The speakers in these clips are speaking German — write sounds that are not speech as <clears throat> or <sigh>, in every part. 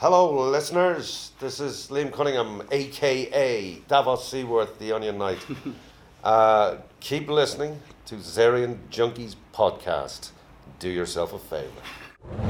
Hello, listeners. This is Liam Cunningham, aka Davos Seaworth, the Onion Knight. <laughs> uh, keep listening to Zarian Junkies podcast. Do yourself a favor.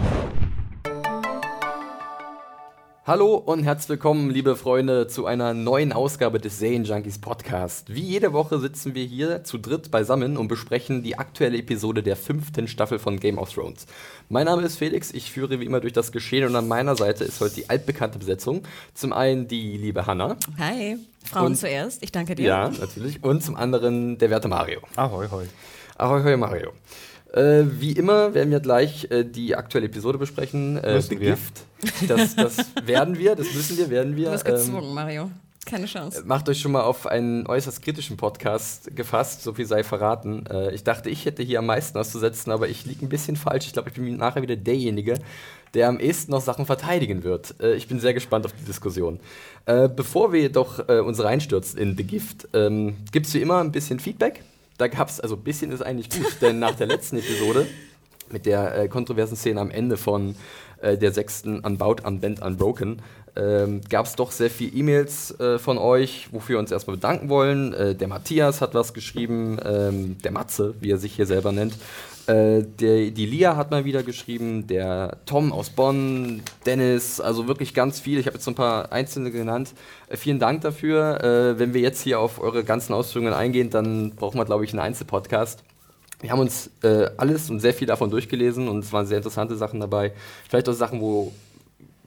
Hallo und herzlich willkommen, liebe Freunde, zu einer neuen Ausgabe des Serien Junkies Podcast. Wie jede Woche sitzen wir hier zu dritt beisammen und besprechen die aktuelle Episode der fünften Staffel von Game of Thrones. Mein Name ist Felix, ich führe wie immer durch das Geschehen und an meiner Seite ist heute die altbekannte Besetzung. Zum einen die liebe Hanna. Hi, Frauen und, zuerst, ich danke dir. Ja, natürlich. Und zum anderen der werte Mario. Ahoi, hoi. Ahoi, hoi, Mario. Äh, wie immer werden wir gleich äh, die aktuelle Episode besprechen. Äh, The. Gift. Das, das <laughs> werden wir, das müssen wir, werden wir. Du bist gezwungen, ähm, Mario. Keine Chance. Macht euch schon mal auf einen äußerst kritischen Podcast gefasst, so viel sei verraten. Äh, ich dachte, ich hätte hier am meisten auszusetzen, aber ich liege ein bisschen falsch. Ich glaube, ich bin nachher wieder derjenige, der am ehesten noch Sachen verteidigen wird. Äh, ich bin sehr gespannt auf die Diskussion. Äh, bevor wir jedoch äh, uns reinstürzen in The Gift, ähm, gibt es wie immer ein bisschen Feedback da gab es, also ein bisschen ist eigentlich gut, denn nach der letzten Episode mit der äh, kontroversen Szene am Ende von äh, der sechsten Unbound, Unbent, Unbroken ähm, gab es doch sehr viele E-Mails äh, von euch, wofür wir uns erstmal bedanken wollen. Äh, der Matthias hat was geschrieben, ähm, der Matze, wie er sich hier selber nennt. Äh, der, die Lia hat mal wieder geschrieben, der Tom aus Bonn, Dennis, also wirklich ganz viel. Ich habe jetzt so ein paar einzelne genannt. Äh, vielen Dank dafür. Äh, wenn wir jetzt hier auf eure ganzen Ausführungen eingehen, dann brauchen wir, glaube ich, einen Einzelpodcast. Wir haben uns äh, alles und sehr viel davon durchgelesen und es waren sehr interessante Sachen dabei. Vielleicht auch Sachen, wo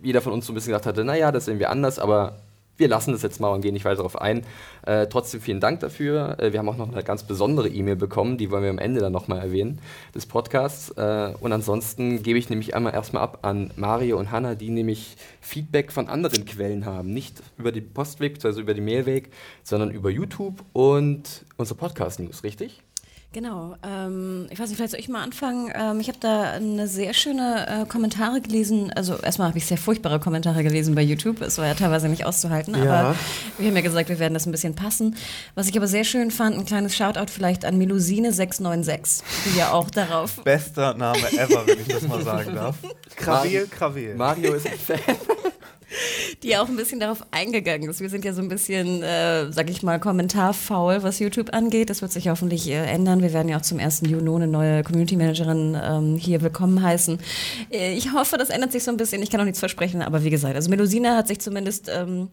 jeder von uns so ein bisschen gesagt hatte, naja, das sehen wir anders, aber wir lassen das jetzt mal und gehen nicht weiter darauf ein. Äh, trotzdem vielen Dank dafür. Äh, wir haben auch noch eine ganz besondere E-Mail bekommen, die wollen wir am Ende dann nochmal erwähnen, des Podcasts. Äh, und ansonsten gebe ich nämlich einmal erstmal ab an Mario und Hanna, die nämlich Feedback von anderen Quellen haben. Nicht über die Postweg, also über die Mailweg, sondern über YouTube und unsere Podcast-News, richtig? Genau. Ähm, ich weiß nicht, vielleicht soll ich mal anfangen. Ähm, ich habe da eine sehr schöne äh, Kommentare gelesen. Also erstmal habe ich sehr furchtbare Kommentare gelesen bei YouTube. Es war ja teilweise nicht auszuhalten, ja. aber wir haben ja gesagt, wir werden das ein bisschen passen. Was ich aber sehr schön fand, ein kleines Shoutout vielleicht an Melusine696, die ja auch darauf. Bester Name ever, wenn ich das mal sagen darf. Krawel, Krawel. Mario ist ein Fan <laughs> die auch ein bisschen darauf eingegangen ist. Wir sind ja so ein bisschen, äh, sag ich mal, kommentarfaul, was YouTube angeht. Das wird sich hoffentlich äh, ändern. Wir werden ja auch zum 1. Juni eine neue Community Managerin ähm, hier willkommen heißen. Äh, ich hoffe, das ändert sich so ein bisschen. Ich kann auch nichts versprechen, aber wie gesagt, also Melusina hat sich zumindest. Ähm,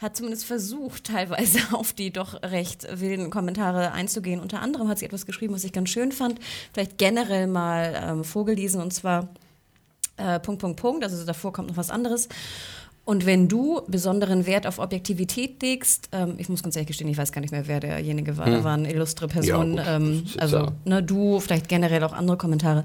hat zumindest versucht, teilweise <laughs> auf die doch recht wilden Kommentare einzugehen. Unter anderem hat sie etwas geschrieben, was ich ganz schön fand. Vielleicht generell mal ähm, vorgelesen und zwar äh, Punkt, Punkt, Punkt. Also davor kommt noch was anderes. Und wenn du besonderen Wert auf Objektivität legst, ähm, ich muss ganz ehrlich gestehen, ich weiß gar nicht mehr, wer derjenige war, hm. da waren illustre Personen, ja, ähm, also ne, du, vielleicht generell auch andere Kommentare.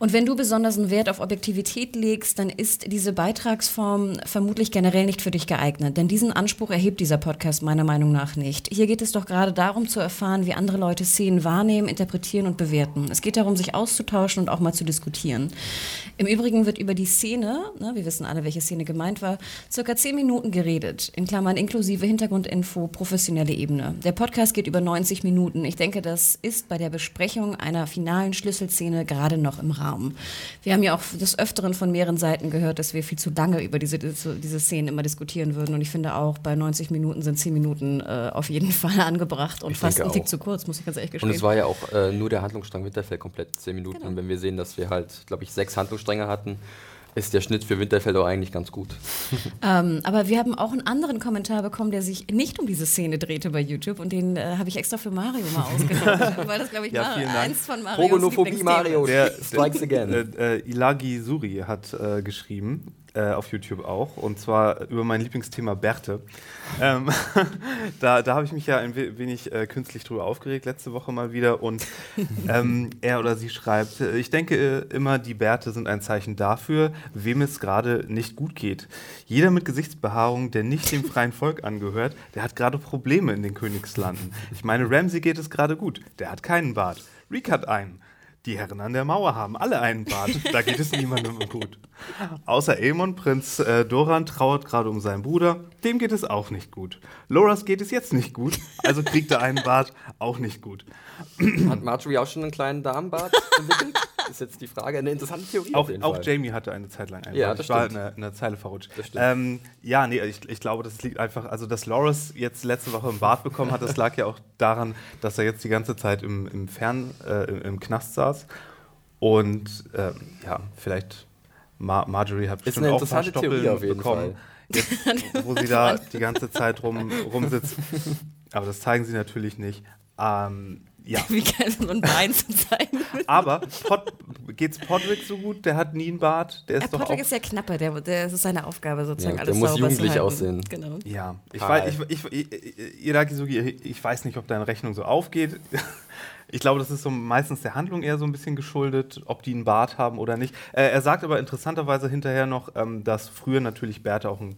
Und wenn du besonders einen Wert auf Objektivität legst, dann ist diese Beitragsform vermutlich generell nicht für dich geeignet. Denn diesen Anspruch erhebt dieser Podcast meiner Meinung nach nicht. Hier geht es doch gerade darum zu erfahren, wie andere Leute Szenen wahrnehmen, interpretieren und bewerten. Es geht darum, sich auszutauschen und auch mal zu diskutieren. Im Übrigen wird über die Szene, ne, wir wissen alle, welche Szene gemeint war, circa zehn Minuten geredet. In Klammern inklusive Hintergrundinfo, professionelle Ebene. Der Podcast geht über 90 Minuten. Ich denke, das ist bei der Besprechung einer finalen Schlüsselszene gerade noch im Rahmen. Rahmen. Wir haben ja auch des Öfteren von mehreren Seiten gehört, dass wir viel zu lange über diese, diese Szenen immer diskutieren würden. Und ich finde auch, bei 90 Minuten sind 10 Minuten äh, auf jeden <laughs> Fall angebracht und ich fast ein Tick zu kurz, muss ich ganz ehrlich gestehen. Und es war ja auch äh, nur der Handlungsstrang Winterfell komplett 10 Minuten. Genau. Und wenn wir sehen, dass wir halt, glaube ich, sechs Handlungsstränge hatten, ist der Schnitt für Winterfell auch eigentlich ganz gut. <laughs> ähm, aber wir haben auch einen anderen Kommentar bekommen, der sich nicht um diese Szene drehte bei YouTube und den äh, habe ich extra für Mario mal <laughs> ausgenommen, weil das, glaube ich, ja, Mar eins von Marios Pogonophobie Mario, der strikes again. Äh, äh, Ilagi Suri hat äh, geschrieben, äh, auf YouTube auch, und zwar über mein Lieblingsthema Bärte. Ähm, <laughs> da da habe ich mich ja ein wenig äh, künstlich drüber aufgeregt, letzte Woche mal wieder. Und <laughs> ähm, er oder sie schreibt, äh, ich denke äh, immer, die Bärte sind ein Zeichen dafür, wem es gerade nicht gut geht. Jeder mit Gesichtsbehaarung, der nicht dem freien Volk angehört, der hat gerade Probleme in den Königslanden. Ich meine, Ramsey geht es gerade gut, der hat keinen Bart. Reek hat einen. Die Herren an der Mauer haben alle einen Bart. Da geht es niemandem <laughs> gut. Außer Aemon, Prinz äh, Doran trauert gerade um seinen Bruder. Dem geht es auch nicht gut. Loras geht es jetzt nicht gut, also kriegt er einen Bart auch nicht gut. Hat Marjorie auch schon einen kleinen Damenbart <laughs> entwickelt? Ist jetzt die Frage. Eine interessante Theorie. Auch, auch Fall. Jamie hatte eine Zeit lang einen Ja, das Ich war in stimmt. einer, in einer Zeile verrutscht. Ähm, ja, nee, ich, ich glaube, das liegt einfach, also dass Loris jetzt letzte Woche einen Bart bekommen hat, das lag ja auch daran, dass er jetzt die ganze Zeit im, im Fern, äh, im, im Knast saß. Und ähm, ja, vielleicht Mar Marjorie hat bestimmt eine auch ein paar Stoppeln auf jeden bekommen, jetzt, <laughs> wo sie da die ganze Zeit rum, rumsitzt. Aber das zeigen sie natürlich nicht. Ähm, ja. <laughs> Wie geil so ein Bein zu zeigen. Aber Pod, geht's Podrick so gut? Der hat nie einen Bart. Der ist Ja, doch auch ist ja knapper, der, der, das ist seine Aufgabe sozusagen, Ja, alles der muss jugendlich aussehen. Genau. Ja, ich Hi. weiß, ich, ich, ich, Irakisugi, ich weiß nicht, ob deine Rechnung so aufgeht. <laughs> Ich glaube, das ist so meistens der Handlung eher so ein bisschen geschuldet, ob die einen Bart haben oder nicht. Äh, er sagt aber interessanterweise hinterher noch, ähm, dass früher natürlich Bärte auch einen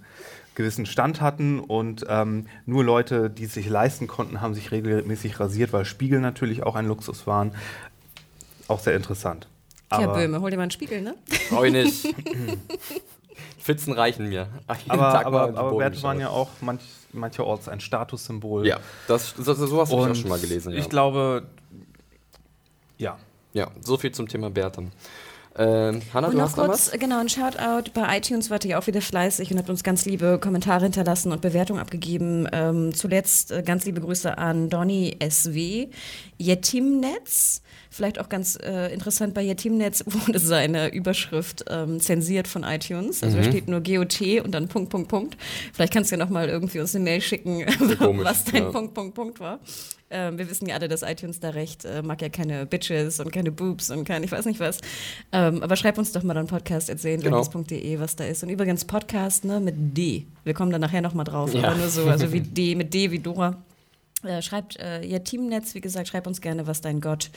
gewissen Stand hatten und ähm, nur Leute, die es sich leisten konnten, haben sich regelmäßig rasiert, weil Spiegel natürlich auch ein Luxus waren. Auch sehr interessant. Tja, Aber- Böhme, hol dir mal einen Spiegel, ne? Brauch ich nicht. Pfützen reichen mir. Aber, aber, aber Bärte waren ja auch manch, mancherorts ein Statussymbol. Ja, das, das, sowas habe ich auch schon mal gelesen. Ja. ich glaube, ja. ja, so viel zum Thema Bärten. Ähm, Hanna, Und noch kurz, genau, ein Shoutout. Bei iTunes wart ihr auch wieder fleißig und habt uns ganz liebe Kommentare hinterlassen und Bewertungen abgegeben. Ähm, zuletzt äh, ganz liebe Grüße an Donny SW, Yetimnetz. Vielleicht auch ganz äh, interessant bei Yetimnetz <laughs> wurde seine Überschrift ähm, zensiert von iTunes. Also da steht nur GOT und dann Punkt, Punkt, Punkt. Vielleicht kannst du ja nochmal irgendwie uns eine Mail schicken, <laughs> komisch, was dein ja. Punkt, Punkt, Punkt war. Ähm, wir wissen ja alle, dass iTunes da recht äh, mag ja keine Bitches und keine Boobs und kein ich weiß nicht was. Ähm, aber schreib uns doch mal dann Podcast Genau. was da ist. Und übrigens Podcast ne, mit D. Wir kommen da nachher nochmal drauf. Ja. Aber nur so, also wie <laughs> D, mit D wie Dora. Äh, schreibt äh, ihr Teamnetz, wie gesagt, schreibt uns gerne, was dein Gott,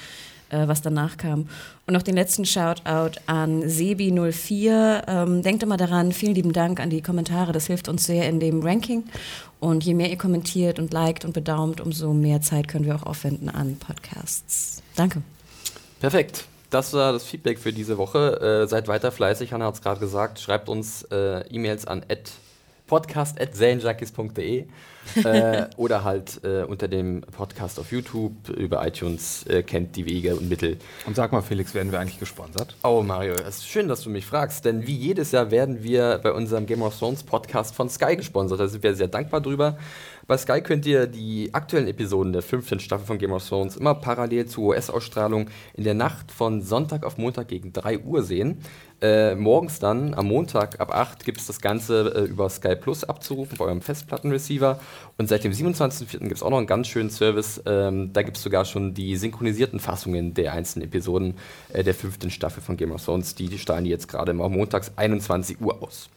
äh, was danach kam. Und noch den letzten Shoutout an Sebi04. Ähm, denkt immer daran, vielen lieben Dank an die Kommentare, das hilft uns sehr in dem Ranking. Und je mehr ihr kommentiert und liked und bedaumt, umso mehr Zeit können wir auch aufwenden an Podcasts. Danke. Perfekt. Das war das Feedback für diese Woche. Äh, seid weiter fleißig, Hanna hat es gerade gesagt. Schreibt uns äh, E-Mails an podcast.serienjunkies.de äh, oder halt äh, unter dem Podcast auf YouTube über iTunes äh, kennt die Wege und Mittel. Und sag mal, Felix, werden wir eigentlich gesponsert? Oh Mario, es ist schön, dass du mich fragst, denn wie jedes Jahr werden wir bei unserem Game of Thrones Podcast von Sky gesponsert. Da sind wir sehr dankbar drüber. Bei Sky könnt ihr die aktuellen Episoden der fünften Staffel von Game of Thrones immer parallel zur US-Ausstrahlung in der Nacht von Sonntag auf Montag gegen 3 Uhr sehen. Äh, morgens dann, am Montag ab 8, gibt es das Ganze äh, über Sky Plus abzurufen bei eurem Festplattenreceiver. Und seit dem 27.04. gibt es auch noch einen ganz schönen Service. Ähm, da gibt es sogar schon die synchronisierten Fassungen der einzelnen Episoden äh, der fünften Staffel von Game of Thrones. Die, die strahlen jetzt gerade immer montags 21 Uhr aus.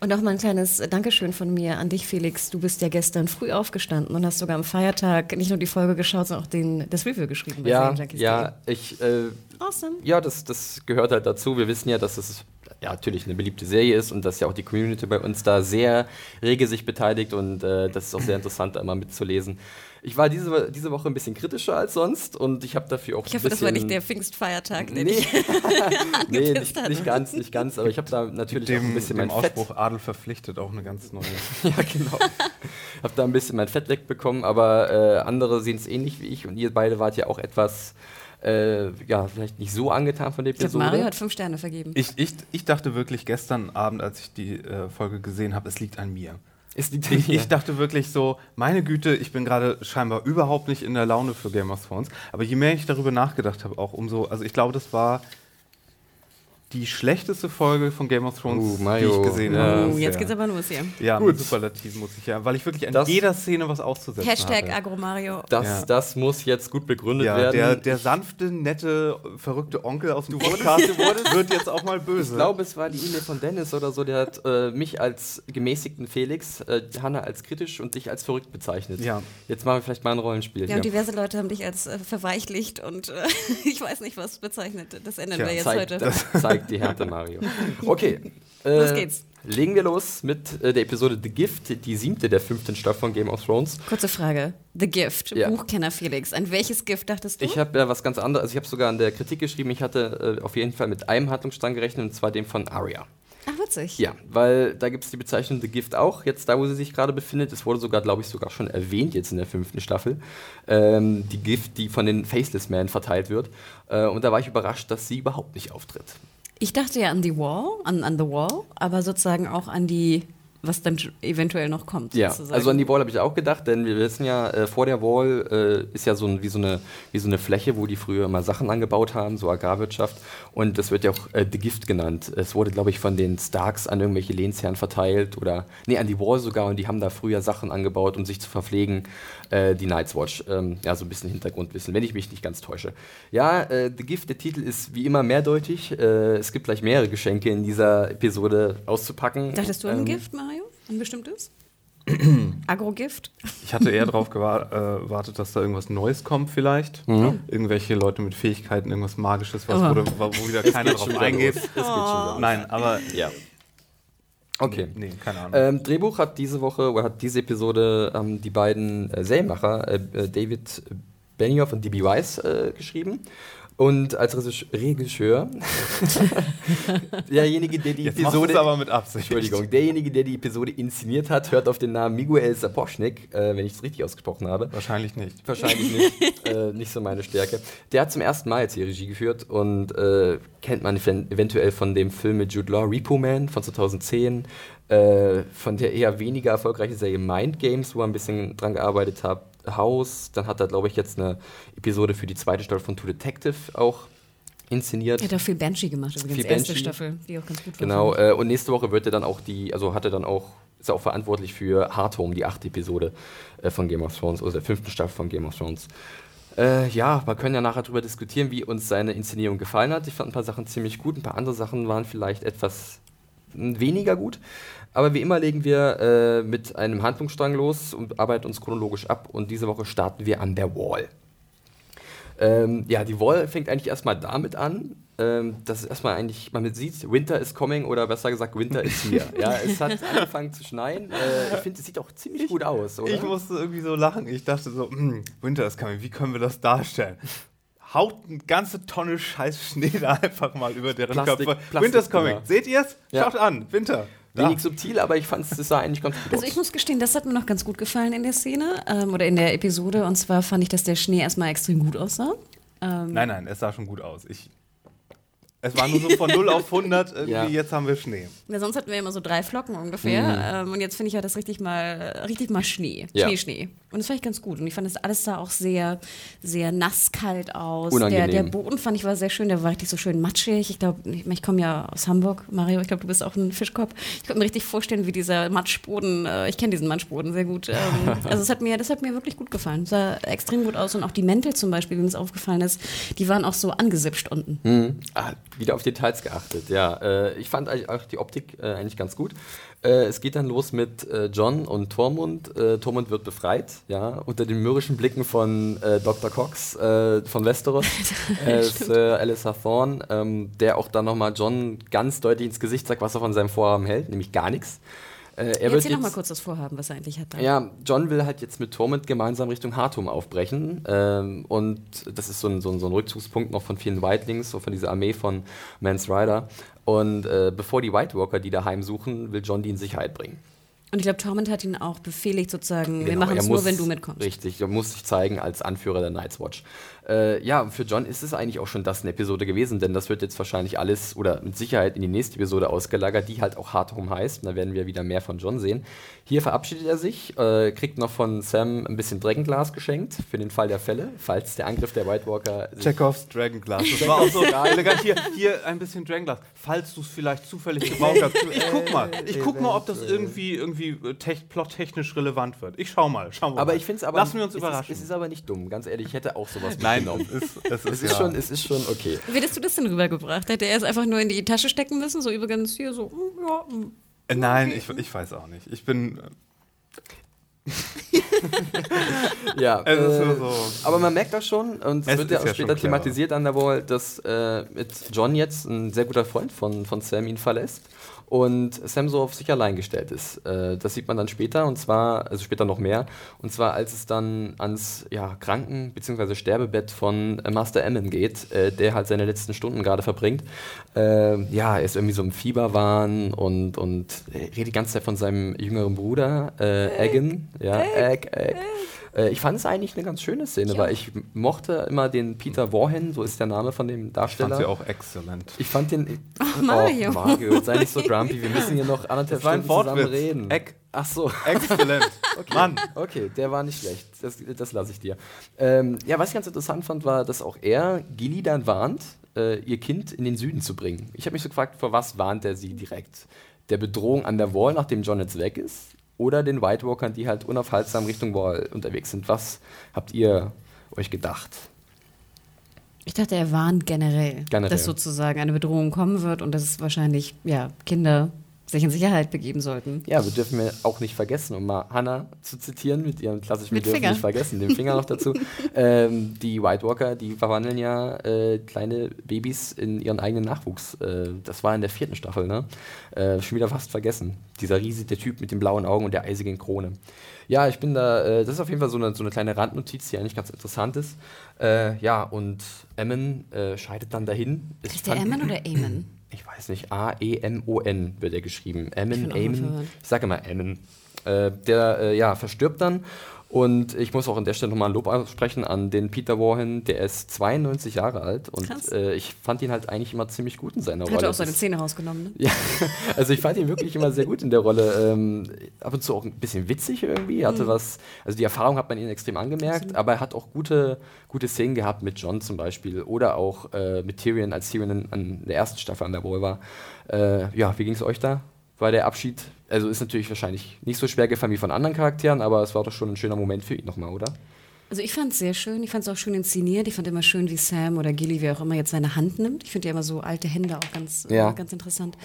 Und noch mal ein kleines Dankeschön von mir an dich, Felix. Du bist ja gestern früh aufgestanden und hast sogar am Feiertag nicht nur die Folge geschaut, sondern auch den, das Review geschrieben bei Ja, ja, ich, äh, Awesome. ja, das, das gehört halt dazu. Wir wissen ja, dass es ja, natürlich eine beliebte Serie ist und dass ja auch die Community bei uns da sehr rege sich beteiligt und äh, das ist auch sehr interessant, da immer mitzulesen. Ich war diese, diese Woche ein bisschen kritischer als sonst und ich habe dafür auch Ich hoffe, das war nicht der Pfingstfeiertag, den Nee, ich <laughs> <laughs> nee nicht, hat. nicht ganz, nicht ganz, aber ich habe da natürlich auch ein Dem, bisschen dem mein Fett Ausspruch Adel verpflichtet auch eine ganz neue. <laughs> ja, genau. Hab da ein bisschen mein Fett wegbekommen, aber äh, andere sehen es ähnlich wie ich und ihr beide wart ja auch etwas, äh, ja, vielleicht nicht so angetan von der Ich Episode. Mario hat fünf Sterne vergeben. Ich, ich, ich dachte wirklich gestern Abend, als ich die äh, Folge gesehen habe, es liegt an mir. Ich, ich dachte wirklich so, meine Güte, ich bin gerade scheinbar überhaupt nicht in der Laune für Game of Thrones. Aber je mehr ich darüber nachgedacht habe, auch umso, also ich glaube, das war die schlechteste Folge von Game of Thrones, Uh, die ich gesehen habe. bisher. jetzt geht's aber los hier. Ja, Gut. Superlativ muss ich ja, weil ich wirklich an Das- jeder Szene was auszusetzen Hashtag hatte. Agromario. Das, Ja. das muss jetzt gut begründet Ja, werden. der, der sanfte, nette, verrückte Onkel aus dem Podcast wird jetzt auch mal böse. ich glaube, es war die E-Mail von Dennis oder so, der hat äh, mich als gemäßigten Felix, äh, Hanna als kritisch und dich als verrückt bezeichnet. Ja. Jetzt machen wir vielleicht mal ein Rollenspiel. Ja, hier. und diverse Leute haben dich als äh, verweichlicht und äh, <laughs> ich weiß nicht, was bezeichnet. Das ändern Tja, wir jetzt zeigt, heute. das zeigt <laughs> die Härte, Mario. Okay. <laughs> Äh, Los geht's. Legen wir los mit äh, der Episode The Gift, die siebte der fünften Staffel von Game of Thrones. Kurze Frage. The Gift, Ja. Buchkenner Felix. An welches Gift dachtest du? Ich habe ja was ganz anderes, also ich habe sogar in der Kritik geschrieben, ich hatte äh, auf jeden Fall mit einem Handlungsstrang gerechnet, und zwar dem von Arya. Ach witzig. Ja, weil da gibt es die Bezeichnung The Gift auch, jetzt da, wo sie sich gerade befindet. Es wurde sogar, glaube ich, sogar schon erwähnt jetzt in der fünften Staffel. Ähm, die Gift, die von den Faceless Men verteilt wird. Äh, und da war ich überrascht, dass sie überhaupt nicht auftritt. Ich dachte ja an The Wall, an, an The Wall, aber sozusagen auch an die was dann eventuell noch kommt. Ja, sozusagen. also an die Wall habe ich auch gedacht, denn wir wissen ja, äh, vor der Wall äh, ist ja so, ein, wie, so eine, wie so eine Fläche, wo die früher immer Sachen angebaut haben, so Agrarwirtschaft. Und das wird ja auch äh, The Gift genannt. Es wurde, glaube ich, von den Starks an irgendwelche Lehnsherren verteilt oder, nee, an die Wall sogar. Und die haben da früher Sachen angebaut, um sich zu verpflegen. Äh, die Night's Watch. Ähm, ja, so ein bisschen Hintergrundwissen, wenn ich mich nicht ganz täusche. Ja, äh, The Gift, der Titel ist wie immer mehrdeutig. Äh, es gibt gleich mehrere Geschenke in dieser Episode auszupacken. Dachtest du an ähm, Gift, Mario? Ein bestimmtes? <clears throat> Agrogift? Ich hatte eher darauf <laughs> gewartet, dass da irgendwas Neues kommt, vielleicht. Mhm. Irgendwelche Leute mit Fähigkeiten, irgendwas Magisches, was oh. wo, wo, wieder keiner drauf eingeht. Oh. Nein, aber ja. Okay. Nee, keine Ahnung. Ähm, Drehbuch hat diese Woche oder hat diese Episode ähm, die beiden äh, Serienmacher äh, äh David Benioff und D.B. Weiss äh, geschrieben. Und als Regisseur, <laughs> derjenige, der die Jetzt Episode. aber mit Absicht. Entschuldigung, derjenige, der die Episode inszeniert hat, hört auf den Namen Miguel Sapochnik, äh, wenn ich es richtig ausgesprochen habe. Wahrscheinlich nicht. Wahrscheinlich nicht. <laughs> äh, nicht so meine Stärke. Der hat zum ersten Mal jetzt die Regie geführt und äh, kennt man eventuell von dem Film mit Jude Law, Repo Man von 2010, äh, von der eher weniger erfolgreichen Serie Mind Games, wo er ein bisschen dran gearbeitet hat House. Dann hat er, glaube ich, jetzt eine Episode für die zweite Staffel von True Detective auch inszeniert. Er hat auch viel Banshee gemacht, übrigens, viel erste Banshee. Staffel, die auch ganz gut war. Genau, äh, und nächste Woche wird er dann auch die, also hat er dann auch, ist er auch verantwortlich für Hard Home, die achte Episode äh, von Game of Thrones, oder der fünften Staffel von Game of Thrones. Äh, ja, wir können ja nachher darüber diskutieren, wie uns seine Inszenierung gefallen hat. Ich fand ein paar Sachen ziemlich gut, ein paar andere Sachen waren vielleicht etwas hm, weniger gut. Aber wie immer legen wir äh, mit einem Handlungsstrang los und arbeiten uns chronologisch ab. Und diese Woche starten wir an der Wall. Ähm, ja, die Wall fängt eigentlich erstmal damit an, ähm, dass erstmal eigentlich man sieht, Winter is coming oder besser gesagt, Winter is here. ja, <laughs> es hat angefangen zu schneien. Äh, ich finde, es sieht auch ziemlich gut aus, oder? Ich musste irgendwie so lachen. Ich dachte so, hm, Winter is coming, wie können wir das darstellen? Haut eine ganze Tonne scheiß Schnee da <laughs> einfach mal über deren Plastik, Köpfe. Plastik, Winter is coming. Seht ihr es? Schaut an, Winter. Wenig ja. subtil, aber ich fand es sah eigentlich ganz gut aus. Also ich muss gestehen, das hat mir noch ganz gut gefallen in der Szene ähm, oder in der Episode. Und zwar fand ich, dass der Schnee erstmal extrem gut aussah. Ähm nein, nein, es sah schon gut aus. Ich, es war nur so von 0 auf 100, <laughs> irgendwie ja. jetzt haben wir Schnee. Ja, sonst hatten wir immer so drei Flocken ungefähr. Mhm. Ähm, und jetzt finde ich ja das richtig mal, richtig mal Schnee. Ja. Schnee, Schnee. Und das fand ich ganz gut. Und ich fand das alles sah auch sehr, sehr nasskalt aus. Der, der, Boden fand ich war sehr schön, der war richtig so schön matschig. Ich glaube, ich, ich komme ja aus Hamburg, Mario, ich glaube, du bist auch ein Fischkopf. Ich konnte mir richtig vorstellen, wie dieser Matschboden, äh, ich kenne diesen Matschboden sehr gut. Ähm, <laughs> also es hat mir, das hat mir wirklich gut gefallen. Es sah extrem gut aus. Und auch die Mäntel zum Beispiel, wie mir das aufgefallen ist, die waren auch so angesipscht unten. Mhm. Ah, wieder auf Details geachtet, ja. Äh, ich fand eigentlich auch die Optik äh, eigentlich ganz gut. Äh, es geht dann los mit äh, John und Tormund. Äh, Tormund wird befreit, ja, unter den mürrischen Blicken von äh, Dr. Cox von Westeros, <laughs> Sir Alistair Thorne, ähm, der auch dann nochmal John ganz deutlich ins Gesicht sagt, was er von seinem Vorhaben hält, nämlich gar nichts. Äh, er Erzähl noch mal kurz das Vorhaben, was er eigentlich hat. Dann. Ja, John will halt jetzt mit Tormund gemeinsam Richtung Hartum aufbrechen. Ähm, und das ist so ein, so, ein, so ein, Rückzugspunkt noch von vielen Whitelings, so von dieser Armee von Mans Rider. Und äh, bevor die White Walker die daheim suchen, will John die in Sicherheit bringen. Und ich glaube, Tormund hat ihn auch befehligt, sozusagen, genau, wir machen es nur, wenn du mitkommst. Richtig, er muss sich zeigen als Anführer der Night's Watch. Äh, ja, für John ist es eigentlich auch schon das eine Episode gewesen, denn das wird jetzt wahrscheinlich alles oder mit Sicherheit in die nächste Episode ausgelagert, die halt auch Hard Home heißt. Und da werden wir wieder mehr von John sehen. Hier verabschiedet er sich, äh, kriegt noch von Sam ein bisschen Dragonglas geschenkt für den Fall der Fälle, falls der Angriff der White Walker. Chekhovs Dragonglas. Das <laughs> war auch so elegant. Hier, hier ein bisschen Dragonglas. Falls du es vielleicht zufällig gebraucht hast. Ich guck mal. Ich guck mal, ob das irgendwie, irgendwie äh, tech, plottechnisch relevant wird. Ich schau mal. Schau mal. Aber ich finde es aber. Lassen wir uns überraschen. Es ist, es ist aber nicht dumm, ganz ehrlich. Ich hätte auch sowas Nein, mitgenommen. es, es, ist, es, ist ja. schon, es ist schon okay. Wie hättest du das denn rübergebracht? Hätte er es einfach nur in die Tasche stecken müssen? So übrigens hier so, hm, ja. Hm. Äh, nein, ich, ich weiß auch nicht. Ich bin. <laughs> ja, äh, so. aber man merkt auch schon, und es wird ja auch ja später thematisiert an der Wall, dass äh, mit John jetzt ein sehr guter Freund von, von Sam ihn verlässt und Sam so auf sich allein gestellt ist. Äh, das sieht man dann später und zwar, also später noch mehr, und zwar als es dann ans ja, Kranken- bzw. Sterbebett von äh, Master Emmon geht, äh, der halt seine letzten Stunden gerade verbringt. Äh, ja, er ist irgendwie so im Fieberwahn und, und redet die ganze Zeit von seinem jüngeren Bruder, äh, Egan. Ja, Egg, Egg. Äh, ich fand es eigentlich eine ganz schöne Szene, ich weil ich mochte immer den Peter Warhen, so ist der Name von dem Darsteller. Ich fand sie auch exzellent. Ich fand den. Ach, Mario. Oh, Mario, sei nicht so <laughs> grumpy, wir müssen hier noch anderthalb Das war ein Stunden zusammen reden. Eck. Ach so. Exzellent. <laughs> Mann. Okay, der war nicht schlecht. Das, das lasse ich dir. Ähm, ja, was ich ganz interessant fand, war, dass auch er Gilly dann warnt, äh, ihr Kind in den Süden zu bringen. Ich habe mich so gefragt, vor was warnt er sie direkt? Der Bedrohung an der Wall, nachdem John jetzt weg ist? Oder den White Walkern, die halt unaufhaltsam Richtung Wall unterwegs sind? Was habt ihr euch gedacht? Ich dachte, er warnt generell, Generell. dass sozusagen eine Bedrohung kommen wird und dass es wahrscheinlich ja, Kinder sich in Sicherheit begeben sollten. Ja, wir dürfen wir auch nicht vergessen, um mal Hannah zu zitieren mit ihrem klassischen Mit Wir dürfen Finger. nicht vergessen, den Finger noch dazu. <laughs> ähm, die White Walker, die verwandeln ja äh, kleine Babys in ihren eigenen Nachwuchs. Äh, das war in der vierten Staffel, ne? Äh, schon wieder fast vergessen. Dieser riesige Typ mit den blauen Augen und der eisigen Krone. Ja, ich bin da, äh, das ist auf jeden Fall so eine, so eine kleine Randnotiz, die eigentlich ganz interessant ist. Äh, ja, und Emmon äh, scheidet dann dahin. Ist der Eamon oder Eamon? <clears throat> ich weiß nicht, A-E-M-O-N wird er geschrieben. Emin, verwirrt. Ich sage immer Emin. Äh, der äh, ja, verstirbt dann. Und ich muss auch an der Stelle nochmal ein Lob aussprechen an den Peter Warren. Der ist 92 Jahre alt und äh, ich fand ihn halt eigentlich immer ziemlich gut in seiner Hat Rolle. er auch seine Zähne rausgenommen, ne? ja, <laughs> also ich fand ihn wirklich immer sehr gut in der Rolle. Ähm, ab und zu auch ein bisschen witzig irgendwie. Er Mhm. Hatte was, also die Erfahrung hat man ihn extrem angemerkt, aber er hat auch gute, gute Szenen gehabt mit John zum Beispiel oder auch äh, mit Tyrion, als Tyrion in, an der ersten Staffel an der Wall war. Äh, ja, wie ging es euch da? War der Abschied, also ist natürlich wahrscheinlich nicht so schwer gefallen wie von anderen Charakteren, aber es war doch schon ein schöner Moment für ihn nochmal, oder? Also ich fand es sehr schön, ich fand es auch schön inszeniert. Ich fand immer schön, wie Sam oder Gilly, wer auch immer jetzt seine Hand nimmt. Ich finde ja immer so alte Hände auch ganz, Ja. äh, ganz interessant.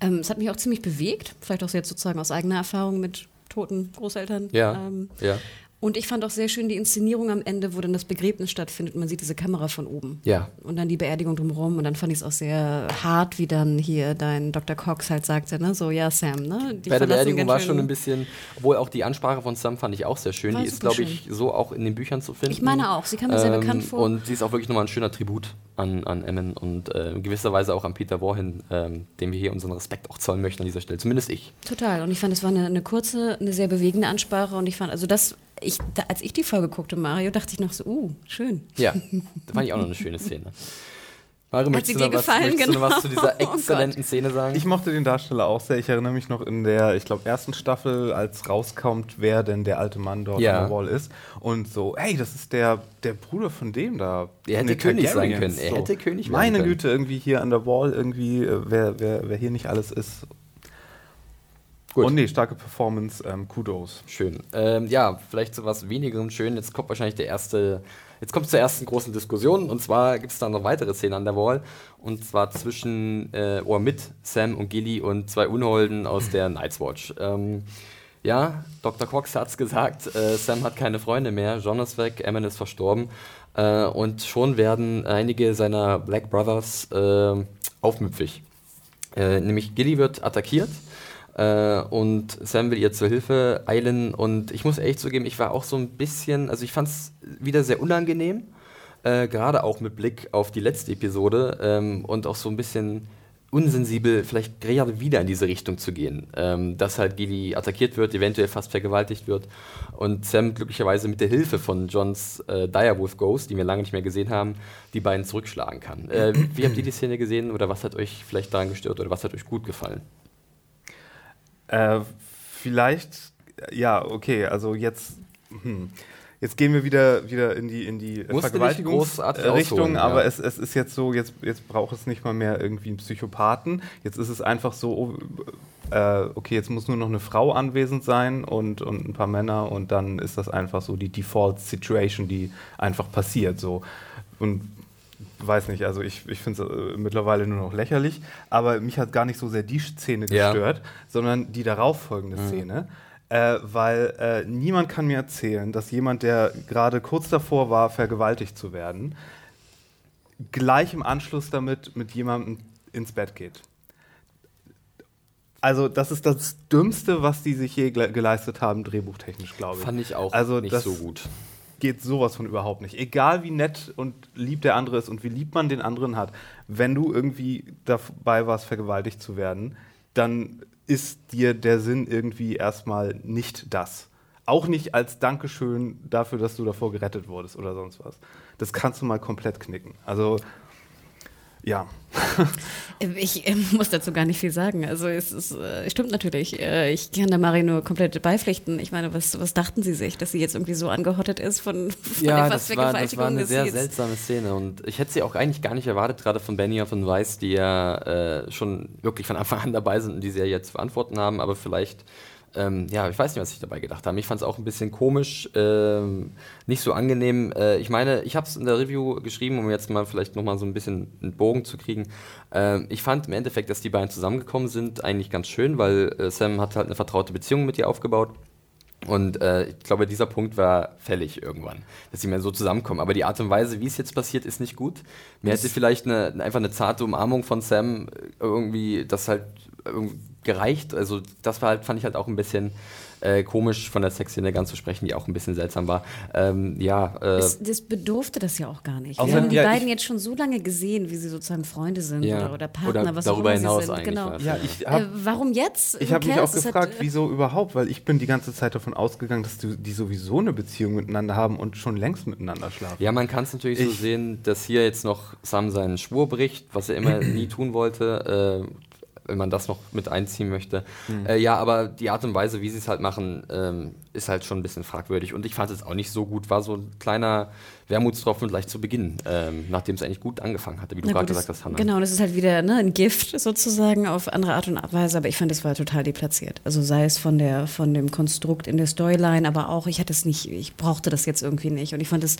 Ähm, es hat mich auch ziemlich bewegt, vielleicht auch jetzt sozusagen aus eigener Erfahrung mit toten Großeltern. Ja. Ähm, Ja. Und ich fand auch sehr schön die Inszenierung am Ende, wo dann das Begräbnis stattfindet und man sieht diese Kamera von oben. Ja. Und dann die Beerdigung drumherum. Und dann fand ich es auch sehr hart, wie dann hier dein Dr. Cox halt sagte, ne? So, ja, Sam, ne? Die Bei der Beerdigung war schon ein bisschen, obwohl auch die Ansprache von Sam fand ich auch sehr schön. War die ist, glaube ich, so auch in den Büchern zu finden. Ich meine auch, sie kam mir sehr bekannt vor. Und sie ist auch wirklich nochmal ein schöner Tribut an, an Emmon und äh, in gewisser Weise auch an Peter Warren, ähm, dem wir hier unseren Respekt auch zollen möchten an dieser Stelle. Zumindest ich. Total. Und ich fand, es war eine, eine kurze, eine sehr bewegende Ansprache. Und ich fand, also das, ich, da, als ich die Folge guckte, Mario, dachte ich noch so, uh, schön. Ja, da fand ich auch noch eine schöne Szene. Mario, Hat möchtest sie du, dir noch was, gefallen? möchtest du noch was zu Genau. dieser <laughs> Oh exzellenten Szene sagen? Ich mochte den Darsteller auch sehr. Ich erinnere mich noch in der, ich glaube, ersten Staffel, als rauskommt, wer denn der alte Mann dort Ja. an der Wall ist. Und so, hey, das ist der, der Bruder von dem da. Er hätte König sein können. Er hätte König Meine. Güte, irgendwie hier an der Wall, irgendwie, äh, wer, wer, wer hier nicht alles ist. Gut. Und nee, starke Performance, ähm, Kudos. Schön. Ähm, ja, vielleicht zu was wenigerem schön. Jetzt kommt wahrscheinlich der erste, jetzt kommt es zur ersten großen Diskussion. Und zwar gibt es da noch weitere Szenen an der Wall. Und zwar zwischen, äh, oder mit Sam und Gilly und zwei Unholden aus der Night's Watch. Ähm, ja, Dr. Cox hat es gesagt, äh, Sam hat keine Freunde mehr, John ist weg, Emmon ist verstorben. Äh, und schon werden einige seiner Black Brothers äh, aufmüpfig. Äh, nämlich Gilly wird attackiert äh, und Sam will ihr zur Hilfe eilen. Und ich muss ehrlich zugeben, ich war auch so ein bisschen, also ich fand es wieder sehr unangenehm, äh, gerade auch mit Blick auf die letzte Episode ähm, und auch so ein bisschen unsensibel, vielleicht gerade wieder in diese Richtung zu gehen. Ähm, dass halt Gilly attackiert wird, eventuell fast vergewaltigt wird und Sam glücklicherweise mit der Hilfe von Johns äh, Direwolf Ghost, die wir lange nicht mehr gesehen haben, die beiden zurückschlagen kann. Äh, wie habt ihr die Szene gesehen oder was hat euch vielleicht daran gestört oder was hat euch gut gefallen? Äh, vielleicht, ja, okay, also jetzt, hm, jetzt gehen wir wieder, wieder in die, in die großartig Vergewaltigungsrichtung, ausholen, ja. aber es, es ist jetzt so, jetzt, jetzt braucht es nicht mal mehr irgendwie einen Psychopathen. Jetzt ist es einfach so, äh, okay, jetzt muss nur noch eine Frau anwesend sein und, und ein paar Männer und dann ist das einfach so die Default-Situation, die einfach passiert. So. Und weiß nicht, also ich, ich finde es äh, mittlerweile nur noch lächerlich, aber mich hat gar nicht so sehr die Szene Ja. gestört, sondern die darauffolgende Szene. Äh, weil äh, niemand kann mir erzählen, dass jemand, der gerade kurz davor war, vergewaltigt zu werden, gleich im Anschluss damit mit jemandem ins Bett geht. Also, das ist das Dümmste, was die sich je geleistet haben, drehbuchtechnisch, glaube ich. Fand ich auch also, nicht so gut. Geht sowas von überhaupt nicht. Egal wie nett und lieb der andere ist und wie lieb man den anderen hat, wenn du irgendwie dabei warst, vergewaltigt zu werden, dann ist dir der Sinn irgendwie erstmal nicht das. Auch nicht als Dankeschön dafür, dass du davor gerettet wurdest oder sonst was. Das kannst du mal komplett knicken. Also ja. <laughs> ich äh, muss dazu gar nicht viel sagen. Also es ist, äh, stimmt natürlich. Äh, ich kann da Mari nur komplett beipflichten. Ich meine, was, was dachten Sie sich, dass sie jetzt irgendwie so angehottet ist von, von ja, der das war, das war eine sehr seltsame Szene und ich hätte sie auch eigentlich gar nicht erwartet, gerade von Benioff und Weiss, die ja äh, schon wirklich von Anfang an dabei sind und die sie ja jetzt zu verantworten haben, aber vielleicht ähm, ja, ich weiß nicht, was ich dabei gedacht habe. Ich fand es auch ein bisschen komisch, ähm, nicht so angenehm. Äh, ich meine, ich habe es in der Review geschrieben, um jetzt mal vielleicht nochmal so ein bisschen einen Bogen zu kriegen. Ähm, ich fand im Endeffekt, dass die beiden zusammengekommen sind, eigentlich ganz schön, weil äh, Sam hat halt eine vertraute Beziehung mit ihr aufgebaut. Und äh, ich glaube, dieser Punkt war fällig irgendwann, dass sie mehr so zusammenkommen. Aber die Art und Weise, wie es jetzt passiert, ist nicht gut. Mir hätte vielleicht eine, einfach eine zarte Umarmung von Sam irgendwie das halt irgendwie gereicht. Also das war halt, fand ich halt auch ein bisschen äh, komisch von der Sexszene ganz zu sprechen, die auch ein bisschen seltsam war. Ähm, ja, äh, es, das bedurfte das ja auch gar nicht. Wir haben die ja, beiden jetzt schon so lange gesehen, wie sie sozusagen Freunde sind ja, oder, oder, Partner, oder was darüber auch immer hinaus sie sind. Genau. Ja, ich hab, äh, warum jetzt? Ich habe mich auch gefragt, hat, wieso überhaupt, weil ich bin die ganze Zeit davon ausgegangen, dass die, die sowieso eine Beziehung miteinander haben und schon längst miteinander schlafen. Ja, man kann es natürlich ich, so sehen, dass hier jetzt noch Sam seinen Schwur bricht, was er immer <clears throat> nie tun wollte. Wenn man das noch mit einziehen möchte. Mhm. Äh, ja, aber die Art und Weise, wie sie es halt machen, ähm, ist halt schon ein bisschen fragwürdig. Und ich fand es auch nicht so gut. War so ein kleiner Wermutstropfen gleich zu Beginn, ähm, nachdem es eigentlich gut angefangen hatte, wie du gerade gesagt hast, Hannah. Genau, das ist halt wieder ne, ein Gift sozusagen auf andere Art und Weise, aber ich fand, es war total deplatziert. Also sei es von, der, von dem Konstrukt in der Storyline, aber auch, ich hatte es nicht, ich brauchte das jetzt irgendwie nicht. Und ich fand, es,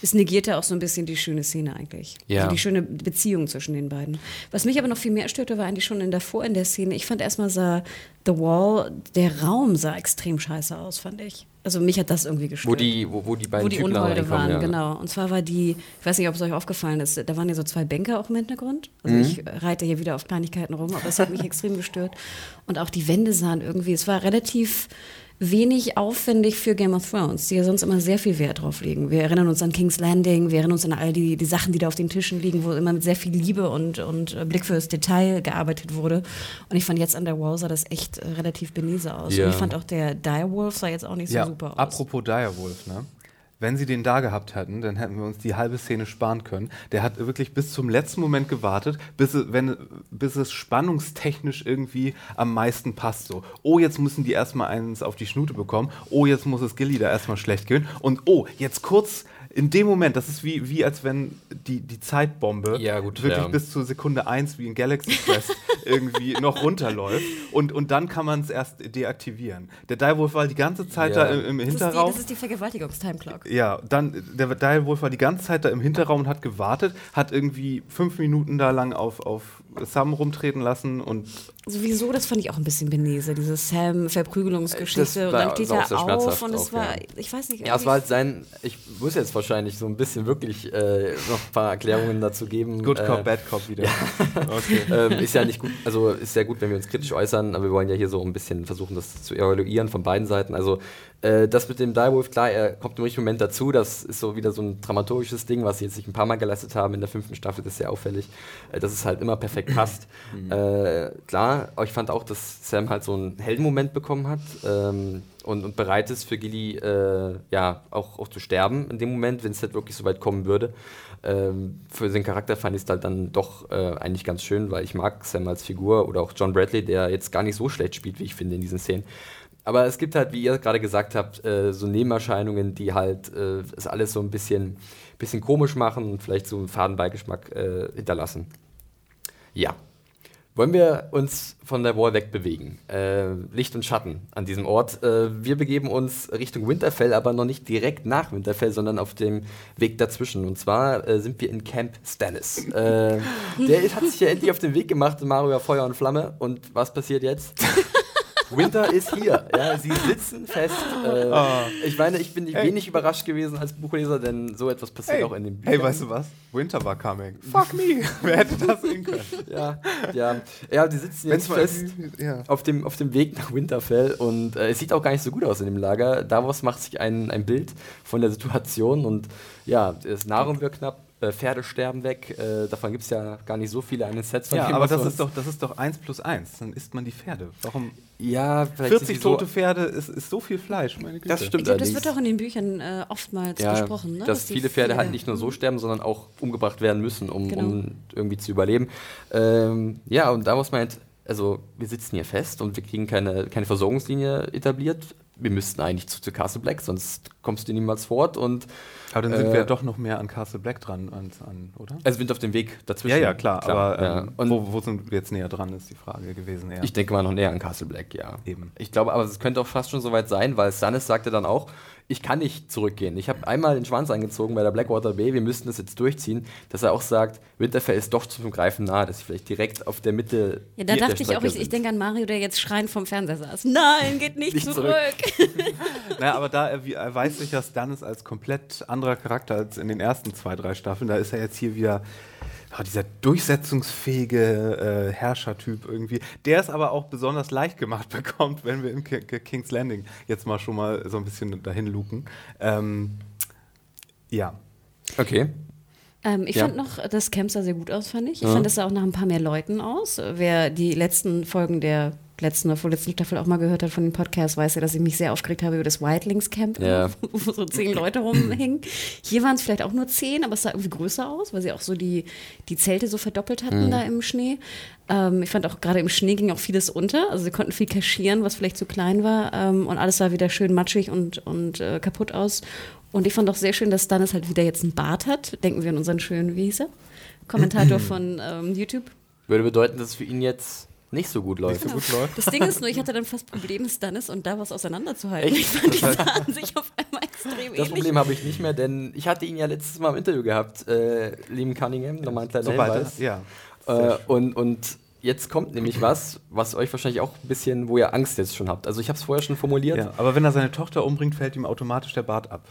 es negierte auch so ein bisschen die schöne Szene eigentlich. Ja. Also die schöne Beziehung zwischen den beiden. Was mich aber noch viel mehr störte, war eigentlich schon in davor in der Szene. Ich fand erstmal sah The Wall, der Raum sah extrem scheiße aus, fand ich. Also mich hat das irgendwie gestört. Wo die, wo, wo die beiden Wo die Unholde waren, ja. genau. Und zwar war die, ich weiß nicht, ob es euch aufgefallen ist, da waren ja so zwei Bänke auch im Hintergrund. Also mhm. ich reite hier wieder auf Kleinigkeiten rum, aber es hat mich <laughs> extrem gestört. Und auch die Wände sahen irgendwie, es war relativ wenig aufwendig für Game of Thrones, die ja sonst immer sehr viel Wert drauf legen. Wir erinnern uns an King's Landing, wir erinnern uns an all die, die Sachen, die da auf den Tischen liegen, wo immer mit sehr viel Liebe und, und Blick fürs Detail gearbeitet wurde. Und ich fand jetzt an der Wall sah das echt relativ benese aus. Ja. Und ich fand auch der Direwolf sah jetzt auch nicht so ja, super aus. Apropos Direwolf, ne? Wenn sie den da gehabt hätten, dann hätten wir uns die halbe Szene sparen können. Der hat wirklich bis zum letzten Moment gewartet, bis, wenn, bis es spannungstechnisch irgendwie am meisten passt. So, oh, jetzt müssen die erstmal eins auf die Schnute bekommen. Oh, jetzt muss es Gilly da erstmal schlecht gehen. Und oh, jetzt kurz in dem Moment, das ist wie, wie als wenn die, die Zeitbombe ja, gut, wirklich ja. bis zur Sekunde 1 wie in Galaxy Quest <laughs> irgendwie noch runterläuft und, und dann kann man es erst deaktivieren. Der Direwolf war die ganze Zeit ja. da im, im Hinterraum. Das ist die, die Vergewaltigungs-Timeclock. Ja, dann der Direwolf war die ganze Zeit da im Hinterraum und hat gewartet, hat irgendwie fünf Minuten da lang auf, auf Sam rumtreten lassen und Sowieso, das fand ich auch ein bisschen benese, diese Sam-Verprügelungsgeschichte. Und dann steht er auf und es war, ja. ich weiß nicht. Ja, es war halt sein, ich muss jetzt wahrscheinlich so ein bisschen wirklich äh, noch ein paar Erklärungen dazu geben. Good Cop, äh, Bad Cop wieder. <laughs> Ja. Okay. ähm, ist ja nicht gut, also ist sehr gut, wenn wir uns kritisch äußern, aber wir wollen ja hier so ein bisschen versuchen, das zu evaluieren von beiden Seiten. Also äh, das mit dem Direwolf, klar, er kommt im richtigen Moment dazu. Das ist so wieder so ein dramaturgisches Ding, was sie jetzt sich ein paar Mal geleistet haben in der fünften Staffel. Das ist sehr auffällig, äh, dass es halt immer perfekt passt. <laughs> Mhm. Äh, klar, ich fand auch, dass Sam halt so einen Heldenmoment bekommen hat ähm, und, und, bereit ist für Gilly äh, ja, auch, auch zu sterben in dem Moment, wenn es halt wirklich so weit kommen würde. Ähm, für seinen Charakter fand ich es halt dann doch eigentlich ganz schön, weil ich mag Sam als Figur oder auch John Bradley, der jetzt gar nicht so schlecht spielt, wie ich finde in diesen Szenen. Aber es gibt halt, wie ihr gerade gesagt habt, äh, so Nebenerscheinungen, die halt äh, es alles so ein bisschen, bisschen komisch machen und vielleicht so einen Fadenbeigeschmack äh, hinterlassen. Ja. Wollen wir uns von der Wall wegbewegen? Äh, Licht und Schatten an diesem Ort. Äh, wir begeben uns Richtung Winterfell, aber noch nicht direkt nach Winterfell, sondern auf dem Weg dazwischen. Und zwar äh, sind wir in Camp Stannis. der <laughs> hat sich ja endlich auf den Weg gemacht, Mario Feuer und Flamme. Und was passiert jetzt? <laughs> Winter ist hier. Ja, sie sitzen fest. Äh, Ich meine, ich bin Hey. wenig überrascht gewesen als Buchleser, denn so etwas passiert Hey, auch in den Büchern. hey, weißt du was? Winter war coming. Fuck me. <laughs> Wer hätte das sehen können? Ja, ja. ja, die sitzen jetzt fest ja. auf dem, auf dem Weg nach Winterfell und äh, es sieht auch gar nicht so gut aus in dem Lager. Davos macht sich ein, ein Bild von der Situation und ja, das Nahrung wird knapp, äh, Pferde sterben weg. Äh, davon gibt es ja gar nicht so viele an den Sets. von Ja, aber das ist, doch, das ist doch 1 plus 1. Dann isst man die Pferde. Warum? Ja, vielleicht sind 40 die so- tote Pferde ist, ist so viel Fleisch, meine Güte. Das stimmt. Ich glaube, das wird auch in den Büchern äh, oftmals ja, besprochen. Ne? dass die viele Pferde halt nicht nur so sterben, sondern auch umgebracht werden müssen, um, Genau. um irgendwie zu überleben. Ähm, ja, und Davos meint, also wir sitzen hier fest und wir kriegen keine, keine Versorgungslinie etabliert. Wir müssten eigentlich zu, zu Castle Black, sonst kommst du niemals fort. Und Aber dann sind Äh, wir ja doch noch mehr an Castle Black dran, als an, oder? also wir sind auf dem Weg dazwischen. Ja, ja, klar. aber ja. ähm, Und wo, wo sind wir jetzt näher dran, ist die Frage gewesen. Eher. ich denke mal noch näher an Castle Black, ja. Eben. Ich glaube, aber es könnte auch fast schon soweit sein, weil Stannis sagte dann auch, ich kann nicht zurückgehen. Ich habe einmal den Schwanz eingezogen bei der Blackwater Bay, wir müssten das jetzt durchziehen, dass er auch sagt, Winterfell ist doch zum Greifen nahe, dass sie vielleicht direkt auf der Mitte Ja, da dachte ich auch, ich, ich denke an Mario, der jetzt schreiend vom Fernseher saß. Nein, geht nicht, Nicht zurück. <laughs> Naja, aber da erwi- erweist sich ja Stannis als komplett anderer Charakter als in den ersten zwei, drei Staffeln. Da ist er jetzt hier wieder dieser durchsetzungsfähige äh, Herrschertyp irgendwie, der es aber auch besonders leicht gemacht <laughs> bekommt, wenn wir im Ki Ki- King's Landing jetzt mal schon mal so ein bisschen dahin luken. Ähm, ja. Okay. Ähm, ich Ja. fand noch, das Camp sah sehr gut aus, fand ich. Ich Ja. fand, es sah auch nach ein paar mehr Leuten aus. Wer die letzten Folgen der letzten oder vorletzten Staffel auch mal gehört hat von dem Podcast, weiß ja, dass ich mich sehr aufgeregt habe über das Wildlings Camp, Ja. <laughs> wo so zehn Leute rumhingen. Hier waren es vielleicht auch nur zehn, aber es sah irgendwie größer aus, weil sie auch so die, die Zelte so verdoppelt Mhm. hatten da im Schnee. Ähm, ich fand auch gerade im Schnee ging auch vieles unter. Also sie konnten viel kaschieren, was vielleicht zu klein war. Ähm, und alles sah wieder schön matschig und, und äh, kaputt aus. Und ich fand auch sehr schön, dass Stannis halt wieder jetzt einen Bart hat. Denken wir an unseren schönen, wie hieß er? Kommentator <clears throat> von ähm, YouTube. Würde bedeuten, dass es für ihn jetzt nicht so gut läuft. Gut läuft. Das Ding ist nur, ich hatte dann fast Probleme, <laughs> Stannis und da was auseinanderzuhalten. Echt? Ich fand, die sahen sich auf einmal extrem Das ähnlich. Problem habe ich nicht mehr, denn ich hatte ihn ja letztes Mal im Interview gehabt, äh, lieben Cunningham, nochmal ein kleiner Sobald Hinweis. ja. Äh, und, und jetzt kommt nämlich was, was euch wahrscheinlich auch ein bisschen, wo ihr Angst jetzt schon habt. Also ich habe es vorher schon formuliert, ja. Aber wenn er seine Tochter umbringt, fällt ihm automatisch der Bart ab.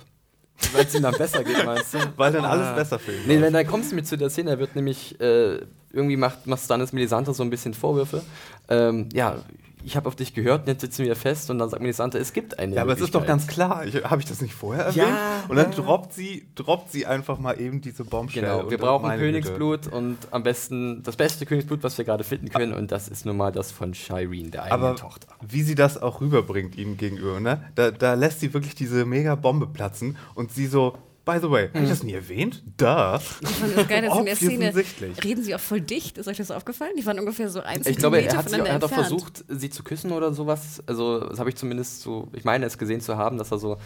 weil es ihm dann besser geht, meinst du? <laughs> Weil dann alles besser für ihn Nee, wenn dann kommst du mir zu der Szene, er wird nämlich, äh, irgendwie macht, macht Stannis Melisandre so ein bisschen Vorwürfe. Ähm, ja, ich habe auf dich gehört und jetzt sitzen wir fest und dann sagt Melisandre, es gibt eine Ja, aber es ist doch ganz klar. Habe ich das nicht vorher erwähnt? Ja, und dann ja. droppt sie, droppt sie einfach mal eben diese Bombshell. Genau, wir brauchen meine Güte. Königsblut und am besten das beste Königsblut, was wir gerade finden können und das ist nun mal das von Shireen, der eigenen Aber Tochter. wie sie das auch rüberbringt ihm gegenüber, ne? Da, da lässt sie wirklich diese mega Bombe platzen und sie so, by the way, habe ich das nie erwähnt? Duh. Ich fand das geil, dass in der Szene Offensichtlich. reden sie auch voll dicht. Ist euch das aufgefallen? Die waren ungefähr so ein Ich glaube, er hat, sie, er hat auch versucht, sie zu küssen oder sowas. Also, das habe ich zumindest so, ich meine, es gesehen zu haben, dass er so,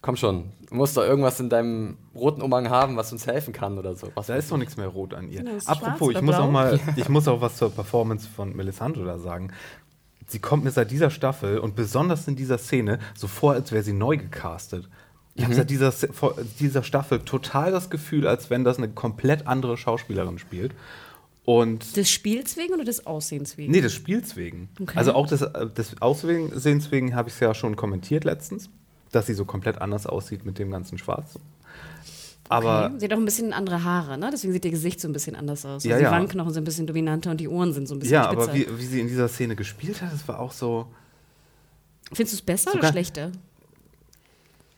komm schon, du musst doch irgendwas in deinem roten Umhang haben, was uns helfen kann oder so. Was Da ist doch nichts mehr rot an ihr. Apropos, ich muss auch mal, ich muss auch was zur Performance von Melisandre da sagen. Sie kommt mir seit dieser Staffel und besonders in dieser Szene so vor, als wäre sie neu gecastet. Ich habe seit dieser, Se- vor- dieser Staffel total das Gefühl, als wenn das eine komplett andere Schauspielerin spielt. Und Des Spiels wegen oder des Aussehens wegen? Nee, des Spiels wegen. Okay. Also auch des, äh, des Aussehens wegen habe ich es ja schon kommentiert letztens, dass sie so komplett anders aussieht mit dem ganzen Schwarz. Aber Okay. Sie hat auch ein bisschen andere Haare, ne? Deswegen sieht ihr Gesicht so ein bisschen anders aus. Ja, also ja. Die Wangenknochen sind ein bisschen dominanter und die Ohren sind so ein bisschen ja, spitzer. aber wie, wie sie in dieser Szene gespielt hat, das war auch so. Findest du es besser oder schlechter?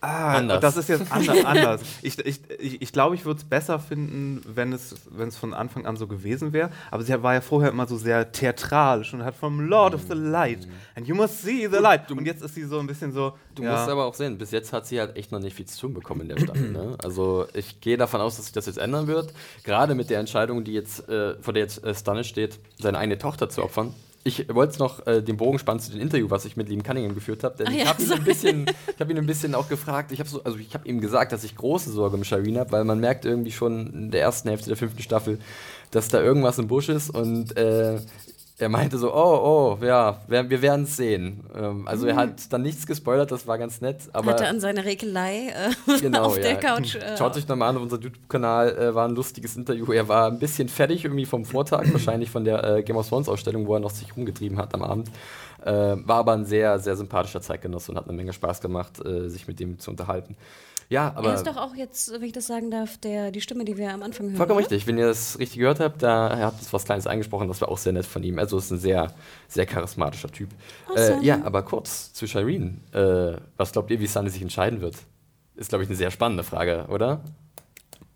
Ah, Anders. das ist jetzt <laughs> anders. anders. Ich, ich, ich, glaube, ich würde es besser finden, wenn es, wenn es von Anfang an so gewesen wäre. Aber sie war ja vorher immer so sehr theatralisch und hat vom Lord of the Light and you must see the light. Und jetzt ist sie so ein bisschen so. Du ja, musst aber auch sehen, bis jetzt hat sie halt echt noch nicht viel zu tun bekommen in der Staffel. Ne? Also ich gehe davon aus, dass sich das jetzt ändern wird. Gerade mit der Entscheidung, die jetzt, äh, vor der jetzt äh, Stannis steht, seine eigene Tochter zu opfern. Ich wollte noch äh, den Bogen spannen zu dem Interview, was ich mit lieben Cunningham geführt habe. Denn Ah ich ja, habe ihn, ein bisschen- ich hab ihn ein bisschen auch gefragt. Ich habe so, also ich hab ihm gesagt, dass ich große Sorge um Shireen habe, weil man merkt irgendwie schon in der ersten Hälfte der fünften Staffel, dass da irgendwas im Busch ist. Und äh, er meinte so, oh, oh, ja, wir, werden es sehen. Ähm, also er hat dann nichts gespoilert, das war ganz nett. Aber Hatte an seiner Rekelei äh, <laughs> genau, auf der ja. Couch. Äh, Schaut euch nochmal an, auf unserem YouTube-Kanal äh, war ein lustiges Interview. Er war ein bisschen fertig irgendwie vom Vortag, <clears throat> wahrscheinlich von der äh, Game of Thrones Ausstellung, wo er noch sich rumgetrieben hat am Abend. Äh, war aber ein sehr, sehr sympathischer Zeitgenosse und hat eine Menge Spaß gemacht, äh, sich mit ihm zu unterhalten. Ja, aber. Er ist doch auch jetzt, wenn ich das sagen darf, der, die Stimme, die wir am Anfang hören. Vollkommen oder? richtig. Wenn ihr das richtig gehört habt, da er hat uns was Kleines eingesprochen, das war auch sehr nett von ihm. Also ist ein sehr, sehr charismatischer Typ. Awesome. Äh, ja, aber kurz zu Shireen. Äh, was glaubt ihr, wie Sunny sich entscheiden wird? Ist, glaube ich, eine sehr spannende Frage, oder?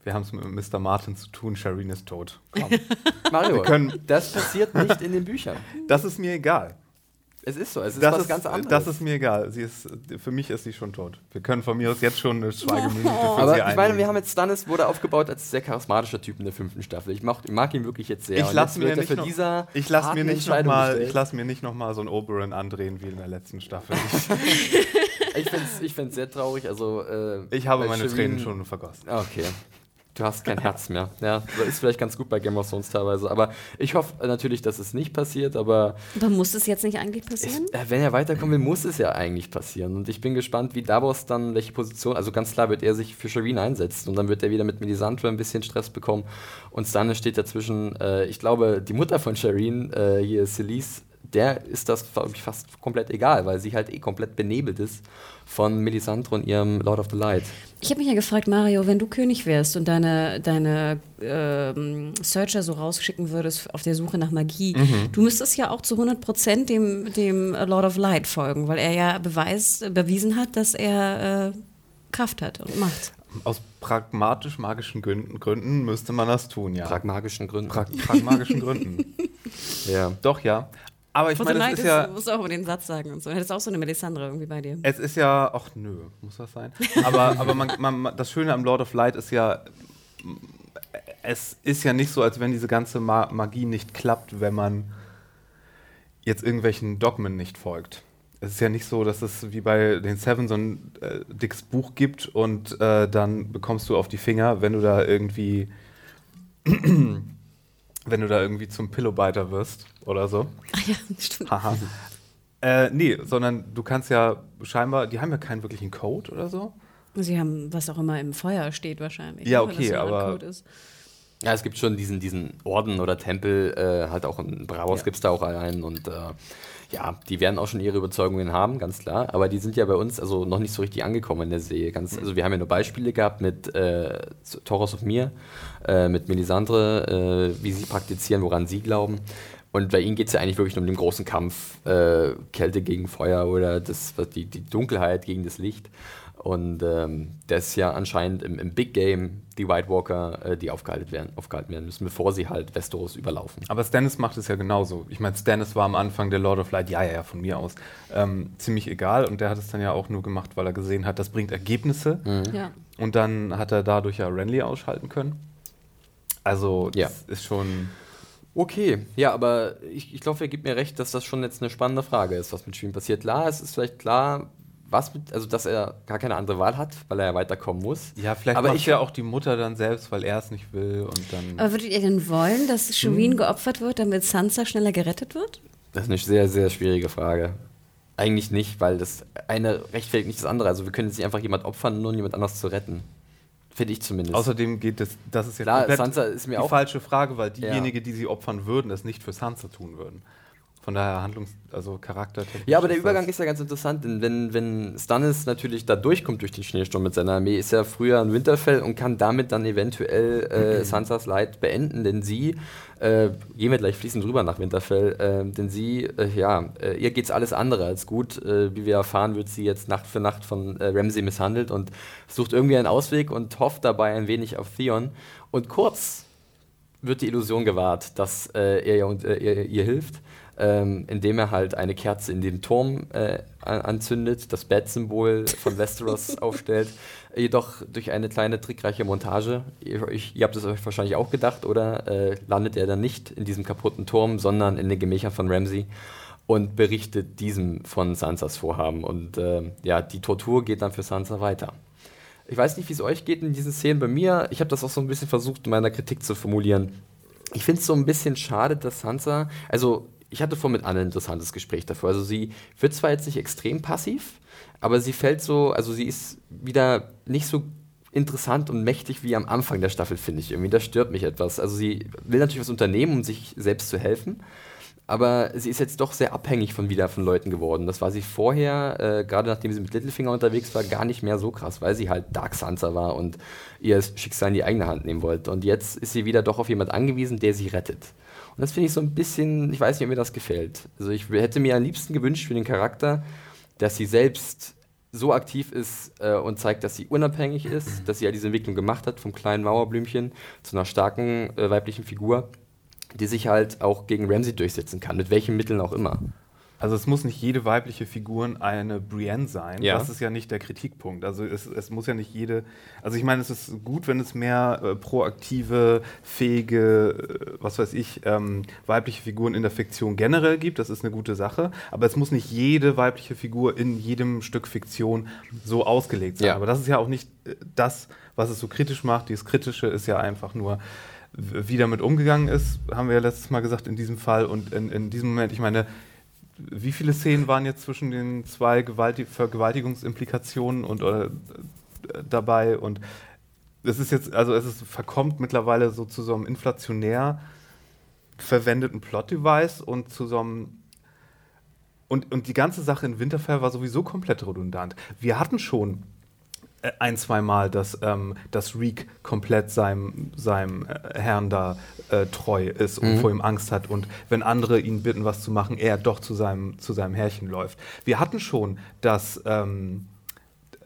Wir haben es mit Mr. Martin zu tun, Shireen ist tot. Komm. <laughs> Mario, das passiert nicht in den Büchern. Das ist mir egal. Es ist so, es ist das, was ist, ganz anderes. das ist mir egal. Sie ist, für mich ist sie schon tot. Wir können von mir aus jetzt schon eine Schweigeminute für aber sie ich meine, wir haben jetzt Stannis wurde aufgebaut als sehr charismatischer Typ in der fünften Staffel. Ich mag, ich mag ihn wirklich jetzt sehr. Ich lasse mir, nicht noch- ich lass mir, nicht noch mal, ich lass mir nicht noch mal so ein Oberon andrehen wie in der letzten Staffel. <laughs> Ich finde es ich find's sehr traurig. Also, äh, Ich, habe meine Shireen- Tränen schon vergossen. Okay. Du hast kein Herz mehr. Ja, das ist vielleicht ganz gut bei Game of Thrones teilweise. Aber ich hoffe natürlich, dass es nicht passiert. Aber Aber muss es jetzt nicht eigentlich passieren? äh, wenn er weiterkommen will, muss es ja eigentlich passieren. Und ich bin gespannt, wie Davos dann, welche Position, also ganz klar wird er sich für Shireen einsetzen. Und dann wird er wieder mit Melisandre ein bisschen Stress bekommen. Und Stannis steht dazwischen. Äh, ich glaube, die Mutter von Shireen, äh, hier Celise, der ist das ich, fast komplett egal, weil sie halt eh komplett benebelt ist von Melisandre und ihrem Lord of the Light. Ich habe mich ja gefragt, Mario, wenn du König wärst und deine, deine ähm, Searcher so rausschicken würdest auf der Suche nach Magie, Mhm. du müsstest ja auch zu 100% dem, dem Lord of Light folgen, weil er ja Beweis, bewiesen hat, dass er äh, Kraft hat und Macht. Aus pragmatisch-magischen Gründen, Gründen müsste man das tun, ja. Pragmatischen Gründen. Pra pragmatischen Gründen. <laughs> ja. Doch, ja. Aber ich meine, es ist ist, du musst auch über den Satz sagen und so. Hättest auch so eine Melisandre irgendwie bei dir. es ist ja, ach nö, muss das sein? Aber, aber man, man, man- das Schöne am Lord of Light ist ja, es ist ja nicht so, als wenn diese ganze Ma Magie nicht klappt, wenn man jetzt irgendwelchen Dogmen nicht folgt. Es ist ja nicht so, dass es wie bei den Seven so ein äh, dickes Buch gibt und äh, dann bekommst du auf die Finger, wenn du da irgendwie wenn du da irgendwie zum Pillowbiter wirst oder so. Ach ja, <laughs> stimmt. Haha. äh, nee, sondern du kannst ja scheinbar, die haben ja keinen wirklichen Code oder so. Sie haben, was auch immer im Feuer steht wahrscheinlich. Ja, ne, okay, Art aber-. Ja, es gibt schon diesen, diesen Orden oder Tempel, äh, halt auch in Bravos Ja. gibt es da auch einen und äh, ja, die werden auch schon ihre Überzeugungen haben, ganz klar. Aber die sind ja bei uns also noch nicht so richtig angekommen in der Serie. Ganz, also wir haben ja nur Beispiele gehabt mit äh, Toros of Mir, äh, mit Melisandre, äh, wie sie praktizieren, woran sie glauben. Und bei ihnen geht es ja eigentlich wirklich nur um den großen Kampf, äh, Kälte gegen Feuer oder das, die, die Dunkelheit gegen das Licht. Und ähm, das ist ja anscheinend im, im Big Game die White Walker, äh, die aufgehalten werden, aufgehalten werden müssen, bevor sie halt Westeros überlaufen. Aber Stannis macht es ja genauso. Ich meine, Stannis war am Anfang der Lord of Light, ja, ja, ja, von mir aus, ähm, ziemlich egal. Und der hat es dann ja auch nur gemacht, weil er gesehen hat, das bringt Ergebnisse. Ja. Und dann hat er dadurch ja Renly ausschalten können. Also, das Ja. ist schon. Okay, ja, aber ich, ich glaube, ihr gebt mir recht, dass das schon jetzt eine spannende Frage ist, was mit Schweden passiert. Klar, es ist vielleicht klar, was mit, also dass er gar keine andere Wahl hat, weil er ja weiterkommen muss. Ja, vielleicht Aber macht ich- ja auch die Mutter dann selbst, weil er es nicht will. Und dann. Aber würdet ihr denn wollen, dass Shireen geopfert wird, damit Sansa schneller gerettet wird? Das ist eine sehr, sehr schwierige Frage. Eigentlich nicht, weil das eine rechtfertigt nicht das andere. Also wir können jetzt nicht einfach jemand opfern, nur um jemand anders zu retten. Finde ich zumindest. Außerdem geht es, das ist ja Klar, komplett Sansa ist mir die auch- falsche Frage, weil Ja. diejenige, die sie opfern würden, es nicht für Sansa tun würden. Von daher Handlungs-, also Charakter. Ja, aber der Übergang ist ja ganz interessant, denn wenn, wenn Stannis natürlich da durchkommt durch den Schneesturm mit seiner Armee, ist er früher ein Winterfell und kann damit dann eventuell äh, Sansas Leid beenden, denn sie, äh, gehen wir gleich fließend rüber nach Winterfell, äh, denn sie, äh, ja, äh, ihr geht's alles andere als gut. Äh, wie wir erfahren, wird sie jetzt Nacht für Nacht von Ramsay misshandelt und sucht irgendwie einen Ausweg und hofft dabei ein wenig auf Theon. Und kurz wird die Illusion gewahrt, dass er ihr, ihr hilft, ähm, indem er halt eine Kerze in den Turm äh, an- anzündet, das Bat-Symbol von Westeros <laughs> aufstellt, jedoch durch eine kleine trickreiche Montage, ihr, euch- ihr habt es euch wahrscheinlich auch gedacht, oder äh, landet er dann nicht in diesem kaputten Turm, sondern in den Gemächern von Ramsay und berichtet diesem von Sansas Vorhaben und äh, ja, die Tortur geht dann für Sansa weiter. Ich weiß nicht, wie es euch geht in diesen Szenen. Bei mir, ich habe das auch so ein bisschen versucht, in meiner Kritik zu formulieren. Ich finde es so ein bisschen schade, dass Sansa, also ich hatte vor mit Anne ein interessantes Gespräch davor. Also sie wird zwar jetzt nicht extrem passiv, aber sie fällt so, also sie ist wieder nicht so interessant und mächtig wie am Anfang der Staffel, finde ich irgendwie. Das stört mich etwas. Also sie will natürlich was unternehmen, um sich selbst zu helfen. aber sie ist jetzt doch sehr abhängig von wieder von Leuten geworden. Das war sie vorher, äh, gerade nachdem sie mit Littlefinger unterwegs war, gar nicht mehr so krass, weil sie halt Dark Sansa war und ihr Schicksal in die eigene Hand nehmen wollte. Und jetzt ist sie wieder doch auf jemand angewiesen, der sie rettet. Und das finde ich so ein bisschen, ich weiß nicht, ob mir das gefällt. Also ich hätte mir am liebsten gewünscht für den Charakter, dass sie selbst so aktiv ist äh, und zeigt, dass sie unabhängig ist, dass sie ja diese Entwicklung gemacht hat vom kleinen Mauerblümchen zu einer starken äh, weiblichen Figur die sich halt auch gegen Ramsey durchsetzen kann, mit welchen Mitteln auch immer. Also es muss nicht jede weibliche Figur eine Brienne sein. Ja. Das ist ja nicht der Kritikpunkt. Also es, es, muss ja nicht jede. Also ich meine, es ist gut, wenn es mehr äh, proaktive, fähige, äh, was weiß ich, ähm, weibliche Figuren in der Fiktion generell gibt. Das ist eine gute Sache. Aber es muss nicht jede weibliche Figur in jedem Stück Fiktion so ausgelegt sein. Ja. Aber das ist ja auch nicht äh, das, was es so kritisch macht. Dieses Kritische ist ja einfach nur wie damit umgegangen ist, haben wir ja letztes Mal gesagt in diesem Fall. Und in, in diesem Moment, ich meine, wie viele Szenen waren jetzt zwischen den zwei Gewalti Vergewaltigungsimplikationen und oder, äh, dabei? Und es ist jetzt, also es ist, verkommt mittlerweile so zu so einem inflationär verwendeten Plot-Device und zu so einem und, und die ganze Sache in Winterfell war sowieso komplett redundant. Wir hatten schon ein, zwei Mal, dass, ähm, dass Reek komplett seinem, seinem äh, Herrn da äh, treu ist und mhm. vor ihm Angst hat und wenn andere ihn bitten, was zu machen, er doch zu seinem, zu seinem Herrchen läuft. Wir hatten schon, dass ähm,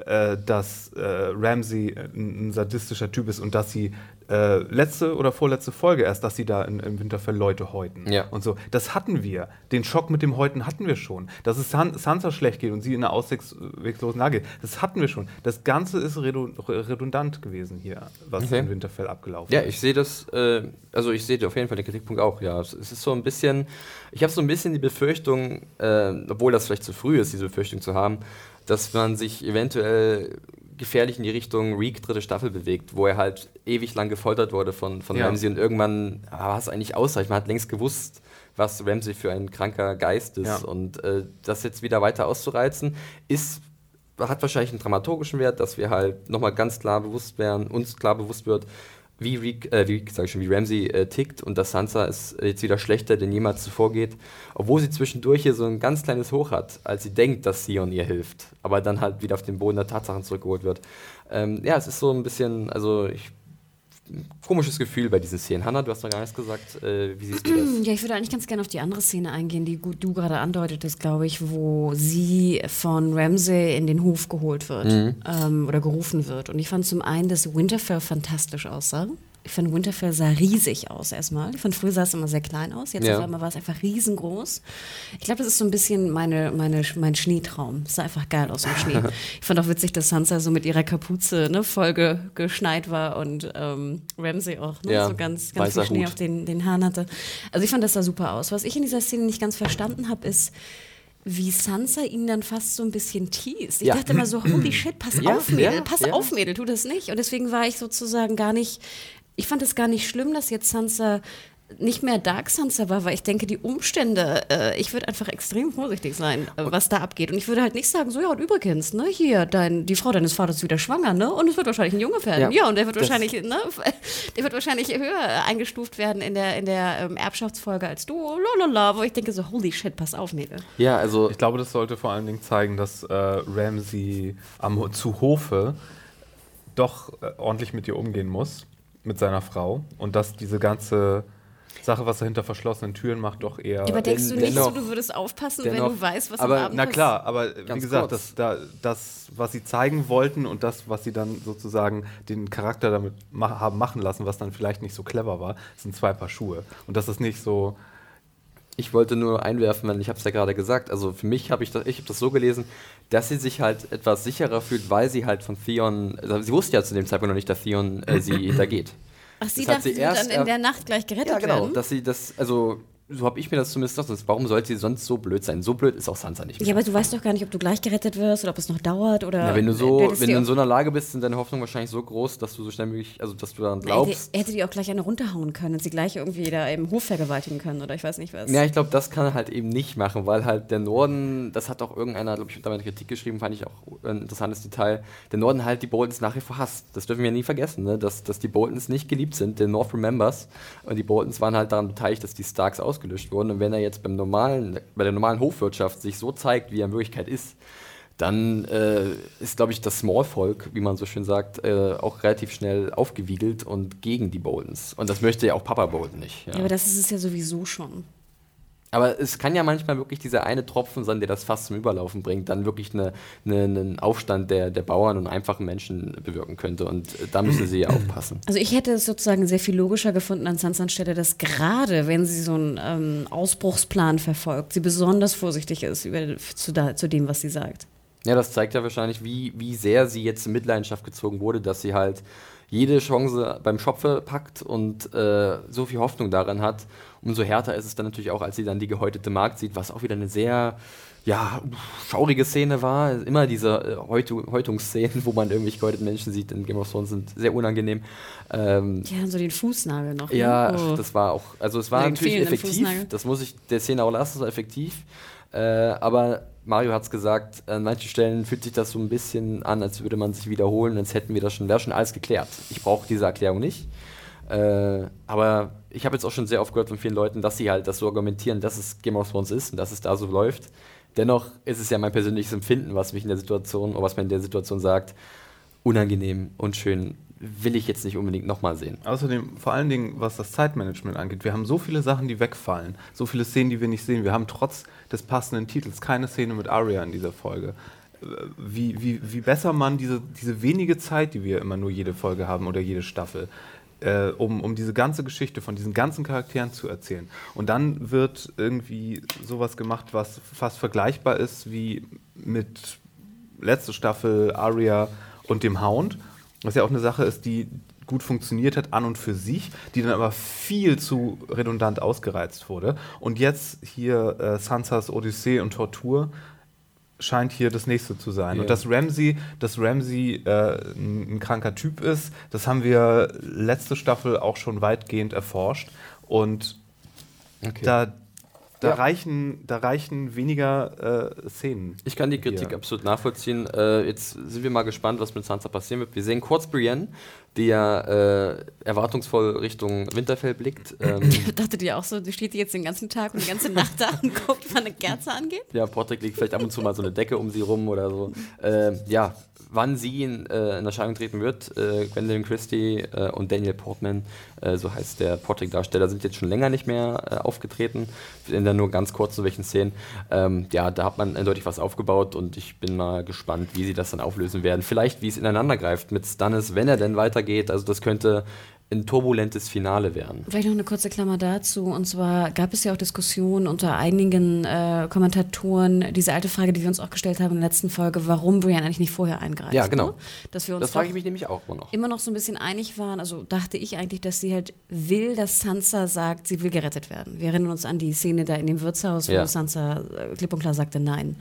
äh, dass äh, Ramsey ein, ein, sadistischer Typ ist und dass sie äh, letzte oder vorletzte Folge erst, dass sie da in, im Winterfell Leute häuten ja. und so. Das hatten wir. Den Schock mit dem Häuten hatten wir schon. Dass es San Sansa schlecht geht und sie in einer ausweglosen Lage das hatten wir schon. Das Ganze ist redundant gewesen hier, was okay. in Winterfell abgelaufen ist. Ja, ich sehe das, äh, also ich sehe auf jeden Fall den Kritikpunkt auch, ja. Es ist so ein bisschen, ich habe so ein bisschen die Befürchtung, äh, obwohl das vielleicht zu früh ist, diese Befürchtung zu haben, dass man sich eventuell gefährlich in die Richtung Reek dritte Staffel bewegt, wo er halt ewig lang gefoltert wurde von, von ja. Ramsey und irgendwann ah, war es eigentlich ausreichend. Man hat längst gewusst, was Ramsey für ein kranker Geist ist. Ja. Und äh, das jetzt wieder weiter auszureizen, ist, hat wahrscheinlich einen dramaturgischen Wert, dass wir halt nochmal ganz klar bewusst werden, uns klar bewusst wird, wie Rick, äh, wie, sag ich schon, wie Ramsey äh, tickt und dass Sansa ist jetzt wieder schlechter denn jemals zuvor geht, obwohl sie zwischendurch hier so ein ganz kleines Hoch hat, als sie denkt, dass Sion ihr hilft, aber dann halt wieder auf den Boden der Tatsachen zurückgeholt wird. Ähm, ja, es ist so ein bisschen, also ich komisches Gefühl bei diesen Szenen. Hanna, du hast noch gar nichts gesagt. Äh, wie siehst du das? <clears throat> Ja, ich würde eigentlich ganz gerne auf die andere Szene eingehen, die du gerade andeutetest, glaube ich, wo sie von Ramsey in den Hof geholt wird mhm. ähm, oder gerufen wird. Und ich fand zum einen, dass Winterfell fantastisch aussah. Ich fand Winterfell sah riesig aus erstmal. Fand früher sah es immer sehr klein aus. Jetzt ja. auf einmal war es einfach riesengroß. Ich glaube, das ist so ein bisschen meine, meine, mein Schneetraum. Es sah einfach geil aus im Schnee. <laughs> ich fand auch witzig, dass Sansa so mit ihrer Kapuze ne, voll ge, geschneit war und ähm, Ramsey auch ne, ja, so ganz, ganz viel Schnee Hut. auf den, den Haaren hatte. Also ich fand, das sah super aus. Was ich in dieser Szene nicht ganz verstanden habe, ist, wie Sansa ihn dann fast so ein bisschen teast. Ich ja. dachte immer so, holy <clears throat> shit, pass ja, auf, Mädel, pass auf, Mädel, tu das nicht. Und deswegen war ich sozusagen gar nicht ich fand es gar nicht schlimm, dass jetzt Sansa nicht mehr Dark Sansa war, weil ich denke, die Umstände, äh, ich würde einfach extrem vorsichtig sein, äh, was da abgeht. Und ich würde halt nicht sagen, so ja, und übrigens, ne, hier, dein, die Frau deines Vaters ist wieder schwanger, ne? Und es wird wahrscheinlich ein Junge werden. Ja, ja und der wird wahrscheinlich, ne, <laughs> der wird wahrscheinlich höher eingestuft werden in der, in der ähm, Erbschaftsfolge als du, lalala, wo ich denke so, holy shit, pass auf, Mädel. Ja, also. Ich glaube, das sollte vor allen Dingen zeigen, dass äh, Ramsey am, zu Hofe doch äh, ordentlich mit ihr umgehen muss mit seiner Frau und dass diese ganze Sache, was er hinter verschlossenen Türen macht, doch eher. Aber denkst du nicht dennoch, so, du würdest aufpassen, dennoch, wenn du weißt, was aber, am Abend Na klar, aber wie gesagt, das, das, was sie zeigen wollten und das, was sie dann sozusagen den Charakter damit ma haben machen lassen, was dann vielleicht nicht so clever war, sind zwei Paar Schuhe. Und das ist nicht so. Ich wollte nur einwerfen, weil ich habe es ja gerade gesagt. Also für mich habe ich das, ich habe das so gelesen, dass sie sich halt etwas sicherer fühlt, weil sie halt von Theon, also sie wusste ja zu dem Zeitpunkt noch nicht, dass Theon äh, sie <clears throat> hintergeht. Ach, sie das dachte, sie erst, dann in der Nacht gleich gerettet? Ja, genau, werden? dass sie das, also so habe ich mir das zumindest gedacht. Warum sollte sie sonst so blöd sein? So blöd ist auch Sansa nicht mehr. Ja, aber du weißt doch gar nicht, ob du gleich gerettet wirst oder ob es noch dauert oder. Ja, wenn du so, wenn du in so einer Lage bist, sind deine Hoffnungen wahrscheinlich so groß, dass du so schnell möglich, also dass du daran glaubst. Er hätte die auch gleich eine runterhauen können und sie gleich irgendwie da im Hof vergewaltigen können oder ich weiß nicht was. Ja, ich glaube, das kann er halt eben nicht machen, weil halt der Norden, das hat auch irgendeiner, glaube ich, damit Kritik geschrieben, fand ich auch ein interessantes Detail. Der Norden halt die Boltons nach wie vor hasst. Das dürfen wir nie vergessen, ne? dass, dass die Boltons nicht geliebt sind. Der North remembers und die Boltons waren halt daran beteiligt, dass die Starks ausgerottet ausgelöscht wurden. Und wenn er jetzt beim normalen, bei der normalen Hofwirtschaft sich so zeigt, wie er in Wirklichkeit ist, dann äh, ist, glaube ich, das Smallvolk, wie man so schön sagt, äh, auch relativ schnell aufgewiegelt und gegen die Boldens. Und das möchte ja auch Papa Bolden nicht. Ja. ja, aber das ist es ja sowieso schon. Aber es kann ja manchmal wirklich dieser eine Tropfen sein, der das fast zum Überlaufen bringt, dann wirklich eine, eine, einen Aufstand der, der Bauern und einfachen Menschen bewirken könnte. Und da müssen sie ja <clears throat> aufpassen. Also ich hätte es sozusagen sehr viel logischer gefunden an Sansans Stelle, dass gerade wenn sie so einen ähm, Ausbruchsplan verfolgt, sie besonders vorsichtig ist über, zu, da, zu dem, was sie sagt. Ja, das zeigt ja wahrscheinlich, wie, wie sehr sie jetzt in Mitleidenschaft gezogen wurde, dass sie halt jede Chance beim Schopfe packt und äh, so viel Hoffnung daran hat. Umso härter ist es dann natürlich auch, als sie dann die gehäutete Markt sieht, was auch wieder eine sehr ja, schaurige Szene war. Immer diese äh, Häutungsszenen, wo man irgendwelche gehäuteten Menschen sieht in Game of Thrones, sind sehr unangenehm. Ähm, die haben so den Fußnagel noch. Ne? Ja, oh. das war auch, also es war natürlich effektiv. Fußnagel. Das muss ich der Szene auch lassen, war effektiv. Äh, aber Mario hat es gesagt, an manchen Stellen fühlt sich das so ein bisschen an, als würde man sich wiederholen, als hätten wir das schon, wäre schon alles geklärt. Ich brauche diese Erklärung nicht. Äh, aber ich habe jetzt auch schon sehr oft gehört von vielen Leuten, dass sie halt das so argumentieren, dass es Game of Thrones ist und dass es da so läuft. Dennoch ist es ja mein persönliches Empfinden, was mich in der Situation, oder was man in der Situation sagt, unangenehm und schön will ich jetzt nicht unbedingt nochmal sehen. Außerdem, vor allen Dingen, was das Zeitmanagement angeht, wir haben so viele Sachen, die wegfallen, so viele Szenen, die wir nicht sehen. Wir haben trotz des passenden Titels keine Szene mit Arya in dieser Folge. Wie, wie, wie besser man diese, diese wenige Zeit, die wir immer nur jede Folge haben oder jede Staffel, äh, um, um diese ganze Geschichte von diesen ganzen Charakteren zu erzählen. Und dann wird irgendwie sowas gemacht, was fast vergleichbar ist wie mit letzte Staffel Arya und dem Hound was ja auch eine Sache ist, die gut funktioniert hat an und für sich, die dann aber viel zu redundant ausgereizt wurde. Und jetzt hier äh, Sansas Odyssee und Tortur scheint hier das nächste zu sein. Yeah. Und dass Ramsey, dass Ramsey äh, ein, kranker Typ ist, das haben wir letzte Staffel auch schon weitgehend erforscht. Und okay. da da, ja. reichen, da reichen weniger äh, Szenen. Ich kann die Kritik hier. absolut nachvollziehen. Äh, jetzt sind wir mal gespannt, was mit Sansa passieren wird. Wir sehen kurz Brienne, die ja äh, erwartungsvoll Richtung Winterfell blickt. <clears throat> Ähm, Dachtet ihr auch so, die steht jetzt den ganzen Tag und die ganze Nacht da <laughs> und guckt, wann eine Kerze angeht? Ja, Patrick legt vielleicht ab und zu mal so eine Decke um sie rum oder so. Äh, ja, wann sie in, äh, in Erscheinung treten wird. Äh, Gwendolyn Christie äh, und Daniel Portman, äh, so heißt der Portrait-Darsteller, sind jetzt schon länger nicht mehr äh, aufgetreten. In der nur ganz kurz zu welchen Szenen. Ähm, ja, da hat man eindeutig was aufgebaut und ich bin mal gespannt, wie sie das dann auflösen werden. Vielleicht, wie es ineinander greift mit Stannis, wenn er denn weitergeht. Also das könnte ein turbulentes Finale werden. Vielleicht noch eine kurze Klammer dazu. Und zwar gab es ja auch Diskussionen unter einigen äh, Kommentatoren, diese alte Frage, die wir uns auch gestellt haben in der letzten Folge, warum Brian eigentlich nicht vorher eingreift. Ja, genau. Ne? Dass wir uns das frage ich mich nämlich auch immer noch. Immer noch so ein bisschen einig waren. Also dachte ich eigentlich, dass sie halt will, dass Sansa sagt, sie will gerettet werden. Wir erinnern uns an die Szene da in dem Wirtshaus, wo ja. Sansa äh, klipp und klar sagte Nein.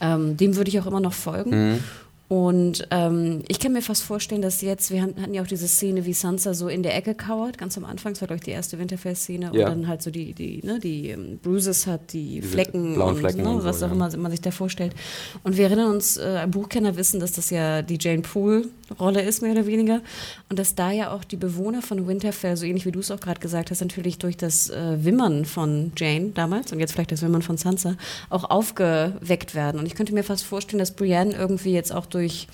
Ähm, dem würde ich auch immer noch folgen. Mhm. Und ähm, ich kann mir fast vorstellen, dass jetzt, wir hatten ja auch diese Szene, wie Sansa so in der Ecke kauert, ganz am Anfang, das war, glaube ich, die erste Winterfell-Szene, ja. und dann halt so die, die, ne, die ähm, Bruises hat, die Diese Flecken, blauen Flecken und, ne, was so, auch immer man sich da vorstellt. Und wir erinnern uns, äh, Buchkenner wissen, dass das ja die Jane Poole-Rolle ist, mehr oder weniger. Und dass da ja auch die Bewohner von Winterfell, so ähnlich wie du es auch gerade gesagt hast, natürlich durch das äh, Wimmern von Jane damals und jetzt vielleicht das Wimmern von Sansa auch aufgeweckt werden. Und ich könnte mir fast vorstellen, dass Brienne irgendwie jetzt auch durch durch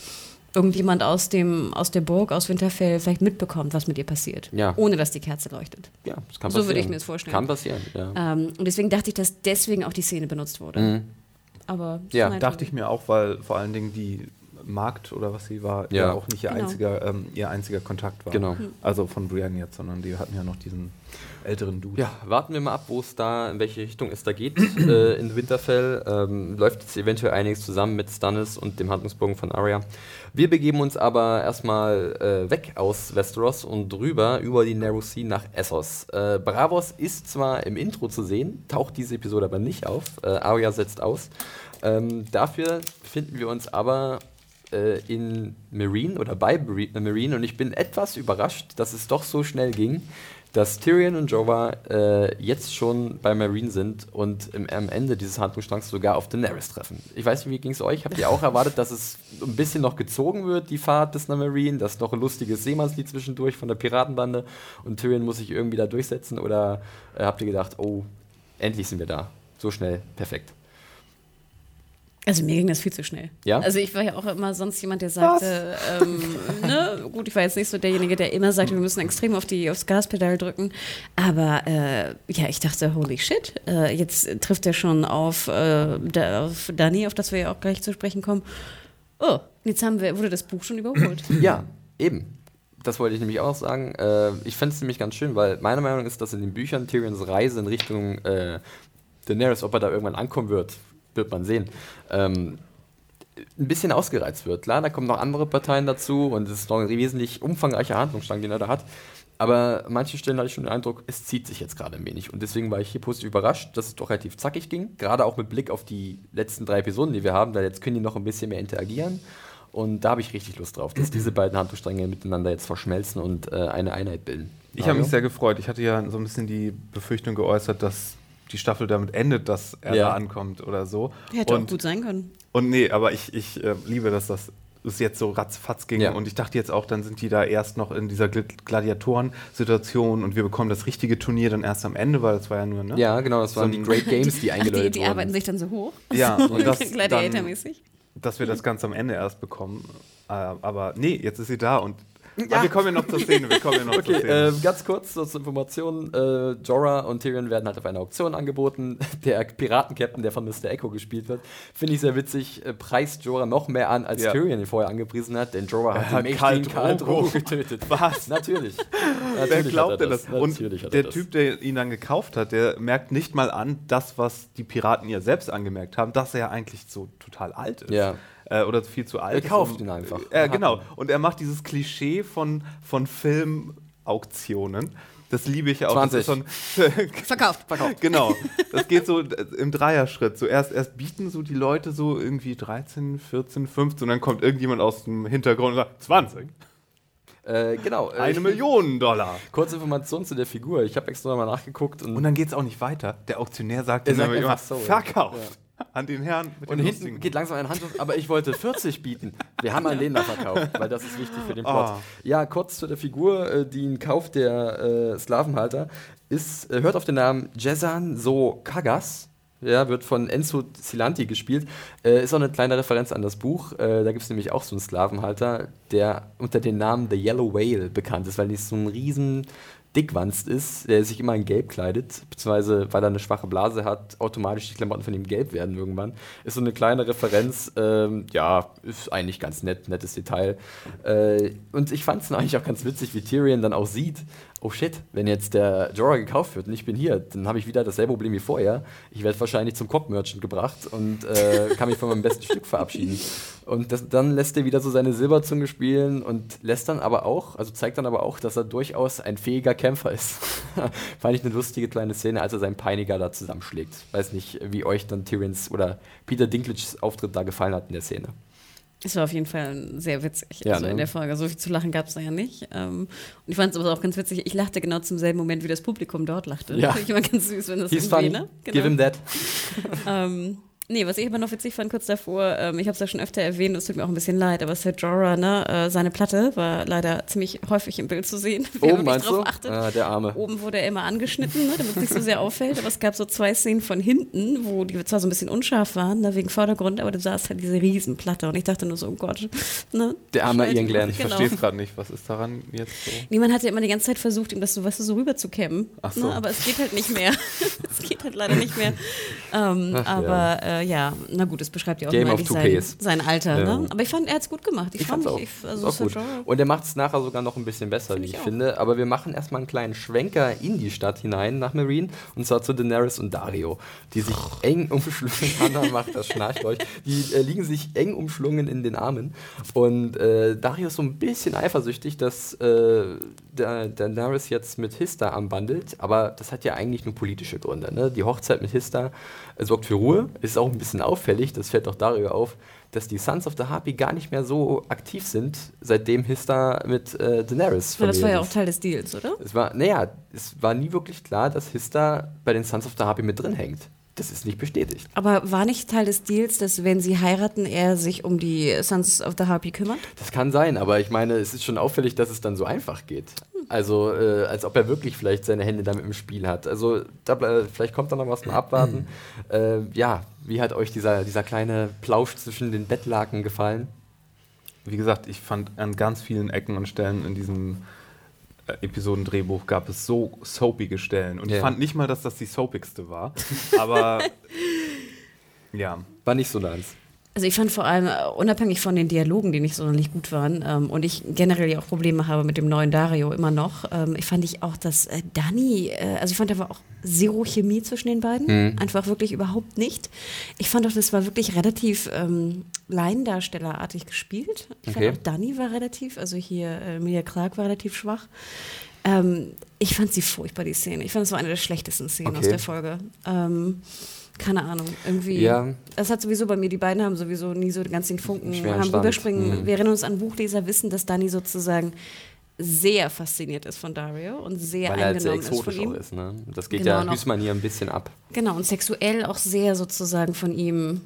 irgendjemand aus, dem, aus der Burg, aus Winterfell vielleicht mitbekommt, was mit ihr passiert. Ja. Ohne dass die Kerze leuchtet. Ja, das kann passieren. So würde ich mir das vorstellen. Kann passieren, ja. Ähm, und deswegen dachte ich, dass deswegen auch die Szene benutzt wurde. Mhm. Aber ja, dachte ich mir auch, weil vor allen Dingen die Markt oder was sie war, ja, ja auch nicht ihr, genau. einziger, ähm, ihr einziger Kontakt war. Genau. Hm. Also von Brienne jetzt, sondern die hatten ja noch diesen älteren Dude. Ja, warten wir mal ab, wo es da, in welche Richtung es da geht <clears throat> äh, in Winterfell. Ähm, läuft jetzt eventuell einiges zusammen mit Stannis und dem Handlungsbogen von Arya. Wir begeben uns aber erstmal äh, weg aus Westeros und drüber über die Narrow Sea nach Essos. Äh, Bravos ist zwar im Intro zu sehen, taucht diese Episode aber nicht auf. Äh, Arya setzt aus. Ähm, dafür finden wir uns aber äh, in Marine oder bei Marine und ich bin etwas überrascht, dass es doch so schnell ging dass Tyrion und Jova äh, jetzt schon bei Marine sind und im, am Ende dieses Handlungsstrangs sogar auf Daenerys treffen. Ich weiß nicht, wie ging es euch? Habt ihr auch erwartet, dass es ein bisschen noch gezogen wird, die Fahrt des Marine, dass noch ein lustiges Seemannslied zwischendurch von der Piratenbande und Tyrion muss sich irgendwie da durchsetzen? Oder äh, habt ihr gedacht, oh, endlich sind wir da. So schnell, perfekt. Also mir ging das viel zu schnell. Ja? Also ich war ja auch immer sonst jemand, der sagte, ähm, ne, gut, ich war jetzt nicht so derjenige, der immer sagte, wir müssen extrem auf die, aufs Gaspedal drücken. Aber äh, ja, ich dachte, holy shit, äh, jetzt trifft er schon auf, äh, da, auf Dani, auf das wir ja auch gleich zu sprechen kommen. Oh, jetzt haben wir, wurde das Buch schon überholt. <clears throat> Ja, eben. Das wollte ich nämlich auch sagen. Äh, ich fände es nämlich ganz schön, weil meine Meinung ist, dass in den Büchern Tyrions Reise in Richtung äh, Daenerys, ob er da irgendwann ankommen wird, wird man sehen, ähm, ein bisschen ausgereizt wird. Klar, da kommen noch andere Parteien dazu und es ist noch ein wesentlich umfangreicher Handlungsstrang, den er da hat. Aber an manchen Stellen hatte ich schon den Eindruck, es zieht sich jetzt gerade ein wenig. Und deswegen war ich hier positiv überrascht, dass es doch relativ zackig ging. Gerade auch mit Blick auf die letzten drei Episoden, die wir haben, da jetzt können die noch ein bisschen mehr interagieren. Und da habe ich richtig Lust drauf, dass diese beiden Handlungsstränge miteinander jetzt verschmelzen und äh, eine Einheit bilden. Ich habe mich sehr gefreut. Ich hatte ja so ein bisschen die Befürchtung geäußert, dass die Staffel damit endet, dass er Ja. da ankommt oder so. Hätte auch und, gut sein können. und nee, aber ich, ich äh, liebe, dass das es jetzt so ratzfatz ging. Ja. Und ich dachte jetzt auch, dann sind die da erst noch in dieser Gl- Gladiatoren-Situation und wir bekommen das richtige Turnier dann erst am Ende, weil das war ja nur, ne? Ja, genau, das So waren die Great Games, die Ach, die, eingeläutet die wurden. arbeiten sich dann so hoch. Ja, <laughs> und das dann, Gladiator-mäßig. dass wir das ganz am Ende erst bekommen. Äh, aber nee, jetzt ist sie da und Ja. Wir kommen ja noch zur Szene. Wir kommen ja noch Okay, äh, ganz kurz zur Information. Äh, Jorah und Tyrion werden halt auf einer Auktion angeboten. <laughs> Der Piratencaptain, der von Mr. Echo gespielt wird, finde ich sehr witzig, äh, preist Jorah noch mehr an, als Ja. Tyrion ihn vorher angepriesen hat, denn Jorah hat den Khal mächtigen Khal Drogo. Getötet. Was? <laughs> Natürlich. Wer glaubt er denn das? Und hat er der das. Typ, der ihn dann gekauft hat, der merkt nicht mal an, das, was die Piraten ja selbst angemerkt haben, dass er eigentlich so total alt ist. Ja. Äh, oder viel zu alt Er ist. kauft und- ihn einfach. Äh, genau. Und er macht dieses Klischee von, von Filmauktionen. Das liebe ich ja auch. 20. Das ist so ein, <laughs> Verkauft. Verkauft. genau. <laughs> Das geht so äh, im Dreierschritt. Zuerst erst bieten so die Leute so irgendwie 13, 14, 15 und dann kommt irgendjemand aus dem Hintergrund und sagt 20. Äh, genau. äh, Eine Million Dollar. Kurze Information zu der Figur. Ich habe extra mal nachgeguckt und, Und dann geht es auch nicht weiter. Der Auktionär sagt, Er sagt immer, so, ja. An den Herrn mit Und dem hinten lustigen- geht langsam ein Handtuch, aber ich wollte 40 bieten. Wir haben den da verkauft, weil das ist wichtig für den Plot. Ah. Ja, kurz zu der Figur, äh, die ihn kauft, der äh, Sklavenhalter, ist, äh, hört auf den Namen Jezan So Kagas. Ja, wird von Enzo Cilanti gespielt. Äh, ist auch eine kleine Referenz an das Buch. Äh, da gibt es nämlich auch so einen Sklavenhalter, der unter dem Namen The Yellow Whale bekannt ist, weil die so ein riesen dickwanst ist, der sich immer in Gelb kleidet, beziehungsweise weil er eine schwache Blase hat, automatisch die Klamotten von ihm gelb werden irgendwann. Ist so eine kleine Referenz, ähm, ja, ist eigentlich ganz nett, nettes Detail. Äh, und ich fand es eigentlich auch ganz witzig, wie Tyrion dann auch sieht, oh shit, wenn jetzt der Jorah gekauft wird und ich bin hier, dann habe ich wieder dasselbe Problem wie vorher. Ich werde wahrscheinlich zum Cock-Merchant gebracht und äh, kann mich von meinem besten Stück verabschieden. Und das, dann lässt er wieder so seine Silberzunge spielen und lässt dann aber auch, also zeigt dann aber auch, dass er durchaus ein fähiger Kämpfer ist. <laughs> Fand ich eine lustige kleine Szene, als er seinen Peiniger da zusammenschlägt. Weiß nicht, wie euch dann Tyrions oder Peter Dinklages Auftritt da gefallen hat in der Szene. Es war auf jeden Fall sehr witzig. Ja, also in ne? der Folge. So viel zu lachen gab es da ja nicht. Ähm, und ich fand es aber auch ganz witzig. Ich lachte genau zum selben Moment, wie das Publikum dort lachte. Ja. Finde <laughs> ich immer ganz süß, wenn das He's irgendwie, funny, ne? give him that. <laughs> Ähm, nee, was ich aber noch witzig fand, kurz davor, ähm, ich habe es ja schon öfter erwähnt, es tut mir auch ein bisschen leid, aber Sir Jorah, ne, äh, seine Platte war leider ziemlich häufig im Bild zu sehen. <laughs> Wer Oben meinst du? drauf achtet. Ah, der Arme. Oben wurde er immer angeschnitten, ne, damit es nicht so sehr auffällt. Aber es gab so zwei Szenen von hinten, wo die zwar so ein bisschen unscharf waren, ne, wegen Vordergrund, aber du sahst halt diese Riesenplatte. Und ich dachte nur so, oh Gott. Ne, Der arme Ian Glenn. Ich Genau. verstehe es gerade nicht. Was ist daran jetzt so? Niemand hat ja immer die ganze Zeit versucht, ihm das so, weißt du, so rüber zu kämmen. Ach so. Ne? Aber es geht halt nicht mehr. <laughs> es geht halt leider nicht mehr. <laughs> Ähm, Ach, aber ja. Äh, ja, na gut, es beschreibt ja auch Game of sein, sein Alter. Ja. Ne? Aber ich fand, er hat es gut gemacht. Ich, Ich fand auch. ich, also auch gut. Und er macht es nachher sogar noch ein bisschen besser, Find wie ich auch. finde. Aber wir machen erstmal einen kleinen Schwenker in die Stadt hinein, nach Marine. Und zwar zu Daenerys und Dario, die sich eng umschlungen. <laughs> Hannah macht das, schnarcht euch. Die äh, liegen sich eng umschlungen in den Armen. Und äh, Dario ist so ein bisschen eifersüchtig, dass äh, der, Daenerys jetzt mit Hista anbandelt. Aber das hat ja eigentlich nur politische Gründe. Ne? Die Hochzeit mit Hista äh, sorgt für Ruhe. Ist auch ein bisschen auffällig, das fällt auch Dario auf, dass die Sons of the Harpy gar nicht mehr so aktiv sind, seitdem Hista mit äh, Daenerys Ja, das war ja auch. Teil des Deals, oder? Es war, naja, es war nie wirklich klar, dass Hista bei den Sons of the Harpy mit drin hängt. Das ist nicht bestätigt. Aber war nicht Teil des Deals, dass wenn sie heiraten, er sich um die Sons of the Harpy kümmert? Das kann sein, aber ich meine, es ist schon auffällig, dass es dann so einfach geht. Also, äh, als ob er wirklich vielleicht seine Hände damit im Spiel hat. Also, da, vielleicht kommt da noch was mal abwarten. <clears throat> äh, ja, wie hat euch dieser, dieser kleine Plausch zwischen den Bettlaken gefallen? Wie gesagt, ich fand an ganz vielen Ecken und Stellen in diesem Episodendrehbuch gab es so soapige Stellen. Und Ja. ich fand nicht mal, dass das die soapigste war. <laughs> Aber ja. War nicht so deins. Also ich fand vor allem, äh, unabhängig von den Dialogen, die nicht sonderlich gut waren, ähm, und ich generell ja auch Probleme habe mit dem neuen Dario immer noch, ähm, ich fand ich auch, dass äh, Dani, äh, also ich fand da war auch zero Chemie zwischen den beiden, einfach wirklich überhaupt nicht. Ich fand auch, das war wirklich relativ ähm, Laiendarstellerartig gespielt. Ich Okay. fand auch Dani war relativ, also hier äh, Emilia Clark war relativ schwach. Ähm, ich fand sie furchtbar, die Szene. Ich fand es war eine der schlechtesten Szenen aus Okay. der Folge. Ähm, keine Ahnung, irgendwie. Ja. Es hat sowieso bei mir, die beiden haben sowieso nie so ganz den Funken, Schweren haben rüberspringen. Mhm. Wir erinnern uns an Buchleser, wissen, dass Dani sozusagen sehr fasziniert ist von Dario und sehr Weil er halt sehr eingenommen ist von ihm. ist. Ne? Das geht Genau, ja Hüßmann hier ein bisschen ab. Genau, und sexuell auch sehr sozusagen von ihm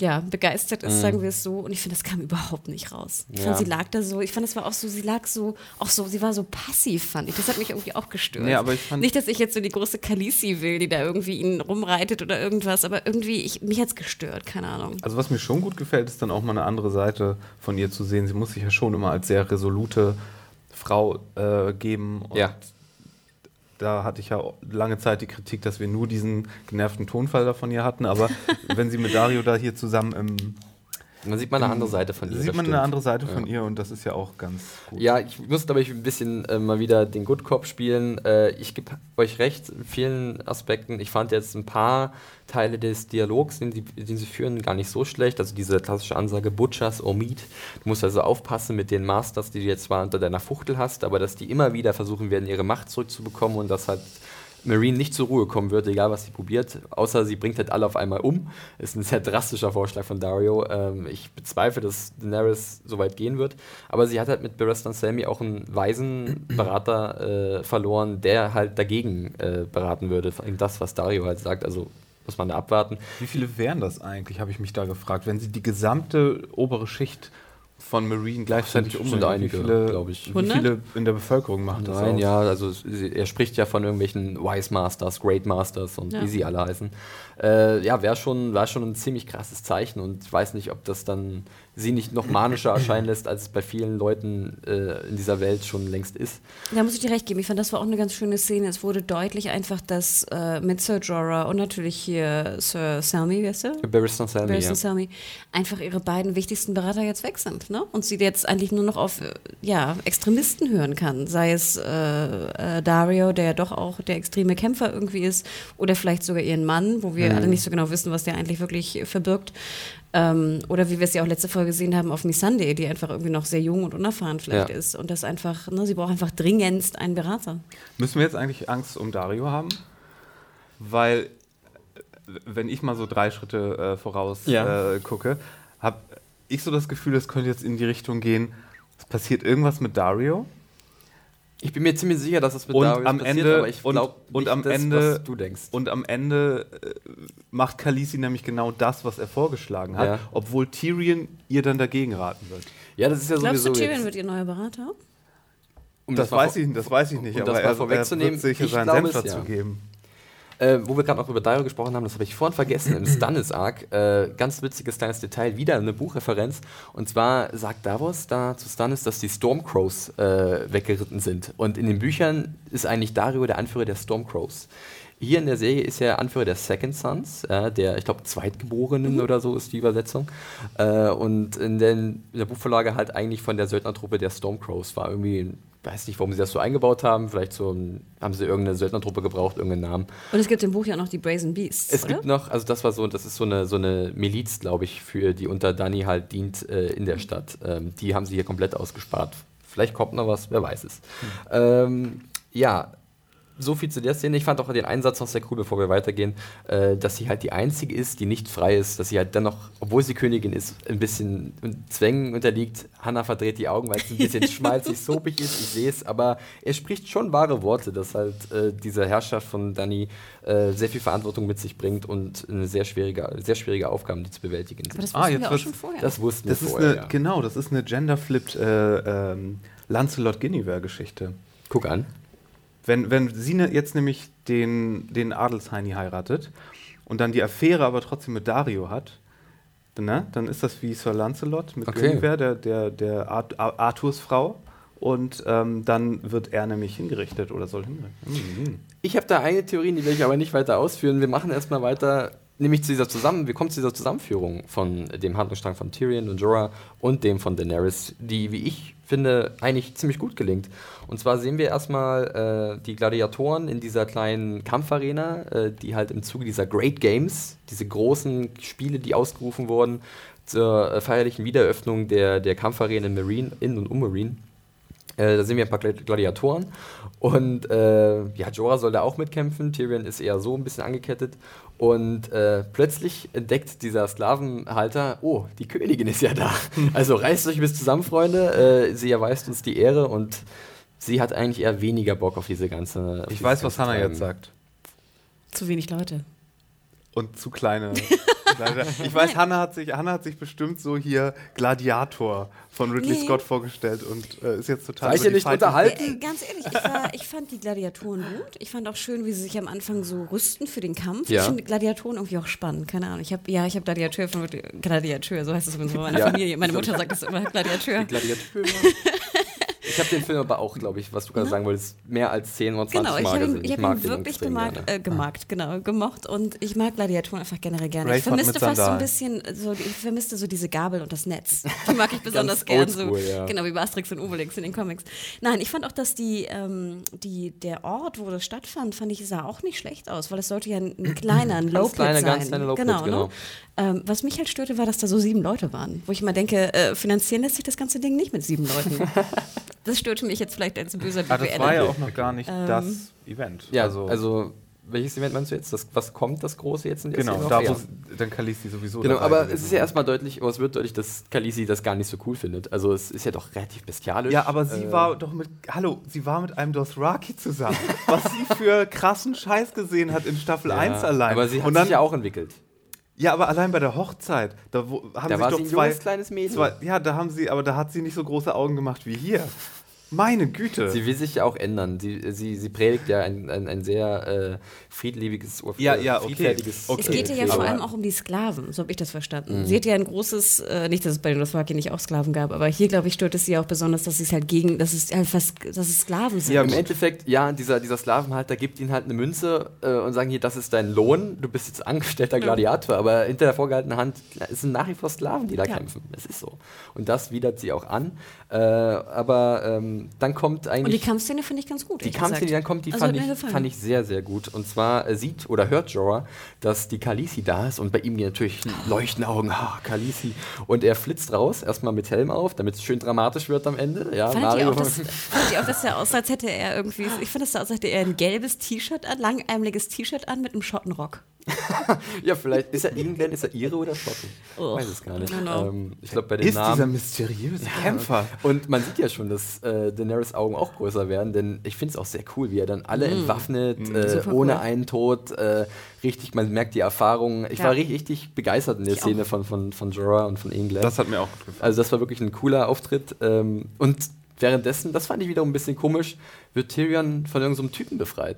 ja, begeistert ist, Mhm. sagen wir es so. Und ich finde, das kam überhaupt nicht raus. Ich Ja. fand, sie lag da so, ich fand, es war auch so, sie lag so, auch so, sie war so passiv, fand ich. Das hat mich irgendwie auch gestört. Nee, aber ich fand- nicht, dass ich jetzt so die große Kalisi will, die da irgendwie ihn rumreitet oder irgendwas, aber irgendwie, ich, mich hat es gestört, keine Ahnung. Also was mir schon gut gefällt, ist dann auch mal eine andere Seite von ihr zu sehen. Sie muss sich ja schon immer als sehr resolute Frau äh, geben. Und Ja. Da hatte ich ja lange Zeit die Kritik, dass wir nur diesen genervten Tonfall da von ihr hatten. Aber <laughs> wenn sie mit Dario da hier zusammen im Man sieht mal eine andere Seite von ihr. sieht das man eine stimmt. andere Seite von ihr und das ist ja auch ganz gut. Ja, ich muss, glaube ich, ein bisschen äh, mal wieder den Good Cop spielen. Äh, ich gebe euch recht in vielen Aspekten. Ich fand jetzt ein paar Teile des Dialogs, den sie, den sie führen, gar nicht so schlecht. Also diese klassische Ansage Butchers or Meat. Du musst also aufpassen mit den Masters, die du jetzt zwar unter deiner Fuchtel hast, aber dass die immer wieder versuchen werden, ihre Macht zurückzubekommen und dass halt Marine nicht zur Ruhe kommen wird, egal was sie probiert, außer sie bringt halt alle auf einmal um. Ist ein sehr drastischer Vorschlag von Dario. Ähm, ich bezweifle, dass Daenerys so weit gehen wird. Aber sie hat halt mit Barristan Selmy auch einen weisen <clears throat> Berater äh, verloren, der halt dagegen äh, beraten würde. Das, was Dario halt sagt. Also muss man da abwarten. Wie viele wären das eigentlich, habe ich mich da gefragt, wenn sie die gesamte obere Schicht von Marine gleichzeitig einige, wie viele, glaub ich. Wie 100? viele in der Bevölkerung macht das Nein, aus? ja, also er spricht ja von irgendwelchen Wise Masters, Great Masters und Ja. wie sie alle heißen. Äh, ja, wäre schon, wär schon ein ziemlich krasses Zeichen und ich weiß nicht, ob das dann sie nicht noch manischer erscheinen lässt, als es bei vielen Leuten äh, in dieser Welt schon längst ist. Da muss ich dir recht geben. Ich fand, das war auch eine ganz schöne Szene. Es wurde deutlich einfach, dass äh, mit Sir Jorah und natürlich hier Sir Selmy, wie heißt der? Barristan Selmy, ja. Barristan Selmy, einfach ihre beiden wichtigsten Berater jetzt weg sind. Ne? Und sie jetzt eigentlich nur noch auf äh, ja, Extremisten hören kann. Sei es äh, äh, Dario, der ja doch auch der extreme Kämpfer irgendwie ist, oder vielleicht sogar ihren Mann, wo wir alle nicht so genau wissen, was der eigentlich wirklich verbirgt. Ähm, oder wie wir es ja auch letzte Folge gesehen haben auf Missandei, die einfach irgendwie noch sehr jung und unerfahren vielleicht Ja. ist. Und das einfach, ne, sie braucht einfach dringendst einen Berater. Müssen wir jetzt eigentlich Angst um Dario haben? Weil, wenn ich mal so drei Schritte äh, voraus Ja. äh, gucke, habe ich so das Gefühl, es könnte jetzt in die Richtung gehen, es passiert irgendwas mit Dario. Ich bin mir ziemlich sicher, dass das mit Und Darius am passiert, Ende- aber ich und- glaube und am das, Ende- was du denkst. Und am Ende äh, macht Khaleesi nämlich genau das, was er vorgeschlagen hat, Ja. obwohl Tyrion ihr dann dagegen raten wird. ja, das ist ja Glaubst sowieso du, Tyrion jetzt, wird ihr neuer Berater? um Das, mal weiß ich, das weiß ich nicht, um aber das mal er, er vorwegzunehmen, wird sicher ich seinen Senf dazu ja. geben. Äh, wo wir gerade noch über Dario gesprochen haben, das habe ich vorhin vergessen, im <clears throat> Stannis-Arc, äh, ganz witziges kleines Detail, wieder eine Buchreferenz. Und zwar sagt Davos da zu Stannis, dass die Stormcrows äh, weggeritten sind. Und in den Büchern ist eigentlich Dario der Anführer der Stormcrows. Hier in der Serie ist er Anführer der Second Sons, äh, der, ich glaube, Zweitgeborenen oder so ist die Übersetzung. Äh, und in, den, in der Buchvorlage halt eigentlich von der Söldnertruppe der Stormcrows war irgendwie, weiß nicht, warum sie das so eingebaut haben. Vielleicht so haben sie irgendeine Söldnertruppe gebraucht, irgendeinen Namen. Und es gibt im Buch ja noch die Brazen Beasts, Es oder? gibt noch, also das war so, das ist so eine, so eine Miliz, glaube ich, für die unter Dani halt dient äh, in der Stadt. Ähm, die haben sie hier komplett ausgespart. Vielleicht kommt noch was, wer weiß es. Ähm, ja, so viel zu der Szene. Ich fand auch den Einsatz noch sehr cool, bevor wir weitergehen, äh, dass sie halt die einzige ist, die nicht frei ist, dass sie halt dennoch, obwohl sie Königin ist, ein bisschen Zwängen unterliegt. Hannah verdreht die Augen, weil es ein bisschen <laughs> schmalzig, soapig ist, ich sehe es, aber er spricht schon wahre Worte, dass halt äh, diese Herrschaft von Dani äh, sehr viel Verantwortung mit sich bringt und eine sehr schwierige, sehr schwierige Aufgaben, die zu bewältigen Aber das sind. wussten Ah, jetzt wir auch schon vorher. Das wussten Das wir ist vorher, eine, ja. genau, das ist eine gender-flipped äh, ähm, Lancelot Guinevere-Geschichte. Guck an. Wenn, wenn sie ne, jetzt nämlich den, den Adelsheini heiratet und dann die Affäre aber trotzdem mit Dario hat, dann, ne, dann ist das wie Sir Lancelot mit Okay. Guinevere, der, der, der Art, Ar- Arthurs Frau. Und ähm, dann wird er nämlich hingerichtet oder soll hingerichtet. Mhm. Ich habe da eine Theorie, die will ich aber nicht weiter ausführen. Wir machen erstmal weiter, nämlich zu dieser Zusammen, wir kommen zu dieser Zusammenführung von dem Handlungsstrang von Tyrion und Jorah und dem von Daenerys, die, wie ich finde, eigentlich ziemlich gut gelingt. Und zwar sehen wir erstmal äh, die Gladiatoren in dieser kleinen Kampfarena, äh, die halt im Zuge dieser Great Games, diese großen Spiele, die ausgerufen wurden, zur äh, feierlichen Wiedereröffnung der, der Kampfarena in Marine, in und um Marine, äh, da sehen wir ein paar Gladi- Gladiatoren und äh, ja, Jorah soll da auch mitkämpfen. Tyrion ist eher so ein bisschen angekettet und äh, plötzlich entdeckt dieser Sklavenhalter, oh, die Königin ist ja da. <laughs> Also reißt euch bis zusammen, Freunde. Äh, sie erweist uns die Ehre und sie hat eigentlich eher weniger Bock auf diese ganze. auf Ich weiß, was Hannah jetzt sagt. Zu wenig Leute. Und zu kleine. <laughs> ich weiß, Hannah hat, sich, Hannah hat sich bestimmt so hier Gladiator von Ridley Nee. Scott vorgestellt und äh, ist jetzt total. War ich hier nicht unterhalten? Äh, ganz ehrlich, ich, war, ich fand die Gladiatoren gut. Ich fand auch schön, wie sie sich am Anfang so rüsten für den Kampf. Ja. Ich finde Gladiatoren irgendwie auch spannend. Keine Ahnung. Ich habe ja, ich habe Gladiateur von Gladiateur, so heißt es in meiner Ja. Familie. Meine Mutter sagt es immer Gladiateur. Die Gladiateure. <laughs> ich habe den Film aber auch, glaube ich, was du gerade sagen wolltest, mehr als 10 oder 20 Genau, ich Mal habe gesehen. ihn, ich hab mag ihn den wirklich extrem gemag, gerne. äh, gemocht, genau, gemocht und ich mag Gladiatoren einfach generell gerne. ich Braveheart vermisste fast so ein bisschen, so, ich vermisste so diese Gabel und das Netz. <laughs> Die mag ich besonders gern. So, ja. Genau, wie bei Asterix und Obelix in den Comics. Nein, ich fand auch, dass die, ähm, die, der Ort, wo das stattfand, fand ich, sah auch nicht schlecht aus, weil es sollte ja ein, ein <clears throat> kleiner, ein Low-Pit sein. ganz kleiner Low-Pit, genau. genau. Ne? Ähm, was mich halt störte, war, dass da so sieben Leute waren. Wo ich mal denke, äh, finanzieren lässt sich das ganze Ding nicht mit sieben Leuten. <laughs> das störte mich jetzt vielleicht als böser Ah, das war ja auch noch gar nicht Ähm, das Event. Ja, also, welches Event meinst du jetzt? Das, was kommt, das große jetzt in der Genau, da Ja. dann Khaleesi sowieso. Genau, aber es ist ja erstmal deutlich, aber es wird deutlich, dass Khaleesi das gar nicht so cool findet. Also es ist ja doch relativ bestialisch. Ja, aber sie Äh, war doch mit. Hallo, sie war mit einem Dothraki zusammen. was sie für krassen Scheiß gesehen hat in Staffel ja, 1 allein. Aber sie hat Und dann, sich ja auch entwickelt. Ja, aber allein bei der Hochzeit, da wo, haben Da sich war doch sie ein zwei, kleines Mädchen. zwei. Ja, da haben sie, aber da hat sie nicht so große Augen gemacht wie hier. Meine Güte. Sie will sich ja auch ändern. Sie, sie, sie predigt ja ein, ein, ein sehr äh, friedliebiges, Ja, ja, okay. Okay. Es geht ja Credo. vor allem auch um die Sklaven, so habe ich das verstanden. Mhm. Sie hat ja ein großes, äh, nicht, dass es bei den Dothraki nicht auch Sklaven gab, aber hier, glaube ich, stört es sie auch besonders, dass sie es halt gegen, dass es halt fast, dass es Sklaven sind. Ja, im Endeffekt, ja, dieser, dieser Sklavenhalter gibt ihnen halt eine Münze äh, und sagen hier, das ist dein Lohn, du bist jetzt angestellter <laughs> Gladiator, aber hinter der vorgehaltenen Hand es sind nach wie vor Sklaven, die da Ja. kämpfen. Es ist so. Und das widert sie auch an. Äh, aber ähm, dann kommt eigentlich. Und die Kampfszene finde ich ganz gut. Die Kampfszene, die dann kommt, die Also fand, ich, fand ich sehr, sehr gut. Und zwar äh, sieht oder hört Jorah, dass die Khaleesi da ist und bei ihm natürlich leuchten Augen, ah, Khaleesi. Und er flitzt raus, erstmal mit Helm auf, damit es schön dramatisch wird am Ende. Ja, Fandet ihr, auch, dass, <laughs> fandet ihr auch, dass er aussah, als hätte er irgendwie, ich finde, das sah aus, als hätte er ein gelbes T-Shirt an, langärmeliges T-Shirt an mit einem Schottenrock. <laughs> ja, vielleicht ist er England, ist er Ire oder Schotten? Oh, Weiß es gar nicht. Don't know. Ähm, ich glaube, bei den ist dieser Namen. mysteriöse Kämpfer. Und man sieht ja schon, dass äh, Daenerys Augen auch größer werden, denn ich finde es auch sehr cool, wie er dann alle entwaffnet, äh, Mm. Super ohne cool. einen Tod, äh, richtig, man merkt die Erfahrung. Ich Ja. war richtig, richtig begeistert in der Ich Szene auch. von, von, von Jorah und von England. Das hat mir auch gut gefallen. Also das war wirklich ein cooler Auftritt. Ähm, und währenddessen, das fand ich wiederum ein bisschen komisch, wird Tyrion von irgendeinem Typen befreit.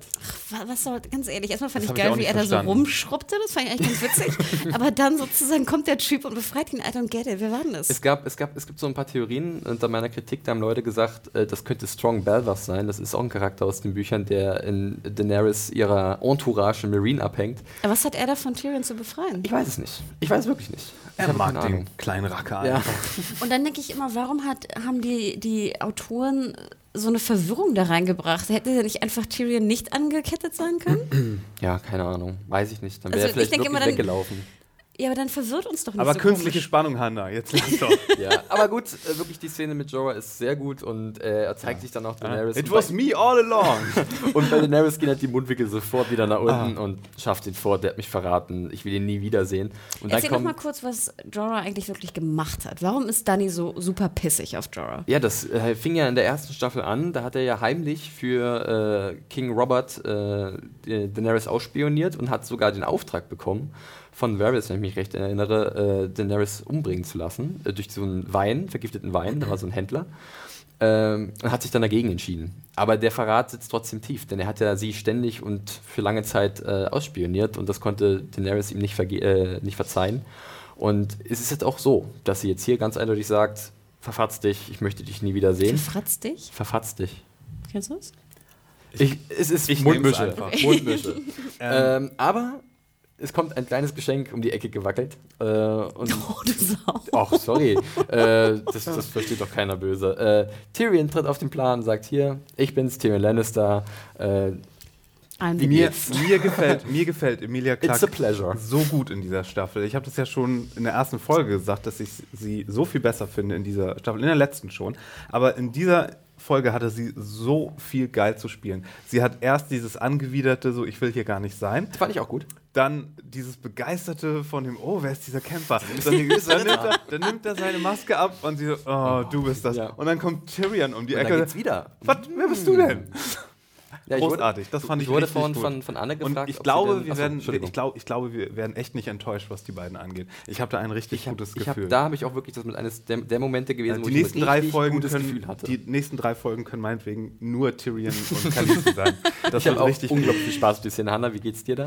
Wa- Was soll, ganz ehrlich, erstmal fand Das ich ich geil, auch wie er da so rumschrubbte, das fand ich eigentlich ganz witzig. <laughs> Aber dann sozusagen kommt der Typ und befreit ihn, I don't get it, wer war denn das? Es gab, es gab, es gibt so ein paar Theorien. Unter meiner Kritik, da haben Leute gesagt, äh, das könnte Strong Belvas sein. Das ist auch ein Charakter aus den Büchern, der in Daenerys ihrer Entourage in Marine abhängt. Aber was hat er da von Tyrion zu befreien? Ich weiß es nicht. Ich weiß wirklich nicht. Ich er mag den kleinen Racker Ja. einfach. Und dann denke ich immer, warum hat, haben die, die Autoren so eine Verwirrung da reingebracht? Hätte er nicht einfach Tyrion nicht angekettet sein können? <clears throat> ja, keine Ahnung. Weiß ich nicht. Dann Also wäre er ich vielleicht denke wirklich immer dann- weggelaufen. Ja, aber dann verwirrt uns doch nicht Aber so künstliche komisch. Spannung, Hanna. Jetzt lass doch. <laughs> ja. Aber gut, äh, wirklich die Szene mit Jorah ist sehr gut und äh, er zeigt sich dann auch Daenerys. It Und was me all along. <laughs> Und bei Daenerys gehen halt die Mundwinkel sofort wieder nach unten Ah. und schafft ihn vor, der hat mich verraten, ich will ihn nie wiedersehen. Und dann Erzähl doch kommt, mal kurz, was Jorah eigentlich wirklich gemacht hat. Warum ist Dani so super pissig auf Jorah? Ja, das äh, fing ja in der ersten Staffel an. Da hat er ja heimlich für äh, King Robert äh, Daenerys ausspioniert und hat sogar den Auftrag bekommen von Varys, wenn ich mich recht erinnere, äh, Daenerys umbringen zu lassen, äh, durch so einen Wein, vergifteten Wein, da war so ein Händler. Ähm, und hat sich dann dagegen entschieden. Aber der Verrat sitzt trotzdem tief, denn er hat ja sie ständig und für lange Zeit äh, ausspioniert und das konnte Daenerys ihm nicht, äh, nicht verzeihen. Und es ist jetzt auch so, dass sie jetzt hier ganz eindeutig sagt, verfatz dich, ich möchte dich nie wieder sehen. Verfatz dich? Verfatz dich. Kennst du es? Ich, es ist ich Mundmische. Mundmische. <laughs> ähm, aber es kommt ein kleines Geschenk um die Ecke gewackelt. Äh, und <laughs> oh, du Sau. Ach, sorry. äh, das, das, versteht doch keiner böse. Äh, Tyrion tritt auf den Plan, sagt hier, ich bin's, Tyrion Lannister. Äh, mir, mir, gefällt, mir gefällt Emilia Clarke so gut in dieser Staffel. Ich habe das ja schon in der ersten Folge gesagt, dass ich sie so viel besser finde in dieser Staffel, in der letzten schon. Aber in dieser Folge hatte sie so viel geil zu spielen. Sie hat erst dieses angewiderte, so ich will hier gar nicht sein. Das fand ich auch gut. Dann dieses begeisterte von dem, oh, wer ist dieser Kämpfer? Dann, dann, nimmt, er, dann nimmt, er, seine Maske ab und sie so, oh, du bist das. Ja. Und dann kommt Tyrion um die und Ecke. Dann geht's wieder. Was, wer bist du denn? Ja, Großartig, das fand ich, ich wurde von, von, von Anne gefragt. Und ich glaube, wir achso, werden, ich, glaub, ich glaube, wir werden echt nicht enttäuscht, was die beiden angeht. Ich habe da ein richtig hab, gutes Gefühl. Hab, da habe ich auch wirklich das mit eines der, der Momente gewesen, ja, die wo nächsten ich drei Folgen gutes können, Gefühl hatte. Die nächsten drei Folgen können meinetwegen nur Tyrion <laughs> und Khaleesi sein. Das ich habe auch richtig unglaublich viel Spaß mit Szene. Hanna, wie geht's dir da?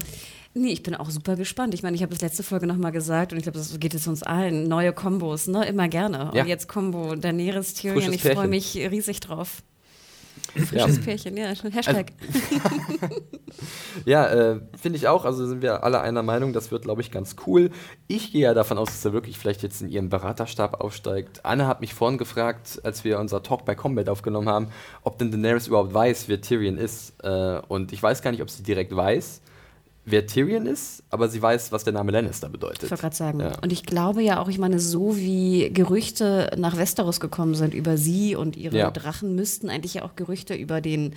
Nee, ich bin auch super gespannt. Ich meine, ich habe das letzte Folge nochmal gesagt und ich glaube, das geht jetzt uns allen. Neue Kombos, ne? Immer gerne. Ja. Und jetzt Kombo Daenerys, Tyrion. Ich freue mich riesig drauf. Frisches ja. Pärchen, ja. Hashtag. Also, <laughs> ja, äh, finde ich auch. Also sind wir alle einer Meinung, das wird, glaube ich, ganz cool. Ich gehe ja davon aus, dass er wirklich vielleicht jetzt in ihren Beraterstab aufsteigt. Anne hat mich vorhin gefragt, als wir unser Talk bei Combat aufgenommen haben, ob denn Daenerys überhaupt weiß, wer Tyrion ist. Äh, und ich weiß gar nicht, ob sie direkt weiß wer Tyrion ist, aber sie weiß, was der Name Lannister bedeutet. Ich wollte gerade sagen. Ja. Und ich glaube ja auch, ich meine, so wie Gerüchte nach Westeros gekommen sind über sie und ihre ja. Drachen, müssten eigentlich ja auch Gerüchte über den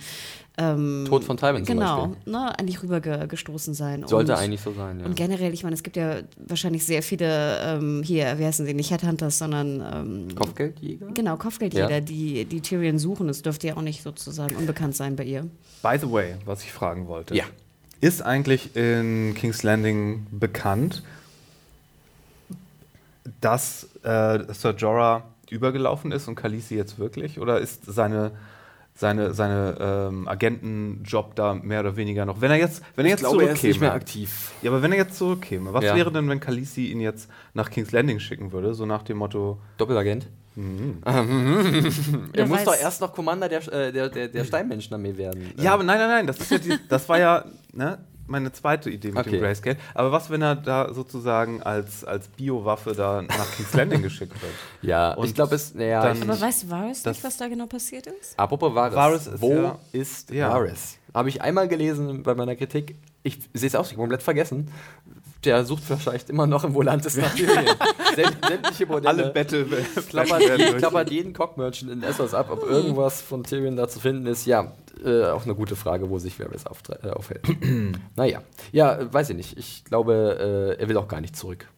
ähm, Tod von Tywin genau, ne, eigentlich rübergestoßen sein. Sollte und, eigentlich so sein, ja. Und generell, ich meine, es gibt ja wahrscheinlich sehr viele, ähm, hier, wie heißen sie, nicht Headhunters, sondern ähm, Kopfgeldjäger? Genau, Kopfgeldjäger, ja. die, die Tyrion suchen. Es dürfte ja auch nicht sozusagen unbekannt sein bei ihr. By the way, was ich fragen wollte. Ja. Ist eigentlich in King's Landing bekannt, dass äh, Sir Jorah übergelaufen ist und Khaleesi jetzt wirklich? Oder ist seine, seine, seine ähm, Agentenjob da mehr oder weniger noch? Wenn er jetzt, wenn er jetzt glaube, er ist nicht mehr aktiv. Ja, aber wenn er jetzt zurückkäme, was ja. wäre denn, wenn Khaleesi ihn jetzt nach King's Landing schicken würde? So nach dem Motto. Doppelagent? Mhm. <laughs> er muss doch erst noch Commander der, äh, der, der, der Steinmenschenarmee werden. Ja, aber nein, nein, nein, das, ist ja die, das war ja ne, meine zweite Idee mit okay. dem Grayscale. Aber was, wenn er da sozusagen als, als Biowaffe da nach King's Landing geschickt wird? <laughs> Ja, und ich glaube, es. Naja, aber weiß Varys nicht, was da genau passiert ist? Apropos Varys. Varys ist Wo ja, ist ja. Varys? Habe ich einmal gelesen bei meiner Kritik. Ich sehe es auch nicht komplett vergessen der sucht vielleicht immer noch im Volantis nach Syrien. Sämtliche Modelle. Alle Battle klappert, <laughs> klappert jeden Cock-Merchant in Essos ab, ob irgendwas von Tyrion da zu finden ist. Ja, äh, auch eine gute Frage, wo sich Varys äh, aufhält. <clears throat> naja, ja, weiß ich nicht. Ich glaube, äh, er will auch gar nicht zurück.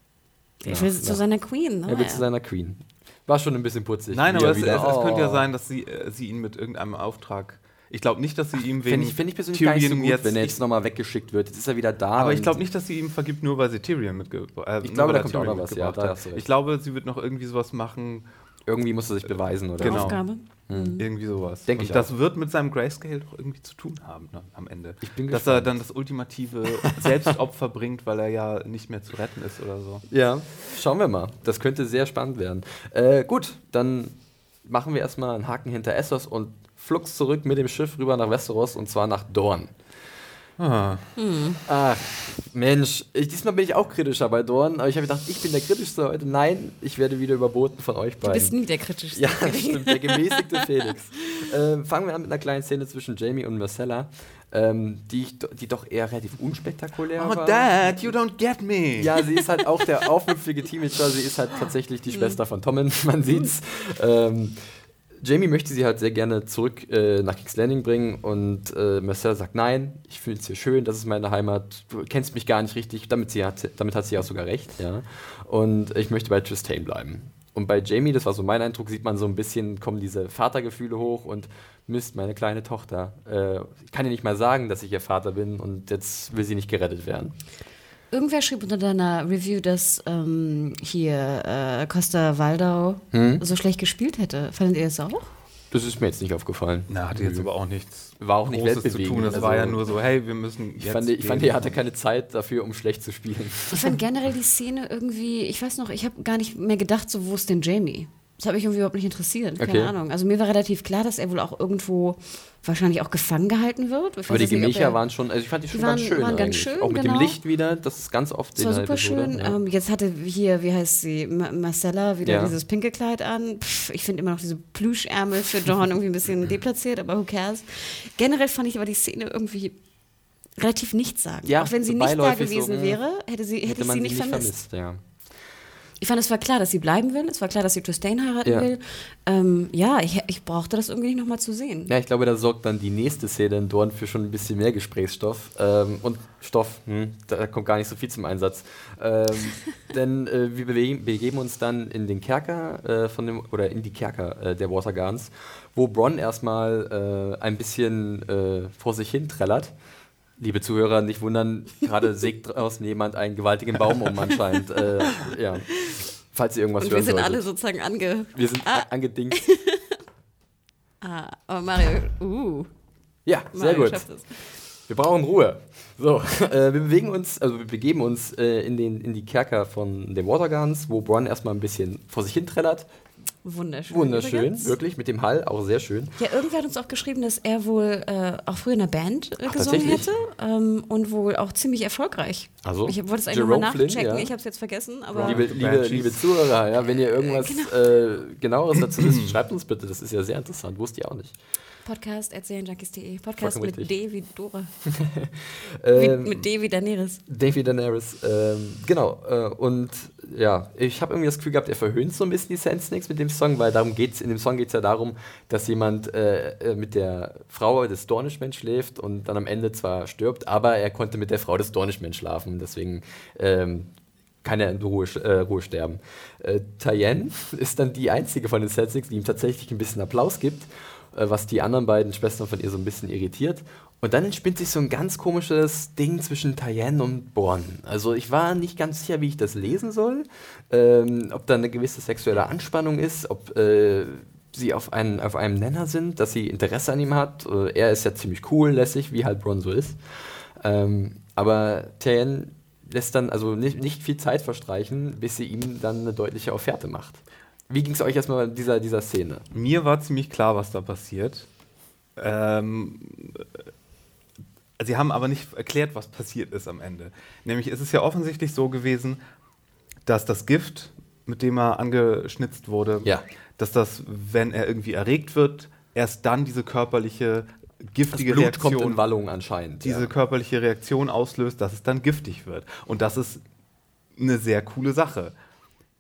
Er will zu seiner Queen. Ne? Er will zu seiner Queen. War schon ein bisschen putzig. Nein, aber es, es, es, könnte ja oh. sein, dass sie, äh, sie ihn mit irgendeinem Auftrag ich glaube nicht, dass sie ihm wegen Finde ich, find ich persönlich Tyrion gar nicht so gut, jetzt, wenn er jetzt nochmal weggeschickt wird. Jetzt ist er wieder da. Aber ich glaube nicht, dass sie ihm vergibt, nur weil sie Tyrion mitge äh, Ich glaube, da kommt Tyrion auch noch was, ja, da Ich glaube, sie wird noch irgendwie sowas machen. Irgendwie muss er sich beweisen, oder? Genau. Aufgabe? Mhm. Irgendwie sowas. Denke ich das auch. wird mit seinem Grayscale doch irgendwie zu tun haben ne, am Ende. Ich bin Dass gespannt. er dann das ultimative Selbstopfer bringt, weil er ja nicht mehr zu retten ist oder so. Ja, schauen wir mal. Das könnte sehr spannend werden. Äh, gut, dann machen wir erstmal einen Haken hinter Essos und flugs zurück mit dem Schiff rüber nach Westeros und zwar nach Dorn. Ah. Hm. Ach, Mensch, ich, diesmal bin ich auch kritischer bei Dorn, aber ich habe gedacht, ich bin der kritischste heute. Nein, ich werde wieder überboten von euch beiden. Du bist nie der kritischste. Ja, stimmt, der gemäßigte Felix. Ähm, fangen wir an mit einer kleinen Szene zwischen Jamie und Marcella, ähm, die, ich, die doch eher relativ unspektakulär oh, war. Oh, Dad, you don't get me. Ja, sie ist halt auch der aufmüpfige Teenager, sie ist halt tatsächlich die Schwester von Tommen, <laughs> man sieht's. Ähm, Jamie möchte sie halt sehr gerne zurück äh, nach King's Landing bringen und äh, Marcel sagt nein, ich fühle es hier schön, das ist meine Heimat, du kennst mich gar nicht richtig, damit, sie hat, damit hat sie auch sogar recht, ja. Und ich möchte bei Tristane bleiben. Und bei Jamie, das war so mein Eindruck, sieht man so ein bisschen, kommen diese Vatergefühle hoch und Mist, meine kleine Tochter. Äh, ich kann ihr nicht mal sagen, dass ich ihr Vater bin und jetzt will sie nicht gerettet werden. Irgendwer schrieb unter deiner Review, dass ähm, hier äh, Costa Waldau Hm? so schlecht gespielt hätte. Fandet ihr das auch? Das ist mir jetzt nicht aufgefallen. Na, hatte jetzt aber auch nichts War auch nicht Großes zu tun. Das also- war ja nur so, hey, wir müssen jetzt Ich fand, ich fand, er hatte keine Zeit dafür, um schlecht zu spielen. Ich fand generell die Szene irgendwie, ich weiß noch, ich habe gar nicht mehr gedacht, so, wo ist denn Jamie? Das hat mich irgendwie überhaupt nicht interessiert. Keine Okay. Ahnung. Also mir war relativ klar, dass er wohl auch irgendwo wahrscheinlich auch gefangen gehalten wird. Ich Aber die nicht, Gemächer er- waren schon, also ich fand die schon Die ganz waren- schön. waren ganz schön, Auch mit genau. dem Licht wieder, das ist ganz oft Das war super schön. Ja. Ähm, jetzt hatte hier, wie heißt sie, Ma Marcella, wieder Ja. dieses pinke Kleid an. Pff, ich finde immer noch diese Plüschärmel für Dawn irgendwie ein bisschen <laughs> deplatziert, aber who cares. Generell fand ich aber die Szene irgendwie relativ nichtssagend. Ja, Auch wenn sie so nicht da beiläufig so, gewesen mh, wäre, hätte, sie, hätte, Hätte ich sie nicht vermisst. ja. Ich fand, es war klar, dass sie bleiben will. Es war klar, dass sie Tristan heiraten Ja. will. Ähm, ja, ich, ich brauchte das irgendwie nicht nochmal zu sehen. Ja, ich glaube, da sorgt dann die nächste Szene in Dorn für schon ein bisschen mehr Gesprächsstoff. Ähm, und Stoff, hm, da kommt gar nicht so viel zum Einsatz. Ähm, <laughs> denn äh, wir bewegen, begeben uns dann in den Kerker äh, von dem, oder in die Kerker äh, der Waterguns, wo Bronn erstmal äh, ein bisschen äh, vor sich hin trällert. Liebe Zuhörer, nicht wundern, gerade sägt draußen jemand einen gewaltigen Baum um anscheinend. Äh, ja. Falls ihr irgendwas Und wir hören sind solltet. alle sozusagen ange... wir sind Ah. angedingt. <laughs> Ah, aber Mario, uh, Ja, sehr Mario gut. schafft es. Wir brauchen Ruhe. So, äh, wir bewegen uns, also wir begeben uns äh, in, den, in die Kerker von den Waterguns, wo Bronn erstmal ein bisschen vor sich hin trällert. Wunderschön. Wunderschön, übrigens. wirklich, mit dem Hall, auch sehr schön. Ja, irgendwer hat uns auch geschrieben, dass er wohl äh, auch früher in einer Band äh, Ach, gesungen hätte ähm, und wohl auch ziemlich erfolgreich. Also, ich wollte es eigentlich nochmal Flynn, nachchecken, ja. ich habe es jetzt vergessen, aber Liebe, liebe, liebe Zuhörer, ja, wenn ihr irgendwas äh, genaueres dazu wisst, schreibt uns bitte, das ist ja sehr interessant, wusste ich auch nicht. Podcast erzählenjunkies.de. Podcast Vollkommen mit D wie Dora. <laughs> Ähm, wie, mit D wie Daenerys. Davy Daenerys, ähm, genau. Äh, und ja, ich habe irgendwie das Gefühl gehabt, er verhöhnt so ein bisschen die Sand Snakes mit dem Song, weil darum geht's, in dem Song geht es ja darum, dass jemand äh, äh, mit der Frau des Dornishmen schläft und dann am Ende zwar stirbt, aber er konnte mit der Frau des Dornishmen schlafen. Deswegen ähm, kann er in Ruhe, äh, Ruhe sterben. Äh, Tyen <laughs> ist dann die einzige von den Snakes, die ihm tatsächlich ein bisschen Applaus gibt, was die anderen beiden Schwestern von ihr so ein bisschen irritiert. Und dann entspinnt sich so ein ganz komisches Ding zwischen Tyen und Born. Also ich war nicht ganz sicher, wie ich das lesen soll. Ähm, ob da eine gewisse sexuelle Anspannung ist, ob äh, sie auf, einen, auf einem Nenner sind, dass sie Interesse an ihm hat. Äh, er ist ja ziemlich cool, lässig, wie halt Bronn so ist. Ähm, aber Tyen lässt dann also nicht, nicht viel Zeit verstreichen, bis sie ihm dann eine deutliche Offerte macht. Wie ging es euch erstmal dieser, dieser Szene? Mir war ziemlich klar, was da passiert. Ähm, äh, sie haben aber nicht erklärt, was passiert ist am Ende. Nämlich ist es ja offensichtlich so gewesen, dass das Gift, mit dem er angeschnitzt wurde, Ja. dass das, wenn er irgendwie erregt wird, erst dann diese körperliche Das giftige Blut Reaktion, kommt in Wallung anscheinend. diese ja. körperliche Reaktion auslöst, dass es dann giftig wird. Und das ist eine sehr coole Sache.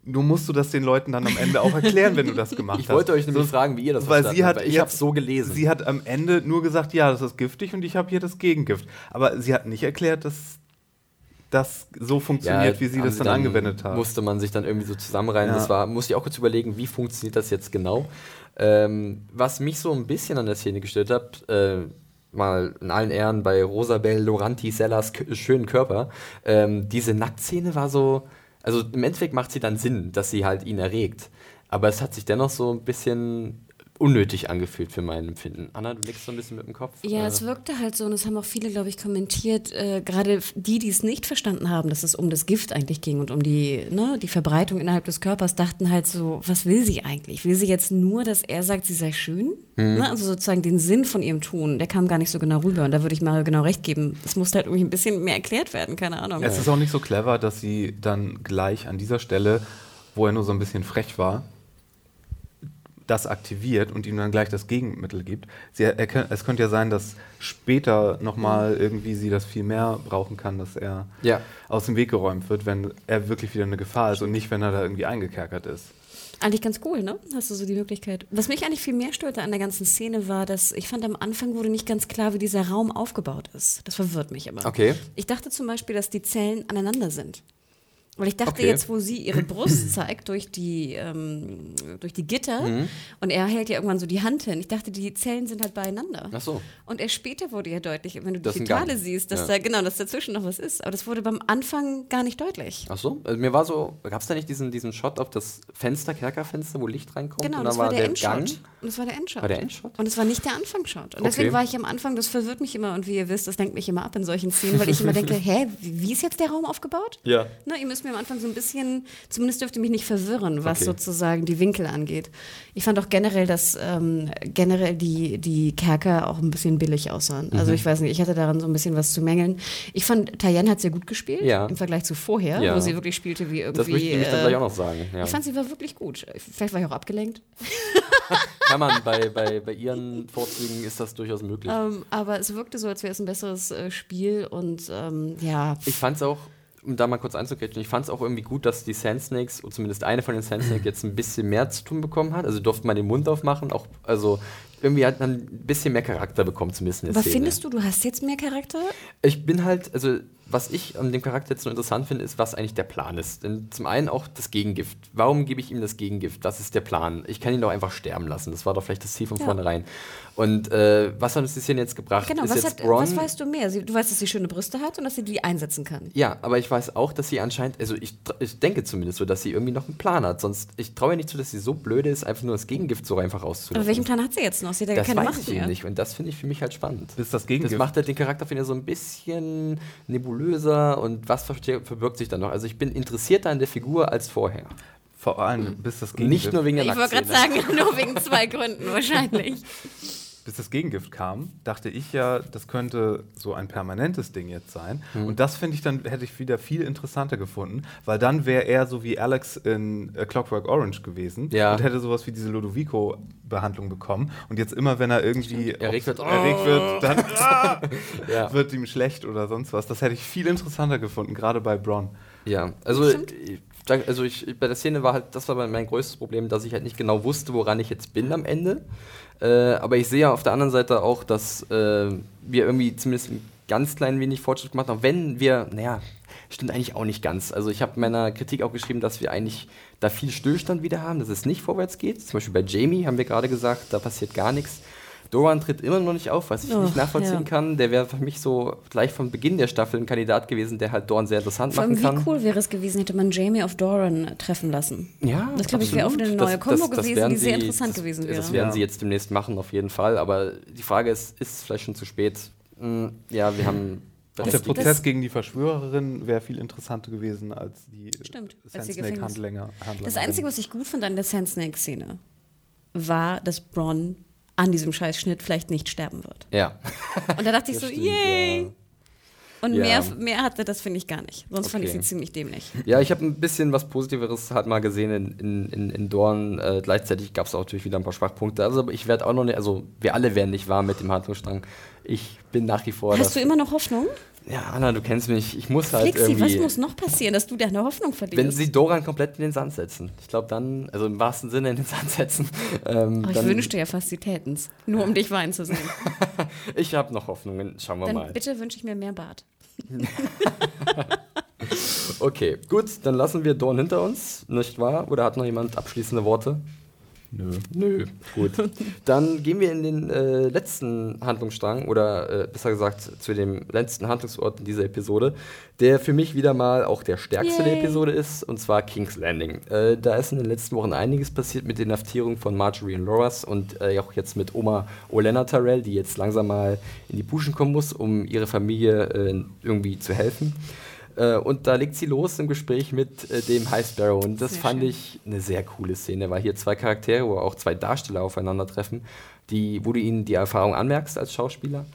Nur musst du das den Leuten dann am Ende auch erklären, wenn du das <laughs> gemacht Ich hast. wollte euch nämlich Sonst- fragen, wie ihr das weil sie hat habt, ich habe so gelesen. Sie hat am Ende nur gesagt, ja, das ist giftig und ich habe hier das Gegengift. Aber sie hat nicht erklärt, dass das so funktioniert, wie sie das dann, angewendet haben. Musste man sich dann irgendwie so zusammenreihen. Ja. Das war, musste ich auch kurz überlegen, wie funktioniert das jetzt genau. Ähm, was mich so ein bisschen an der Szene gestört hat, äh, mal in allen Ehren bei Rosabelle Loranti Sellas schönen Körper, ähm, diese Nacktszene war so, also im Endeffekt macht sie dann Sinn, dass sie halt ihn erregt. Aber es hat sich dennoch so ein bisschen unnötig angefühlt für mein Empfinden. Anna, du nickst so ein bisschen mit dem Kopf. Ja, Äh, es wirkte halt so, und das haben auch viele, glaube ich, kommentiert, äh, gerade die, die es nicht verstanden haben, dass es um das Gift eigentlich ging und um die, ne, die Verbreitung innerhalb des Körpers, dachten halt so, was will sie eigentlich? Will sie jetzt nur, dass er sagt, sie sei schön? Ne? Also sozusagen den Sinn von ihrem Tun, der kam gar nicht so genau rüber. Und da würde ich Mario genau recht geben. Es musste halt irgendwie ein bisschen mehr erklärt werden, keine Ahnung. Es ist auch nicht so clever, dass sie dann gleich an dieser Stelle, wo er nur so ein bisschen frech war, das aktiviert und ihm dann gleich das Gegenmittel gibt. Sie, er, es könnte ja sein, dass später nochmal irgendwie sie das viel mehr brauchen kann, dass er Ja. aus dem Weg geräumt wird, wenn er wirklich wieder eine Gefahr ist und nicht, wenn er da irgendwie eingekerkert ist. Eigentlich ganz cool, ne? Hast du so die Möglichkeit. Was mich eigentlich viel mehr störte an der ganzen Szene war, dass ich fand, am Anfang wurde nicht ganz klar, wie dieser Raum aufgebaut ist. Das verwirrt mich immer. Okay. Ich dachte zum Beispiel, dass die Zellen aneinander sind. Weil ich dachte Okay. jetzt, wo sie ihre Brust <clears throat> zeigt durch die, ähm, durch die Gitter Mhm. und er hält ja irgendwann so die Hand hin. Ich dachte, die Zellen sind halt beieinander. Ach so. Und erst später wurde ja deutlich, wenn du die Fetale siehst, dass Ja. da genau, dass dazwischen noch was ist. Aber das wurde beim Anfang gar nicht deutlich. Ach so, also mir war so, gab es da nicht diesen, diesen Shot auf das Fenster, Kerkerfenster, wo Licht reinkommt? Genau, und das da war der, Gang? Und das war der Endshot. War der Endshot? Und es war nicht der Anfangsshot. Und Okay. deswegen war ich am Anfang, das verwirrt mich immer und wie ihr wisst, das lenkt mich immer ab in solchen Szenen, weil ich immer denke, <laughs> hä, wie, ist jetzt der Raum aufgebaut? Ja. Na, ihr müsst mir am Anfang so ein bisschen, zumindest dürft ihr mich nicht verwirren, was Okay. sozusagen die Winkel angeht. Ich fand auch generell, dass ähm, generell die, die Kerker auch ein bisschen billig aussahen. Mhm. Also ich weiß nicht, ich hatte daran so ein bisschen was zu mängeln. Ich fand, Tayen hat sehr gut gespielt Ja. im Vergleich zu vorher, Ja. wo sie wirklich spielte wie irgendwie. Das möchte ich nämlich dann äh, gleich auch noch sagen. Ja. Ich fand, sie war wirklich gut. Vielleicht war ich auch abgelenkt. <laughs> <laughs> Kann man bei, bei, bei ihren Vorzügen ist das durchaus möglich. Ähm, aber es wirkte so, als wäre es ein besseres äh, Spiel und ähm, ja. Ich fand es auch, um da mal kurz einzugreifen, ich fand es auch irgendwie gut, dass die Sand Snakes, oder zumindest eine von den Sand Snakes, jetzt ein bisschen mehr zu tun bekommen hat. Also durfte man den Mund aufmachen, auch, also irgendwie hat man ein bisschen mehr Charakter bekommen, zumindest in der Aber Szene. findest du, du hast jetzt mehr Charakter? Ich bin halt, also was ich an dem Charakter jetzt so interessant finde, ist, was eigentlich der Plan ist. Denn zum einen auch das Gegengift. Warum gebe ich ihm das Gegengift? Das ist der Plan. Ich kann ihn doch einfach sterben lassen. Das war doch vielleicht das Ziel von Ja. vornherein. Und äh, was hat uns die Szene jetzt gebracht? Genau, ist was, jetzt hat, Bronn, was weißt du mehr? Sie, du weißt, dass sie schöne Brüste hat und dass sie die einsetzen kann. Ja, aber ich weiß auch, dass sie anscheinend, also ich, ich denke zumindest so, dass sie irgendwie noch einen Plan hat. Sonst, ich traue ihr nicht zu, dass sie so blöde ist, einfach nur das Gegengift so einfach rauszulassen. Aber welchen Plan hat sie jetzt noch? Sie hat ja das keine weiß Macht ich mehr. eben nicht. Und das finde ich für mich halt spannend. Bis das Das Gegengift. macht halt den Charakter finde ich so ein bisschen nebulöser und was verbirgt sich da noch. Also ich bin interessierter an der Figur als vorher. Vor allem, bis das Gegengift, Nicht nur wegen der Ich wollte gerade sagen, <laughs> nur wegen zwei Gründen wahrscheinlich. <laughs> bis das Gegengift kam, dachte ich ja, das könnte so ein permanentes Ding jetzt sein. Hm. Und das finde ich dann, hätte ich wieder viel interessanter gefunden, weil dann wäre er so wie Alex in äh, Clockwork Orange gewesen Ja. und hätte sowas wie diese Ludovico-Behandlung bekommen. Und jetzt immer, wenn er irgendwie Erregt wird. erregt wird, dann ah, <laughs> Ja. <laughs> wird ihm schlecht oder sonst was. Das hätte ich viel interessanter gefunden, gerade bei Bronn. Ja, also, Stimmt. Also ich, bei der Szene war halt, das war mein größtes Problem, dass ich halt nicht genau wusste, woran ich jetzt bin am Ende. Äh, aber ich sehe ja auf der anderen Seite auch, dass äh, wir irgendwie zumindest ein ganz klein wenig Fortschritt gemacht haben. Wenn wir, naja, stimmt eigentlich auch nicht ganz. Also ich habe in meiner Kritik auch geschrieben, dass wir eigentlich da viel Stillstand wieder haben, dass es nicht vorwärts geht. Zum Beispiel bei Jamie haben wir gerade gesagt, da passiert gar nichts. Doran tritt immer noch nicht auf, was ich Oh, nicht nachvollziehen ja. kann. Der wäre für mich so gleich von Beginn der Staffel ein Kandidat gewesen, der halt Doran sehr interessant Vor allem, machen wie kann. cool wäre es gewesen, hätte man Jamie auf Doran treffen lassen. Ja, Das, glaube ich, wäre auch eine neue Kombo gewesen, werden die sehr sie- interessant das, gewesen wäre. Das werden Ja. sie jetzt demnächst machen, auf jeden Fall. Aber die Frage ist, ist es vielleicht schon zu spät? Hm, ja, wir haben. Auch Das- der das- Prozess gegen die Verschwörerin wäre viel interessanter gewesen als die die Sandsnake-Handlänger. Das Einzige, was ich gut fand an der Sand Snake-Szene, war, dass Bronn an diesem Scheißschnitt vielleicht nicht sterben wird. Ja. Und da dachte ich so, stimmt, yay! ja. Und Ja. mehr, mehr hatte das, finde ich, gar nicht. Sonst fand ich Okay. sie ziemlich dämlich. Ja, ich habe ein bisschen was Positiveres halt mal gesehen in, in, in, Dorn. Äh, gleichzeitig gab es auch natürlich wieder ein paar Schwachpunkte. Also ich werde auch noch nicht, also wir alle werden nicht warm mit dem Handlungsstrang. Ich bin nach wie vor. Hast du immer noch Hoffnung? Ja, Anna, du kennst mich. Ich muss halt Flixi, was irgendwie. muss noch passieren, dass du deine Hoffnung verlierst? wenn sie Doran komplett in den Sand setzen. Ich glaube dann, also im wahrsten Sinne in den Sand setzen. <laughs> Ähm, oh, ich wünschte ja fast, sie täten's. Nur um dich weinen zu sehen. <laughs> Ich habe noch Hoffnungen. Schauen wir Dann mal. bitte wünsche ich mir mehr Bart. <laughs> Okay, gut, dann lassen wir Dorn hinter uns, nicht wahr? Oder hat noch jemand abschließende Worte? Nö. Nö. Gut. Dann gehen wir in den äh, letzten Handlungsstrang oder äh, besser gesagt zu dem letzten Handlungsort in dieser Episode, der für mich wieder mal auch der stärkste der Yay. Episode ist, und zwar King's Landing. Äh, da ist in den letzten Wochen einiges passiert mit der Inhaftierung von Marjorie und Loras und äh, auch jetzt mit Oma Olenna Tyrell, die jetzt langsam mal in die Puschen kommen muss, um ihre Familie äh, irgendwie zu helfen. Äh, und da legt sie los im Gespräch mit äh, dem High Sparrow. Und das Sehr fand schön. ich eine sehr coole Szene, weil hier zwei Charaktere, wo auch zwei Darsteller aufeinandertreffen, die, wo du ihnen die Erfahrung anmerkst als Schauspieler.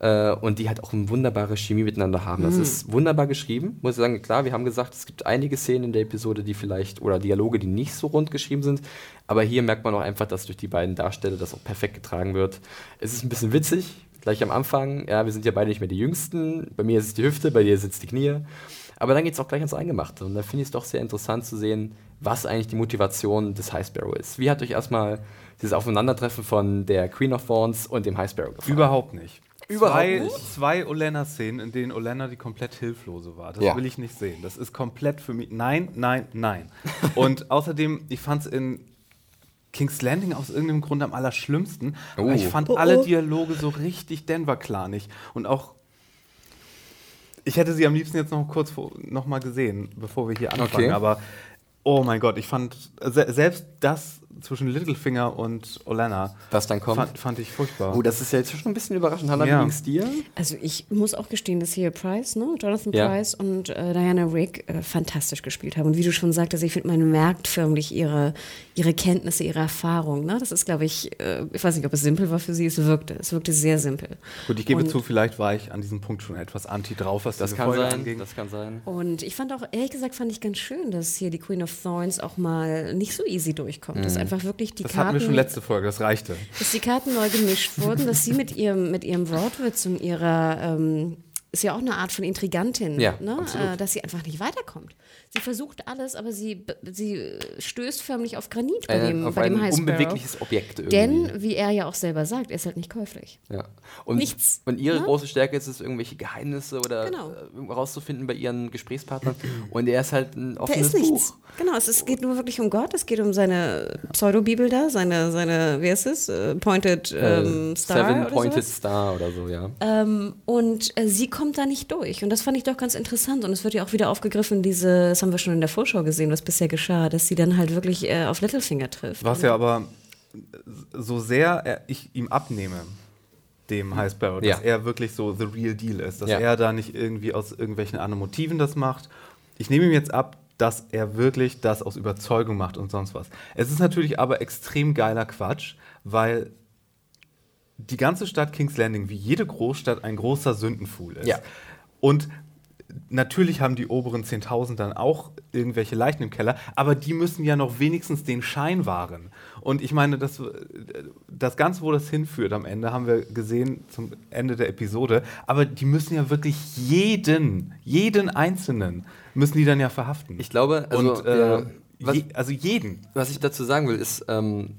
Äh, und die halt auch eine wunderbare Chemie miteinander haben. Das ist wunderbar geschrieben, muss ich sagen. Klar, wir haben gesagt, es gibt einige Szenen in der Episode, die vielleicht, oder Dialoge, die nicht so rund geschrieben sind. Aber hier merkt man auch einfach, dass durch die beiden Darsteller das auch perfekt getragen wird. Es ist ein bisschen witzig, gleich am Anfang. Ja, wir sind ja beide nicht mehr die Jüngsten. Bei mir ist es die Hüfte, bei dir sind es die Knie. Aber dann geht es auch gleich ans Eingemachte. Und da finde ich es doch sehr interessant zu sehen, was eigentlich die Motivation des High Sparrow ist. Wie hat euch erstmal dieses Aufeinandertreffen von der Queen of Thorns und dem High Sparrow gefallen? Überhaupt nicht. Überhaupt zwei, nicht. zwei Olenna-Szenen, in denen Olenna die komplett Hilflose war. Das Ja. will ich nicht sehen. Das ist komplett für mich. Nein, nein, nein. <laughs> Und außerdem, ich fand es in King's Landing aus irgendeinem Grund am allerschlimmsten. Oh. Aber ich fand alle Dialoge so richtig Denver-klanig. Und auch. Ich hätte sie am liebsten jetzt noch kurz vor, noch mal gesehen, bevor wir hier anfangen. Okay. Aber oh mein Gott, ich fand se selbst das zwischen Littlefinger und Olenna Was dann kommt. fand, fand ich furchtbar. Oh, das ist ja jetzt schon ein bisschen überraschend. Hannah, Ja. wie ging's dir? Also ich muss auch gestehen, dass hier Price, ne, Jonathan Ja. Price und äh, Diana Rigg äh, fantastisch gespielt haben. Und wie du schon sagtest, ich finde, man merkt förmlich ihre, ihre Kenntnisse, ihre Erfahrung. Ne? Das ist, glaube ich, äh, ich weiß nicht, ob es simpel war für sie, es wirkte. Es wirkte sehr simpel. Gut, ich gebe Und- zu, vielleicht war ich an diesem Punkt schon etwas anti drauf, was Das kann sein. anging. Das kann sein. Und ich fand auch, ehrlich gesagt, fand ich ganz schön, dass hier die Queen of Thorns auch mal nicht so easy durchkommt. Dass einfach wirklich die das Karten. hatten wir schon letzte Folge, das reichte. dass die Karten neu gemischt wurden, dass sie mit ihrem, mit ihrem Wortwitz und ihrer, ähm, ist ja auch eine Art von Intrigantin, Ja, ne? äh, dass sie einfach nicht weiterkommt. Sie versucht alles, aber sie, sie stößt förmlich auf Granit bei Ein, dem, Äh, bei dem ein unbewegliches Objekt irgendwie. Denn, wie er ja auch selber sagt, er ist halt nicht käuflich. Ja. Und, Nichts, Und ihre ne? große Stärke ist es, irgendwelche Geheimnisse oder Genau. äh, rauszufinden bei ihren Gesprächspartnern. Und er ist halt ein offenes ist nichts. Buch. Genau, es, ist, geht nur wirklich um Gott, es geht um seine Pseudobibel da, seine, seine, wie heißt es, äh, Pointed ähm, Äh, Star Seven Pointed sowas. Star oder so, ja. Ähm, und äh, sie kommt da nicht durch. Und das fand ich doch ganz interessant. Und es wird ja auch wieder aufgegriffen, diese, das haben wir schon in der Vorschau gesehen, was bisher geschah, dass sie dann halt wirklich äh, auf Littlefinger trifft. Was ja aber so sehr er, ich ihm abnehme, dem High Sparrow, dass Ja. er wirklich so the real deal ist, dass Ja. er da nicht irgendwie aus irgendwelchen anderen Motiven das macht. Ich nehme ihm jetzt ab, dass er wirklich das aus Überzeugung macht und sonst was. Es ist natürlich aber extrem geiler Quatsch, weil die ganze Stadt King's Landing, wie jede Großstadt, ein großer Sündenfuhl ist. Ja. Und natürlich haben die oberen 10.000 dann auch irgendwelche Leichen im Keller, aber die müssen ja noch wenigstens den Schein wahren. Und ich meine, das, das Ganze, wo das hinführt am Ende, haben wir gesehen zum Ende der Episode, aber die müssen ja wirklich jeden, jeden Einzelnen, müssen die dann ja verhaften. Ich glaube, also, Und, äh, ja, was, je, also jeden. was ich dazu sagen will, ist, ähm,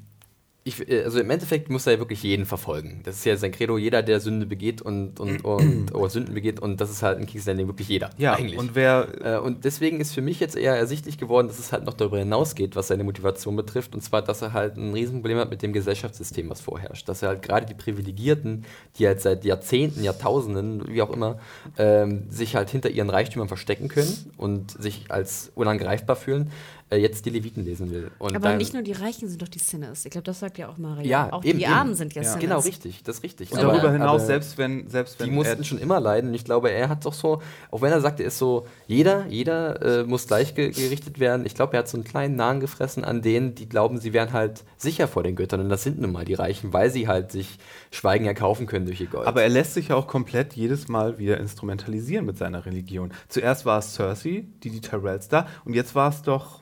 ich, äh, also im Endeffekt muss er ja wirklich jeden verfolgen. Das ist ja sein Credo, jeder, der Sünde begeht und, und, <clears throat> und oder Sünden begeht, und das ist halt in King's Landing wirklich jeder. Ja, eigentlich. und wer Äh, und deswegen ist für mich jetzt eher ersichtlich geworden, dass es halt noch darüber hinausgeht, was seine Motivation betrifft. Und zwar, dass er halt ein Riesenproblem hat mit dem Gesellschaftssystem, was vorherrscht. Dass er halt gerade die Privilegierten, die halt seit Jahrzehnten, Jahrtausenden, wie auch immer, ähm, sich halt hinter ihren Reichtümern verstecken können und sich als unangreifbar fühlen, äh, jetzt die Leviten lesen will. Und Aber dann- nicht nur die Reichen sind doch die Sinners. Ich glaube, das sagt ja auch Maria. ja, auch eben, die eben. Armen sind ja, Ja. Sinners. Genau, richtig, das ist richtig. und Aber- darüber hinaus, aber- selbst wenn, selbst wenn die mussten schon immer leiden. Und ich glaube, er hat doch so, auch wenn er sagt, er ist so, jeder, jeder äh, muss gleich ge gerichtet werden. Ich glaube, er hat so einen kleinen Nahen gefressen an denen, die glauben, sie wären halt sicher vor den Göttern. Und das sind nun mal die Reichen, weil sie halt sich Schweigen erkaufen können durch ihr Gold. Aber er lässt sich ja auch komplett jedes Mal wieder instrumentalisieren mit seiner Religion. Zuerst war es Cersei, die die Tyrells da, und jetzt war es doch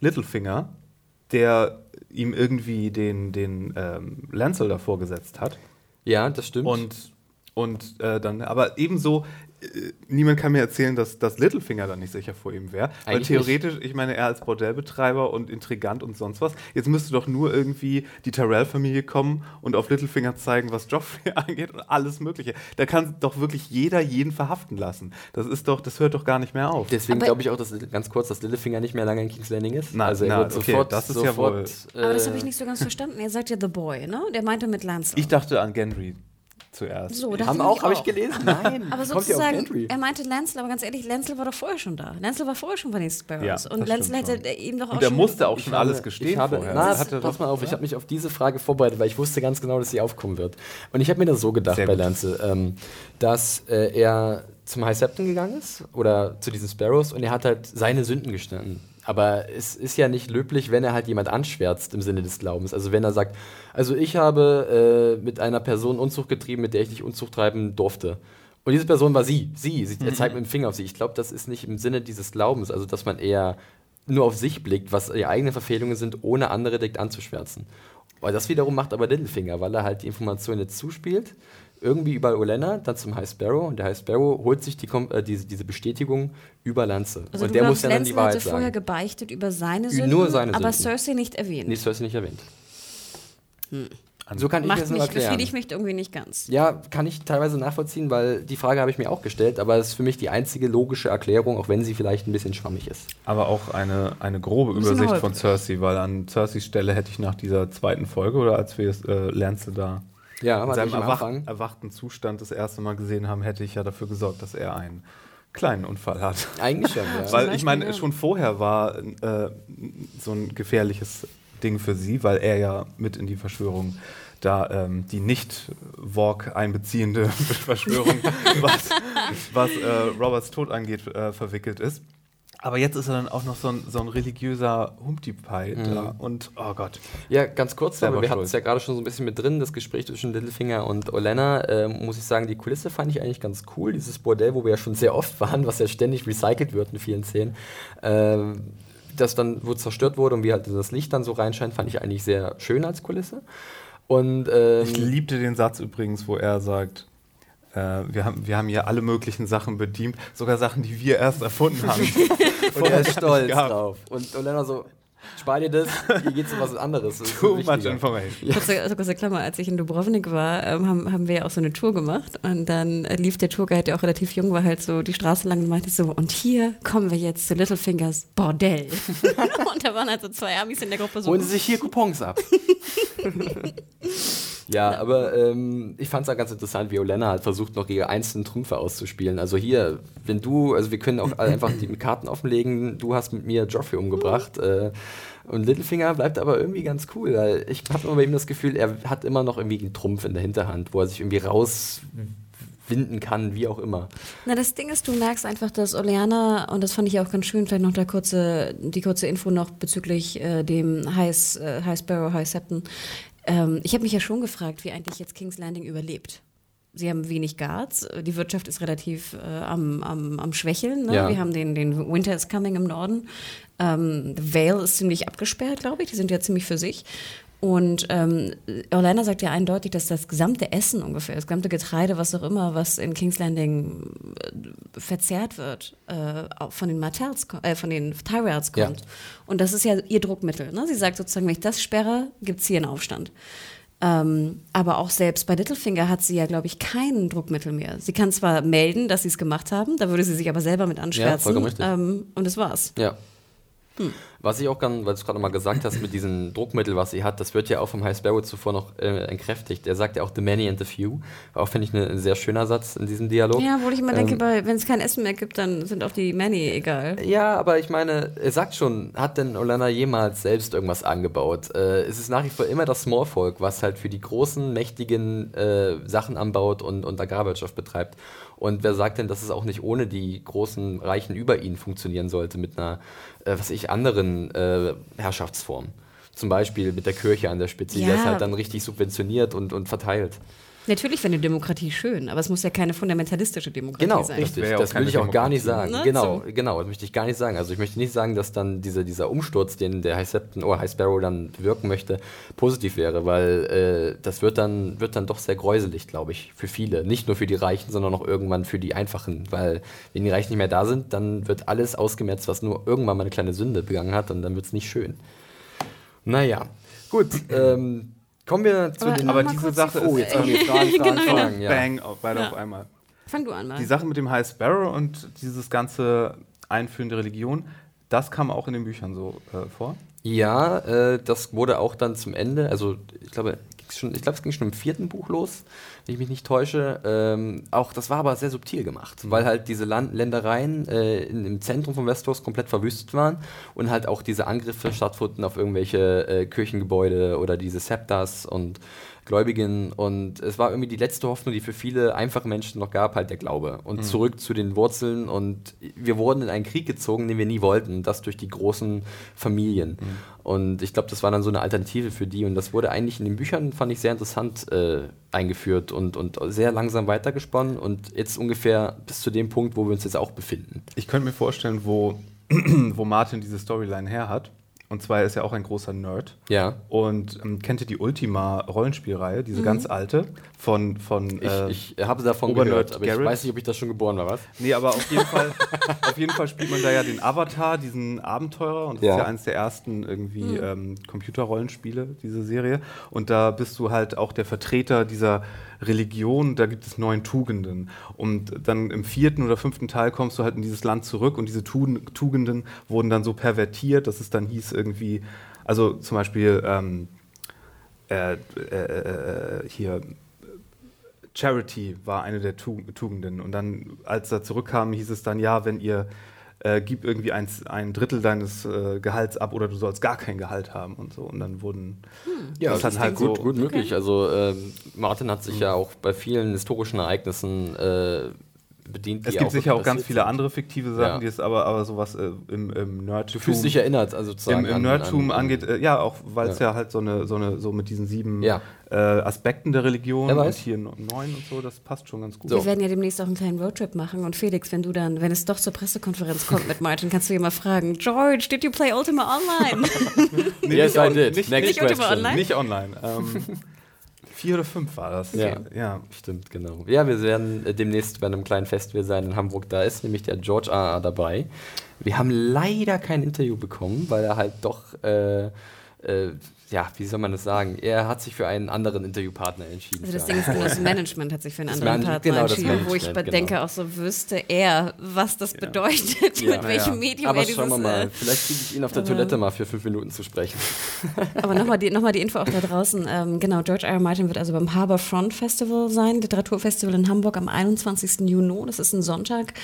Littlefinger, der ihm irgendwie den, den ähm, Lancel da vorgesetzt hat. ja, das stimmt. Und, und äh, dann, aber ebenso, niemand kann mir erzählen, dass, dass Littlefinger dann nicht sicher vor ihm wäre. Weil theoretisch, ich meine, er als Bordellbetreiber und Intrigant und sonst was, jetzt müsste doch nur irgendwie die Tyrell-Familie kommen und auf Littlefinger zeigen, was Joffrey <laughs> angeht und alles Mögliche. Da kann doch wirklich jeder jeden verhaften lassen. Das ist doch, das hört doch gar nicht mehr auf. Deswegen glaube ich auch, dass ganz kurz, dass Littlefinger nicht mehr lange in King's Landing ist. Na, also er na, wird okay, sofort, das ist ja sofort, wohl- Aber das habe äh, ich nicht so ganz verstanden. Er sagt ja The Boy, ne? Der meinte mit Lancel. Ich dachte an Gendry zuerst. so, Haben ich auch, habe ich auch. gelesen. Nein, Aber sozusagen, er meinte Lancel, aber ganz ehrlich, Lancel war doch vorher schon da. Lancel war vorher schon bei den Sparrows. Ja, und Lancel hätte ihm doch auch Und er schon musste auch schon alles gestehen ich habe, vorher. Na, Er hatte pass mal auf, ich habe mich auf diese Frage vorbereitet, weil ich wusste ganz genau, dass sie aufkommen wird. Und ich habe mir das so gedacht Sehr bei gut. Lance, ähm, dass äh, er zum High Septon gegangen ist oder zu diesen Sparrows und er hat halt seine Sünden gestanden. Aber es ist ja nicht löblich, wenn er halt jemand anschwärzt im Sinne des Glaubens. Also wenn er sagt, also ich habe äh, mit einer Person Unzucht getrieben, mit der ich nicht Unzucht treiben durfte. Und diese Person war sie, sie, sie er zeigt mit dem Finger auf sie. Ich glaube, das ist nicht im Sinne dieses Glaubens, also dass man eher nur auf sich blickt, was die eigenen Verfehlungen sind, ohne andere direkt anzuschwärzen. Weil das wiederum macht aber Littlefinger, weil er halt die Information jetzt zuspielt, irgendwie über Olenna, dann zum High Sparrow und der High Sparrow holt sich die, Kom- äh, diese, diese Bestätigung über Lanze. Also und du der glaubst, muss ja dann die Wahrheit hatte vorher sagen. gebeichtet über seine Nur Sünden, seine aber Sünden. Cersei nicht erwähnt. Nee, du nicht erwähnt. So kann ich Macht das nur mich, erklären. befriedigt mich irgendwie nicht ganz. Ja, kann ich teilweise nachvollziehen, weil die Frage habe ich mir auch gestellt, aber es ist für mich die einzige logische Erklärung, auch wenn sie vielleicht ein bisschen schwammig ist. Aber auch eine, eine grobe Übersicht von Cersei, weil an Cerseis Stelle hätte ich nach dieser zweiten Folge oder als wir es äh, lernst du da Ja, in seinem erwach Anfang. erwachten Zustand das erste Mal gesehen haben, hätte ich ja dafür gesorgt, dass er einen kleinen Unfall hat. Eigentlich schon, <laughs> ja. Weil ich meine, ja. schon vorher war äh, so ein gefährliches Ding für sie, weil er ja mit in die Verschwörung da ähm, die nicht Walk einbeziehende <laughs> Verschwörung, <laughs> was, was äh, Roberts Tod angeht, äh, verwickelt ist. Aber jetzt ist er dann auch noch so ein, so ein religiöser Humpty-Pie da und oh Gott. Ja, ganz kurz, aber wir hatten es ja gerade schon so ein bisschen mit drin, das Gespräch zwischen Littlefinger und Olenna. Ähm, muss ich sagen, die Kulisse fand ich eigentlich ganz cool. Dieses Bordell, wo wir ja schon sehr oft waren, was ja ständig recycelt wird in vielen Szenen. Ähm, das dann, wo zerstört wurde und wie halt das Licht dann so reinscheint, fand ich eigentlich sehr schön als Kulisse. Und ähm, Ich liebte den Satz übrigens, wo er sagt, äh, wir, haben, wir haben hier alle möglichen Sachen bedient, sogar Sachen, die wir erst erfunden haben. <laughs> und er ist stolz drauf. Und Olenna so, spar dir das, hier geht's um was anderes. Too viel much information. Kurze, also kurze Klammer, als ich in Dubrovnik war, ähm, haben, haben wir ja auch so eine Tour gemacht und dann äh, lief der Tourguide, der auch relativ jung war, halt so die Straße lang und meinte so, und hier kommen wir jetzt zu Littlefingers Bordell. <laughs> und da waren halt so zwei Amis in der Gruppe so, Holen Sie sich hier Coupons ab. <laughs> ja, aber ähm, ich fand es auch ganz interessant, wie Olenna halt versucht, noch ihre einzelnen Trümpfe auszuspielen. Also hier, wenn du, also wir können auch <laughs> einfach die Karten offenlegen, du hast mit mir Joffrey umgebracht. Äh, und Littlefinger bleibt aber irgendwie ganz cool, weil ich habe immer bei ihm das Gefühl, er hat immer noch irgendwie einen Trumpf in der Hinterhand, wo er sich irgendwie rauswinden kann, wie auch immer. Na, das Ding ist, du merkst einfach, dass Oleana, und das fand ich auch ganz schön, vielleicht noch der kurze, die kurze Info noch bezüglich äh, dem High, äh, High Sparrow, High Septon. Ähm, ich habe mich ja schon gefragt, wie eigentlich jetzt King's Landing überlebt. Sie haben wenig Guards, die Wirtschaft ist relativ äh, am, am, am Schwächeln. Ne? Ja. Wir haben den, den Winter is Coming im Norden. Ähm, The Vale ist ziemlich abgesperrt, glaube ich. Die sind ja ziemlich für sich. Und ähm, Orlando sagt ja eindeutig, dass das gesamte Essen ungefähr, das gesamte Getreide, was auch immer, was in King's Landing äh, verzehrt wird, äh, von den Martells, äh, von den Tyrells Ja. kommt. Und das ist ja ihr Druckmittel. Ne? Sie sagt sozusagen, wenn ich das sperre, gibt es hier einen Aufstand. Ähm, aber auch selbst bei Littlefinger hat sie ja, glaube ich, kein Druckmittel mehr. Sie kann zwar melden, dass sie es gemacht haben, da würde sie sich aber selber mit anschwärzen. vollkommen richtig. ähm, und das war's. Ja. Hm. Was ich auch ganz, weil du es gerade mal gesagt hast, mit diesem <laughs> Druckmittel, was sie hat, das wird ja auch vom High Sparrow zuvor noch äh, entkräftigt. Er sagt ja auch The Many and the Few. Auch finde ich ne- ein sehr schöner Satz in diesem Dialog. Ja, obwohl ich immer denke, Ähm, bei- wenn es kein Essen mehr gibt, dann sind auch die Many egal. Ja, aber ich meine, er sagt schon, hat denn Olana jemals selbst irgendwas angebaut? Äh, es ist nach wie vor immer das Smallfolk, was halt für die großen, mächtigen äh, Sachen anbaut und, und Agrarwirtschaft betreibt. Und wer sagt denn, dass es auch nicht ohne die großen Reichen über ihn funktionieren sollte, mit einer, äh, was ich, anderen äh, Herrschaftsform? Zum Beispiel mit der Kirche an der Spitze, die Ja. das halt dann richtig subventioniert und, und verteilt. Natürlich wäre eine Demokratie schön, aber es muss ja keine fundamentalistische Demokratie Genau, sein. richtig. wäre ja Das will ich auch gar nicht Demokratie. sagen. Ne? Genau, So. genau, das möchte ich gar nicht sagen. Also ich möchte nicht sagen, dass dann dieser, dieser Umsturz, den der High Septon oder High Sparrow dann wirken möchte, positiv wäre, weil äh, das wird dann, wird dann doch sehr gräuselig, glaube ich, für viele. Nicht nur für die Reichen, sondern auch irgendwann für die Einfachen. Weil wenn die Reichen nicht mehr da sind, dann wird alles ausgemerzt, was nur irgendwann mal eine kleine Sünde begangen hat und dann wird es nicht schön. Naja, gut. <clears throat> ähm, kommen wir zu Aber- den... Aber diese Sache die- oh, ist jetzt haben wir <laughs> Fragen, Fragen, Genau. Fragen. Ja. Bang, auf, beide Ja. auf einmal. Fang du an mal. Die Sache mit dem High Sparrow und dieses ganze Einführen der Religion, das kam auch in den Büchern so äh, vor. Ja, äh, das wurde auch dann zum Ende, also ich glaube, schon, ich glaube, es ging schon im vierten Buch los, wenn ich mich nicht täusche. Ähm, auch das war aber sehr subtil gemacht, weil halt diese Land Ländereien äh, in, im Zentrum von Westeros komplett verwüstet waren und halt auch diese Angriffe stattfanden auf irgendwelche äh, Kirchengebäude oder diese Septas und Gläubigen und es war irgendwie die letzte Hoffnung, die für viele einfache Menschen noch gab, halt der Glaube und zurück zu den Wurzeln und wir wurden in einen Krieg gezogen, den wir nie wollten, und das durch die großen Familien und ich glaube, das war dann so eine Alternative für die und das wurde eigentlich in den Büchern, fand ich sehr interessant äh, eingeführt und, und sehr langsam weitergesponnen und jetzt ungefähr bis zu dem Punkt, wo wir uns jetzt auch befinden. Ich könnte mir vorstellen, wo, <clears throat> wo Martin diese Storyline her hat. Und zwar er ist ja auch ein großer Nerd. Ja. Und ähm, kennt ihr die Ultima-Rollenspielreihe, diese ganz alte von. von Ich, äh, ich habe davon Obernerd gehört, aber ich Garrett? weiß nicht, ob ich da schon geboren war, was? Nee, aber auf jeden Fall, <laughs> auf jeden Fall spielt man da ja den Avatar, diesen Abenteurer. Und das Ja. ist ja eines der ersten irgendwie ähm, Computerrollenspiele, diese Serie. Und da bist du halt auch der Vertreter dieser Religion. Da gibt es neun Tugenden. Und dann im vierten oder fünften Teil kommst du halt in dieses Land zurück und diese Tu- Tugenden wurden dann so pervertiert, dass es dann hieß irgendwie, also zum Beispiel ähm, äh, äh, äh, hier Charity war eine der Tu- Tugenden. Und dann, als er zurückkam, hieß es dann, ja, wenn ihr äh, gib irgendwie ein, ein Drittel deines äh, Gehalts ab oder du sollst gar kein Gehalt haben und so. Und dann wurden Ja, das das ist halt gut, so- gut möglich. Also ähm, Martin hat sich ja auch bei vielen historischen Ereignissen äh, bedient. Es die gibt sicher auch ganz viele sind. andere fiktive Sachen, Ja. die es aber, aber sowas äh, im, im Nerdtum. Du fühlst dich erinnert, also sozusagen. im, im an- Nerdtum an- angeht, äh, ja, auch weil es Ja. ja. halt so eine, so eine, so mit diesen sieben Ja. äh, Aspekten der Religion und hier neun und so, das passt schon ganz gut. So. Wir werden ja demnächst auch einen kleinen Roadtrip machen. Und Felix, wenn du dann, wenn es doch zur Pressekonferenz kommt mit Martin, kannst du ihn mal fragen, George, did you play Ultima Online? <laughs> Nee, Yes, I did. Nicht, Next Nicht Ultima question. Online? nicht online. Ähm, <laughs> vier oder fünf war das. Ja. ja. Stimmt, genau. Ja, wir werden äh, demnächst bei einem kleinen Festival sein in Hamburg. Da ist nämlich der George A. A. dabei. Wir haben leider kein Interview bekommen, weil er halt doch, äh, äh, ja, wie soll man das sagen? Er hat sich für einen anderen Interviewpartner entschieden. Also das Ding ist, <laughs> das Management hat sich für einen Das anderen Partner genau, entschieden, wo ich genau. denke auch so, wüsste er, was das bedeutet, Ja. mit welchem. Medium aber er dieses... schauen wir mal, äh, vielleicht kriege ich ihn auf der Toilette mal für fünf Minuten zu sprechen. <laughs> Aber nochmal die, noch mal die Info auch da draußen. Ähm, genau, George R. R. Martin wird also beim Harbor Front Festival sein, Literaturfestival in Hamburg am 21. Juni. Das ist ein Sonntag.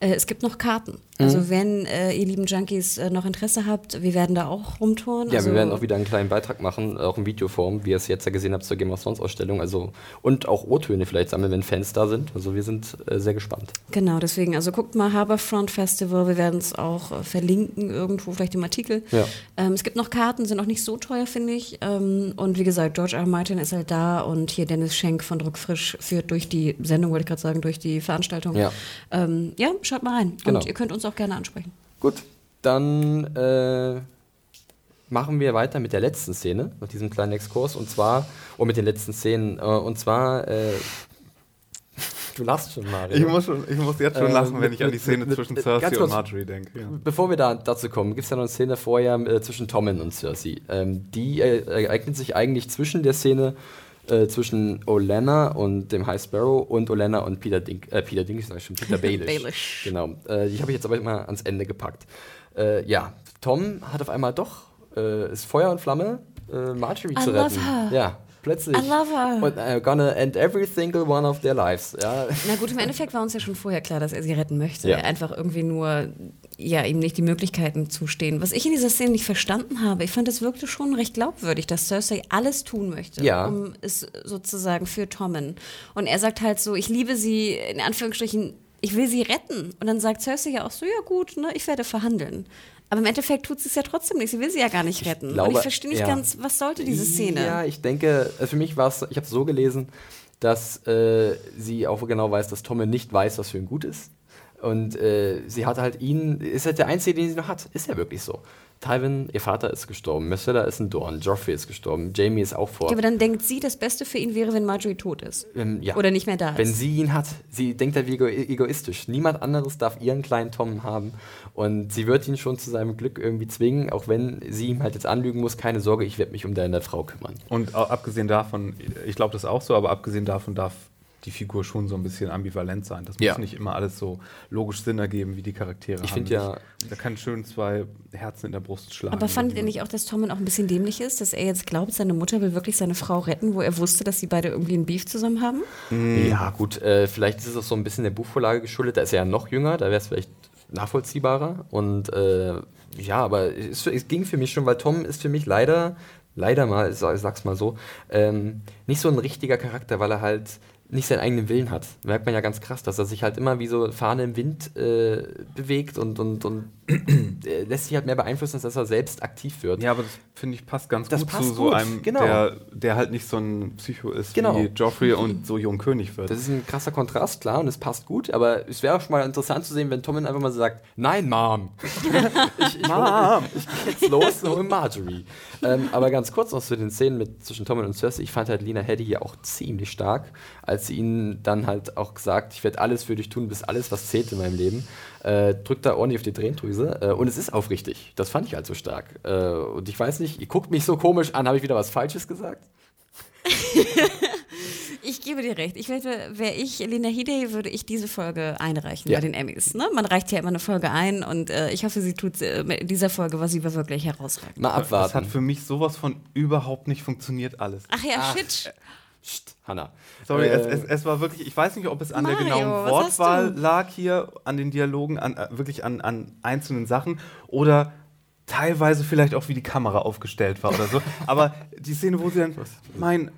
Äh, es gibt noch Karten. Mhm. Also wenn äh, ihr lieben Junkies äh, noch Interesse habt, wir werden da auch rumtouren. Ja, also, wir werden auch wieder einen kleinen Beitrag machen, auch in Videoform, wie ihr es jetzt ja gesehen habt zur Game of Thrones Ausstellung. Also, und auch O-Töne vielleicht sammeln, wenn Fans da sind. Also wir sind äh, sehr gespannt. Genau, deswegen, also guckt mal Harbor Front Festival. Wir werden es auch äh, verlinken irgendwo, vielleicht im Artikel. Ja. Ähm, es gibt noch Karten, sind auch nicht so teuer, finde ich. Ähm, und wie gesagt, George R. R. Martin ist halt da und hier Dennis Schenk von Druckfrisch führt durch die Sendung, wollte ich gerade sagen, durch die Veranstaltung. Ja. Ähm, ja, schaut mal rein. Genau. Und ihr könnt uns auch gerne ansprechen. Gut, dann äh, machen wir weiter mit der letzten Szene, mit diesem kleinen Exkurs, und zwar, und mit den letzten Szenen, äh, und zwar, äh, <laughs> du lachst schon, Mario. Ich muss, schon, ich muss jetzt schon Ähm, lachen, wenn mit- ich an die Szene mit- zwischen mit- Cersei und. Marjorie denke. Ja. Bevor wir da dazu kommen, gibt es ja noch eine Szene vorher äh, zwischen Tommen und Cersei. Ähm, die äh, ereignet sich eigentlich zwischen der Szene äh, zwischen Olenna und dem High Sparrow und Olenna und Peter Dink, äh, Peter Dink, sag ich schon, Peter <laughs> Baelish. Baelish. Genau. Äh, die habe ich jetzt aber mal ans Ende gepackt. Äh, ja, Tom hat auf einmal doch, äh, ist Feuer und Flamme, äh, Marjorie I zu love retten. her. Ja, plötzlich. I love her. Und uh, gonna end every single one of their lives. Ja. Na gut, im Endeffekt war uns ja schon vorher klar, dass er sie retten möchte. Ja. Einfach irgendwie nur, ja, ihm nicht die Möglichkeiten zustehen. Was ich in dieser Szene nicht verstanden habe, ich fand, es wirkte schon recht glaubwürdig, dass Cersei alles tun möchte, Ja. um es sozusagen für Tommen. Und er sagt halt so, ich liebe sie, in Anführungsstrichen, ich will sie retten. Und dann sagt Cersei ja auch so, ja gut, ne, ich werde verhandeln. Aber im Endeffekt tut sie es ja trotzdem nicht. Sie will sie ja gar nicht retten. Und glaube, ich verstehe nicht ja. ganz, was sollte diese Szene? Ja, ich denke, äh, für mich war es, ich habe es so gelesen, dass äh, sie auch genau weiß, dass Tommen nicht weiß, was für ihn gut ist. Und äh, sie hat halt ihn, ist halt der Einzige, den sie noch hat. Ist ja wirklich so. Tywin, ihr Vater ist gestorben, Myrcella ist ein Dorn, Joffrey ist gestorben, Jamie ist auch vor. Ja, aber dann denkt sie, das Beste für ihn wäre, wenn Marjorie tot ist. Ähm, ja. Oder nicht mehr da ist. Wenn sie ihn hat, sie denkt halt wie ego egoistisch. Niemand anderes darf ihren kleinen Tom haben. Und sie wird ihn schon zu seinem Glück irgendwie zwingen, auch wenn sie ihm halt jetzt anlügen muss, keine Sorge, ich werde mich um deine Frau kümmern. Und abgesehen davon, ich glaube das auch so, aber abgesehen davon darf die Figur schon so ein bisschen ambivalent sein. Das muss Ja. nicht immer alles so logisch Sinn ergeben, wie die Charaktere Ich haben. find ja- Da kann schön zwei Herzen in der Brust schlagen. Aber fandet ihr nicht auch, dass Tommen auch ein bisschen dämlich ist, dass er jetzt glaubt, seine Mutter will wirklich seine Frau retten, wo er wusste, dass sie beide irgendwie einen Beef zusammen haben? Ja, gut, äh, vielleicht ist es auch so ein bisschen der Buchvorlage geschuldet. Da ist er ja noch jünger, da wäre es vielleicht nachvollziehbarer. Und äh, ja, aber es, es ging für mich schon, weil Tom ist für mich leider, leider mal, ich sag's mal so, ähm, nicht so ein richtiger Charakter, weil er halt nicht seinen eigenen Willen hat. Merkt man ja ganz krass, dass er sich halt immer wie so Fahne im Wind äh, bewegt und, und, und <clears throat> lässt sich halt mehr beeinflussen, als dass er selbst aktiv wird. Ja, aber das finde ich, passt ganz Das gut passt zu so gut, einem, genau. der, der halt nicht so ein Psycho ist Genau. wie Joffrey <laughs> und so jung König wird. Das ist ein krasser Kontrast, klar, und es passt gut, aber es wäre auch schon mal interessant zu sehen, wenn Tommen einfach mal sagt, nein, Mom. <laughs> ich, ich, Mom. <laughs> ich gehe jetzt los und hol Marjorie. ähm, aber ganz kurz noch zu den Szenen mit, zwischen Tommen und Cersei. Ich fand halt Lena Headey hier auch ziemlich stark, als sie ihnen dann halt auch gesagt, ich werde alles für dich tun, bis alles, was zählt in meinem Leben. Äh, drückt da ordentlich auf die Tränendrüse. Äh, und es ist aufrichtig. Das fand ich halt so stark. Äh, und ich weiß nicht, ihr guckt mich so komisch an, habe ich wieder was Falsches gesagt? <laughs> Ich gebe dir recht. Ich werde, wäre ich Lena Headey, würde ich diese Folge einreichen Ja. bei den Emmys. Ne? Man reicht ja immer eine Folge ein und äh, ich hoffe, sie tut äh, in dieser Folge, was sie wirklich herausragend. Mal Das abwarten. hat für mich sowas von überhaupt nicht funktioniert alles. Ach ja, shit. Psst, Hanna. Sorry, Äh, es, es, es war wirklich, ich weiß nicht, ob es an der Mario, genauen was hast Wortwahl lag hier, an den Dialogen, an, äh, wirklich an, an einzelnen Sachen oder teilweise vielleicht auch, wie die Kamera aufgestellt war oder so. <laughs> Aber die Szene, wo sie dann, mein,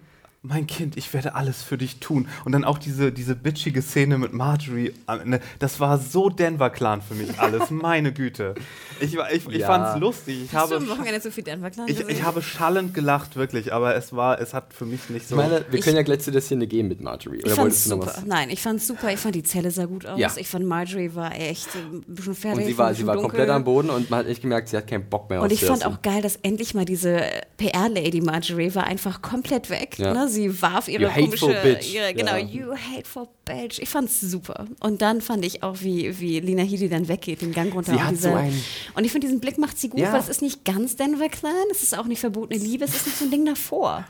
mein Kind, ich werde alles für dich tun. Und dann auch diese, diese bitchige Szene mit Marjorie, am Ende, das war so Denver-Clan für mich alles, <laughs> meine Güte. Ich, ich, ich Ja. fand's lustig. Ich Hast du habe, am Wochenende zu viel Denver Clan ich, ich habe schallend gelacht, wirklich, aber es war, es hat für mich nicht so. Ich meine, wir Ich- können ja gleich zu der Szene gehen mit Marjorie. Ich Oder du noch super. was? Nein, ich fand's super. Ich fand die Zelle sah gut aus. Ja. Ich fand Marjorie war echt äh, ein bisschen fertig. Und sie war, sie war dunkel. komplett am Boden und man hat echt gemerkt, sie hat keinen Bock mehr Und auf ich fand auch geil, dass endlich mal diese PR-Lady Marjorie war einfach komplett weg. Ja. Ne? Sie warf ihre You komische, bitch. ihre, genau, Ja. you hateful bitch. Ich fand's super. Und dann fand ich auch, wie, wie Lina Headey dann weggeht, den Gang runter. Sie und hat diese, so einen- Und ich finde, diesen Blick macht sie gut, Ja. weil es ist nicht ganz Denver Clan, es ist auch nicht verbotene Liebe, es ist nicht so ein Ding davor.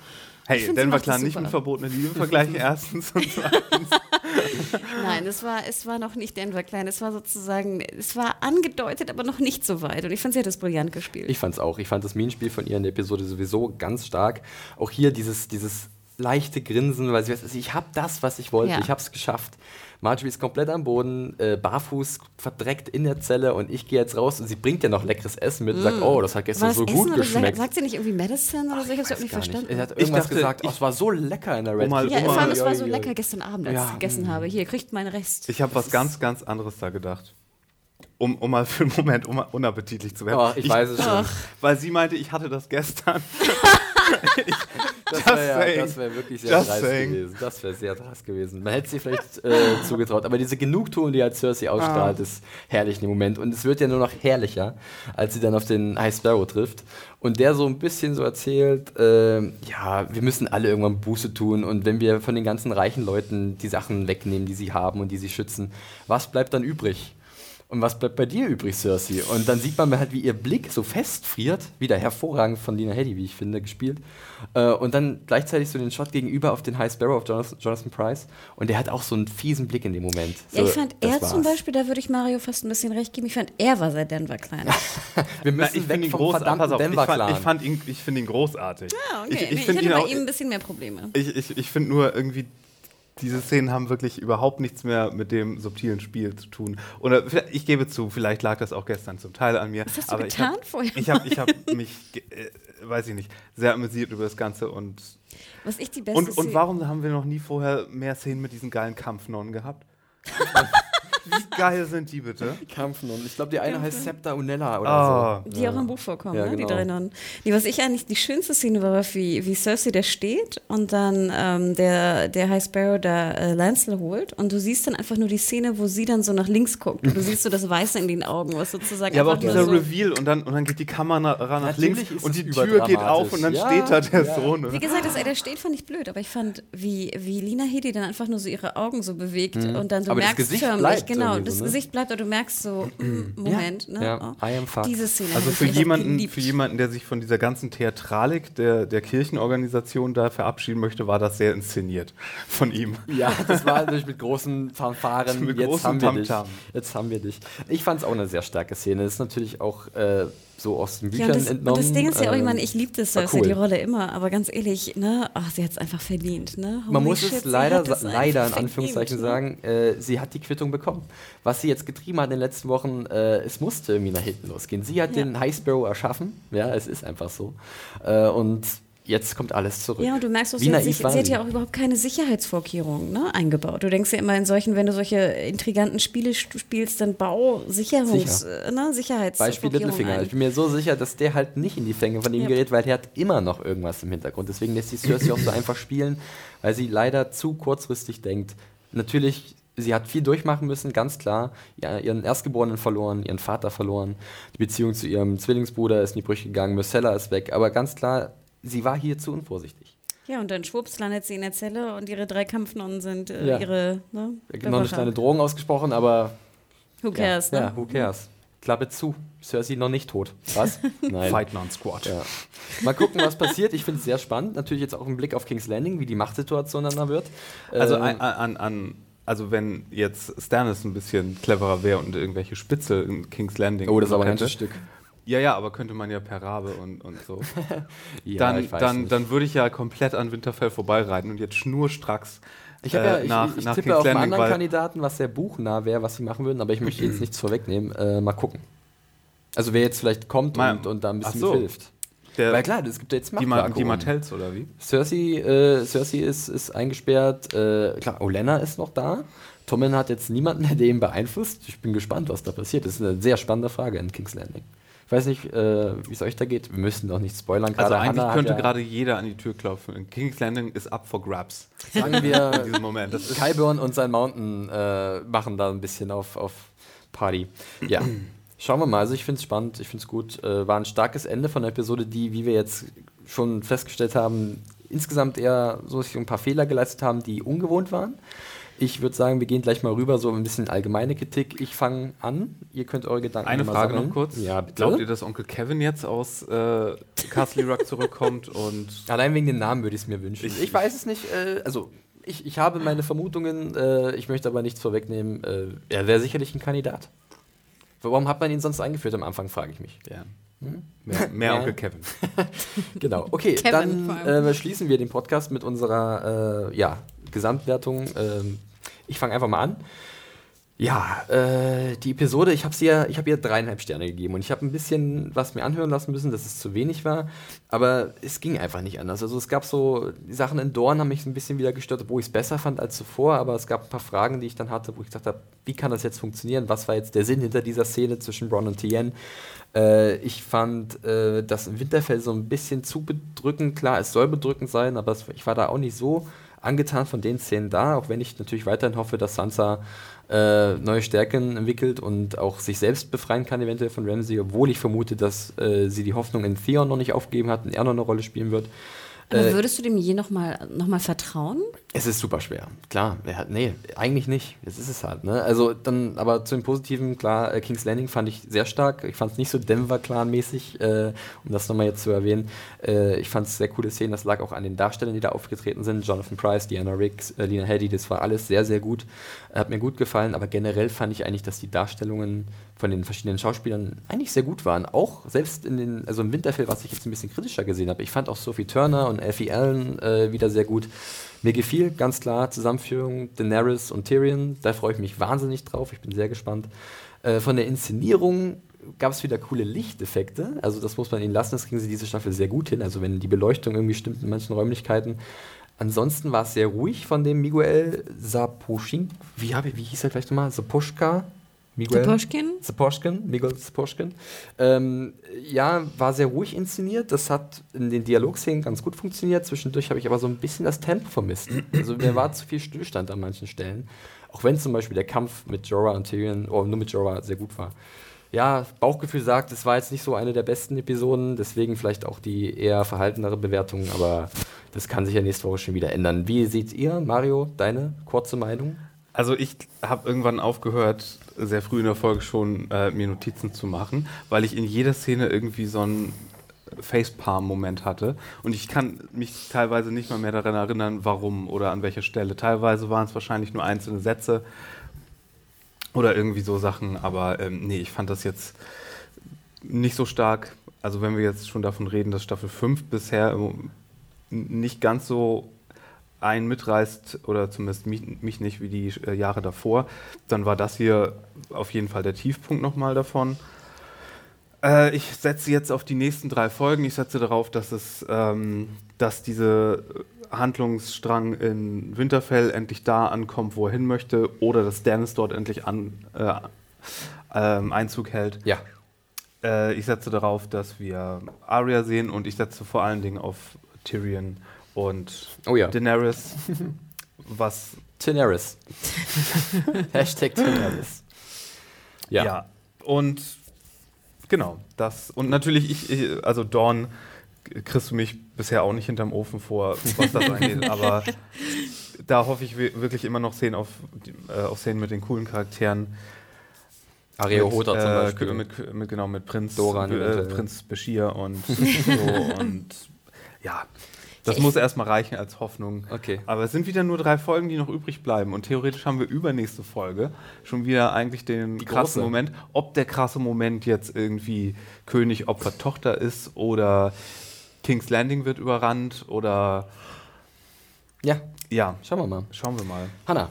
Hey, find, Denver Clan nicht mit verbotene Liebe vergleichen, erstens. Und <laughs> zweitens. Nein, es war, es war noch nicht Denver Clan. Es war sozusagen, es war angedeutet, aber noch nicht so weit. Und ich fand, sie hat das brillant gespielt. Ich fand's auch. Ich fand das Minenspiel von ihr in der Episode sowieso ganz stark. Auch hier dieses, dieses leichte Grinsen, weil sie weiß, also ich habe das, was ich wollte. Ja. Ich habe es geschafft. Marjorie ist komplett am Boden, äh, barfuß, verdreckt in der Zelle und ich gehe jetzt raus und sie bringt ja noch leckeres Essen mit und sagt, oh, das hat gestern das so Essen gut oder sagt, geschmeckt. sagt sie nicht irgendwie Medicine oder so? Ich hab's überhaupt nicht verstanden. Er hat Ich irgendwas dachte, gesagt, oh, ich- es war so lecker in der Red mal- Ja, oh, vor allem, es war so lecker gestern Abend, als Ja. ich gegessen habe. Hier, kriegt meinen Rest. Ich habe was ganz, ganz anderes da gedacht. Um, um mal für einen Moment um, unappetitlich zu werden. Oh, ich weiß es schon. Ach. <laughs> Weil sie meinte, ich hatte das gestern. <laughs> Das wäre ja, wär wirklich sehr Just dreist saying. gewesen. Das wäre sehr dreist gewesen. Man hätte sie vielleicht äh, zugetraut. Aber diese Genugtuung, die halt Cersei ausstrahlt, ist herrlich in dem Moment. Und es wird ja nur noch herrlicher, als sie dann auf den High Sparrow trifft. Und der so ein bisschen so erzählt, ähm, ja, wir müssen alle irgendwann Buße tun. Und wenn wir von den ganzen reichen Leuten die Sachen wegnehmen, die sie haben und die sie schützen, was bleibt dann übrig? Und was bleibt bei dir übrig, Cersei? Und dann sieht man halt, wie ihr Blick so festfriert. Wieder hervorragend von Lina Headey, wie ich finde, gespielt. Äh, und dann gleichzeitig so den Shot gegenüber auf den High Sparrow auf Jonathan, Jonathan Price. Und der hat auch so einen fiesen Blick in dem Moment. Ja, So, ich fand, er zum war's. Beispiel, da würde ich Mario fast ein bisschen recht geben, ich fand, er war sehr Denver Clan. <laughs> Wir Na, müssen ich weg finde ihn vom groß, verdammten auf, ich Denver fand, ich fand ihn, ich finde ihn großartig. Ah, okay. Ich, ich, Nee, ich finde hatte ihn bei auch, ihm ein bisschen mehr Probleme. ich, ich, ich finde nur irgendwie, diese Szenen haben wirklich überhaupt nichts mehr mit dem subtilen Spiel zu tun. Oder vielleicht- ich gebe zu, vielleicht lag das auch gestern zum Teil an mir. Was hast du aber getan ich hab, vorher? Ich habe ich hab mich, äh, weiß ich nicht, sehr amüsiert über das Ganze und Was ich die beste Und, und warum haben wir noch nie vorher mehr Szenen mit diesen geilen Kampfnonnen gehabt? <laughs> Wie geil sind die bitte? Kämpfen. Und ich glaube, die eine heißt Septa Unella oder Ah. so. Die auch im Buch vorkommen, Ja, ne? die genau. drei Nonnen. Die, was ich eigentlich die schönste Szene war, war wie, wie Cersei da steht und dann ähm, der, der High Sparrow da äh, Lancel holt und du siehst dann einfach nur die Szene, wo sie dann so nach links guckt und du siehst so das Weiße in den Augen, was sozusagen Ja, aber auch dieser so Reveal und dann, und dann geht die Kamera nach Natürlich links ist und das die Tür geht auf und dann Ja, steht da der ja. Sohn. Wie gesagt, dass er da steht, fand ich blöd, aber ich fand, wie, wie Lina Headey dann einfach nur so ihre Augen so bewegt und dann du Mhm. Aber das merkst Gesicht förmlich, bleibt genau, das so, ne? Gesicht bleibt, aber du merkst so, <clears throat> mm, Moment, ne? Ja, oh. I am fucked. Diese Szene. also für jemanden, für jemanden, der sich von dieser ganzen Theatralik der, der Kirchenorganisation da verabschieden möchte, war das sehr inszeniert von ihm. Ja, <laughs> das war natürlich mit großen Fanfaren. Mit jetzt, großem haben wir dich. Jetzt haben wir dich. Ich fand es auch eine sehr starke Szene. Das ist natürlich auch äh, so aus den Ja, Büchern und das, entnommen. und das Ding ist ja auch, ich meine, ähm, ich liebte Cersei, cool. die Rolle immer, aber ganz ehrlich, ne, ach, sie hat es einfach verdient, ne? Man muss shit, es leider, es leider in Anführungszeichen verdient, ne? sagen, äh, sie hat die Quittung bekommen. Was sie jetzt getrieben hat in den letzten Wochen, äh, es musste irgendwie nach hinten losgehen. Sie hat Ja. den High Sparrow erschaffen, ja, es ist einfach so. Äh, und jetzt kommt alles zurück. Ja, und du merkst, auch, sie, hat, sich, sie hat sie? ja auch überhaupt keine Sicherheitsvorkehrungen ne, eingebaut. Du denkst ja immer in solchen, wenn du solche intriganten Spiele st- spielst, dann bau Sicherungs, äh, ne, Beispiel Sicherheitsvorkehrungen Littlefinger. Ich ein. bin mir so sicher, dass der halt nicht in die Fänge von ihm Ja. gerät, weil der hat immer noch irgendwas im Hintergrund. Deswegen lässt die Cersei auch so einfach spielen, weil sie leider zu kurzfristig denkt. Natürlich, sie hat viel durchmachen müssen, ganz klar. Ja, ihren Erstgeborenen verloren, ihren Vater verloren. Die Beziehung zu ihrem Zwillingsbruder ist in die Brüche gegangen, Myrcella ist weg. Aber ganz klar, sie war hier zu unvorsichtig. Ja, und dann schwupps landet sie in der Zelle und ihre drei Kampfnonnen sind äh, Ja. ihre ne, noch eine kleine Drohung ausgesprochen, aber Who cares, ja, ne? ja, who cares? Klappe zu. Cersei noch nicht tot. Was? <laughs> Nein. Fight Non-Squad. Ja. Mal gucken, was passiert. Ich finde es sehr spannend. Natürlich jetzt auch ein Blick auf King's Landing, wie die Machtsituation dann da wird. Also, Ähm, an, an, an, also wenn jetzt Stannis ein bisschen cleverer wäre und irgendwelche Spitzel in King's Landing oh, das ist aber ein Stück. Ja, ja, aber könnte man ja per Rabe und, und so. <laughs> Ja, dann ich weiß dann, nicht. dann würde ich ja komplett an Winterfell vorbeireiten und jetzt schnurstracks ich, hab ja, äh, ich, nach, ich, ich nach tippe King's auf einen Landing, anderen Kandidaten, was sehr buchnah wäre, was sie machen würden, aber ich möchte jetzt <clears throat> nichts vorwegnehmen. Äh, mal gucken. Also wer jetzt vielleicht kommt Mal- und, und da ein bisschen Ach so. der, Weil klar, es gibt ja jetzt die, Ma die. Martells oder wie? Cersei, äh, Cersei ist, ist eingesperrt. Äh, klar, Olenna ist noch da. Tommen hat jetzt niemanden, der den beeinflusst. Ich bin gespannt, was da passiert. Das ist eine sehr spannende Frage in King's Landing. Ich weiß nicht, äh, wie es euch da geht. Wir müssen doch nicht spoilern. Also Gerade eigentlich Hannah könnte ja, gerade jeder an die Tür klopfen. King's Landing ist up for grabs sagen <laughs> in wir, diesem Moment. Das Kyburn und sein Mountain äh, machen da ein bisschen auf, auf Party. Ja, schauen wir mal. Also ich finde es spannend, ich finde es gut. Äh, war ein starkes Ende von der Episode, die, wie wir jetzt schon festgestellt haben, insgesamt eher so ein paar Fehler geleistet haben, die ungewohnt waren. Ich würde sagen, wir gehen gleich mal rüber, so ein bisschen allgemeine Kritik. Ich fange an. Ihr könnt eure Gedanken Eine mal Frage sammeln. noch kurz. Ja, bitte. Glaubt ihr, dass Onkel Kevin jetzt aus äh, Castle Rock zurückkommt <laughs> und Allein wegen den Namen würde ich es mir wünschen. Ich, Ich- weiß es nicht. Äh, also, ich, ich habe meine Vermutungen. Äh, ich möchte aber nichts vorwegnehmen. Äh, er wäre sicherlich ein Kandidat. Warum hat man ihn sonst eingeführt am Anfang, frage ich mich. ja. mehr, <laughs> mehr Ja. Onkel Kevin? <laughs> Genau. Okay, Kevin dann äh, schließen wir den Podcast mit unserer äh, ja, Gesamtwertung. Ähm, ich fange einfach mal an. Ja, äh, die Episode, ich habe ihr, habe ihr dreieinhalb Sterne gegeben und ich habe ein bisschen was mir anhören lassen müssen, dass es zu wenig war, aber es ging einfach nicht anders. Also es gab so, die Sachen in Dorn haben mich ein bisschen wieder gestört, wo ich es besser fand als zuvor, aber es gab ein paar Fragen, die ich dann hatte, wo ich gesagt habe, wie kann das jetzt funktionieren? Was war jetzt der Sinn hinter dieser Szene zwischen Bronn und Tien? Äh, ich fand äh, das im Winterfell so ein bisschen zu bedrückend. Klar, es soll bedrückend sein, aber es, ich war da auch nicht so angetan von den Szenen da, auch wenn ich natürlich weiterhin hoffe, dass Sansa äh, neue Stärken entwickelt und auch sich selbst befreien kann, eventuell von Ramsay, obwohl ich vermute, dass äh, sie die Hoffnung in Theon noch nicht aufgegeben hat und er noch eine Rolle spielen wird. Aber Äh, würdest du dem je nochmal noch mal vertrauen? es ist super schwer, klar. Hat, nee, eigentlich nicht. Jetzt ist es halt. Ne? Also dann, aber zu den Positiven, klar, äh, King's Landing fand ich sehr stark. Ich fand es nicht so Denver-Clan-mäßig, äh, um das nochmal jetzt zu erwähnen. Äh, ich fand es sehr coole Szenen. Das lag auch an den Darstellern, die da aufgetreten sind. Jonathan Price, Diana Riggs, äh, Lena Headey, das war alles sehr, sehr gut. Hat mir gut gefallen, aber generell fand ich eigentlich, dass die Darstellungen von den verschiedenen Schauspielern eigentlich sehr gut waren. Auch selbst in den, also im Winterfell, was ich jetzt ein bisschen kritischer gesehen habe. Ich fand auch Sophie Turner und Alfie Allen äh, wieder sehr gut. Mir gefiel ganz klar Zusammenführung Daenerys und Tyrion. Da freue ich mich wahnsinnig drauf. Ich bin sehr gespannt. Äh, von der Inszenierung gab es wieder coole Lichteffekte. Also das muss man ihnen lassen. Das kriegen sie diese Staffel sehr gut hin. Also wenn die Beleuchtung irgendwie stimmt in manchen Räumlichkeiten. Ansonsten war es sehr ruhig von dem Miguel Saposchin. Wie, wie hieß er gleich nochmal? Saposchka? Miguel? Saposchkin? Saposchkin, Miguel Saposchkin. Ähm, ja, war sehr ruhig inszeniert. Das hat in den Dialogszenen ganz gut funktioniert. Zwischendurch habe ich aber so ein bisschen das Tempo vermisst. Also mir war zu viel Stillstand an manchen Stellen. Auch wenn zum Beispiel der Kampf mit Jorah und Tyrion, oder nur mit Jorah, sehr gut war. Ja, Bauchgefühl sagt, es war jetzt nicht so eine der besten Episoden, deswegen vielleicht auch die eher verhaltenere Bewertung, aber das kann sich ja nächste Woche schon wieder ändern. Wie seht ihr, Mario, deine kurze Meinung? Also ich habe irgendwann aufgehört, sehr früh in der Folge schon äh, mir Notizen zu machen, weil ich in jeder Szene irgendwie so einen Facepalm-Moment hatte. Und ich kann mich teilweise nicht mal mehr daran erinnern, warum oder an welcher Stelle. Teilweise waren es wahrscheinlich nur einzelne Sätze oder irgendwie so Sachen, aber ähm, nee, ich fand das jetzt nicht so stark. Also wenn wir jetzt schon davon reden, dass Staffel 5 bisher nicht ganz so einen mitreißt, oder zumindest mich, mich nicht wie die äh, Jahre davor, dann war das hier auf jeden Fall der Tiefpunkt nochmal davon. Äh, ich setze jetzt auf die nächsten drei Folgen. Ich setze darauf, dass es, ähm, dass diese Handlungsstrang in Winterfell endlich da ankommt, wo er hin möchte, oder dass Dennis dort endlich an, äh, ähm, Einzug hält. Ja. Äh, ich setze darauf, dass wir Arya sehen und ich setze vor allen Dingen auf Tyrion und Oh ja. Daenerys, was Daenerys. <laughs> Hashtag Daenerys. Ja. Und genau, das. Und natürlich, ich, ich, also Dawn kriegst du mich bisher auch nicht hinterm Ofen vor, was das angeht, <laughs> aber da hoffe ich wi- wirklich immer noch Szenen auf, äh, auf Szenen mit den coolen Charakteren. Ario mit, Hota zum äh, Beispiel. Mit, mit, genau, mit Prinz, Doran äh, eventuell. Prinz Bashir und <laughs> so und ja. Das Ich- muss erstmal reichen als Hoffnung. Okay. Aber es sind wieder nur drei Folgen, die noch übrig bleiben. Und theoretisch haben wir übernächste Folge schon wieder eigentlich den krassen große. Moment. Ob der krasse Moment jetzt irgendwie König opfert Tochter ist oder King's Landing wird überrannt oder Ja, ja, schauen wir mal. schauen wir mal. Hanna.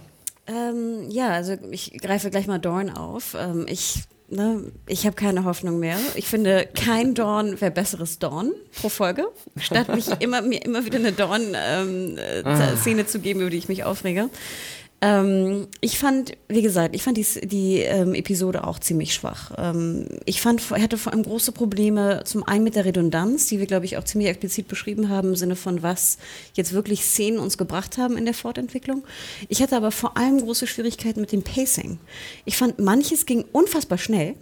Ähm, ja, also ich greife gleich mal Dorn auf. Ähm, ich ne, ich habe keine Hoffnung mehr. Ich finde, kein Dorn wäre besseres Dorn pro Folge, statt mich immer, mir immer wieder eine Dorn-Szene zu geben, über die ich mich aufrege. Ähm, ich fand, wie gesagt, ich fand die, die ähm, Episode auch ziemlich schwach. Ähm, ich fand, ich hatte vor allem große Probleme, zum einen mit der Redundanz, die wir, glaube ich, auch ziemlich explizit beschrieben haben, im Sinne von, was jetzt wirklich Szenen uns gebracht haben in der Fortentwicklung. Ich hatte aber vor allem große Schwierigkeiten mit dem Pacing. Ich fand, manches ging unfassbar schnell.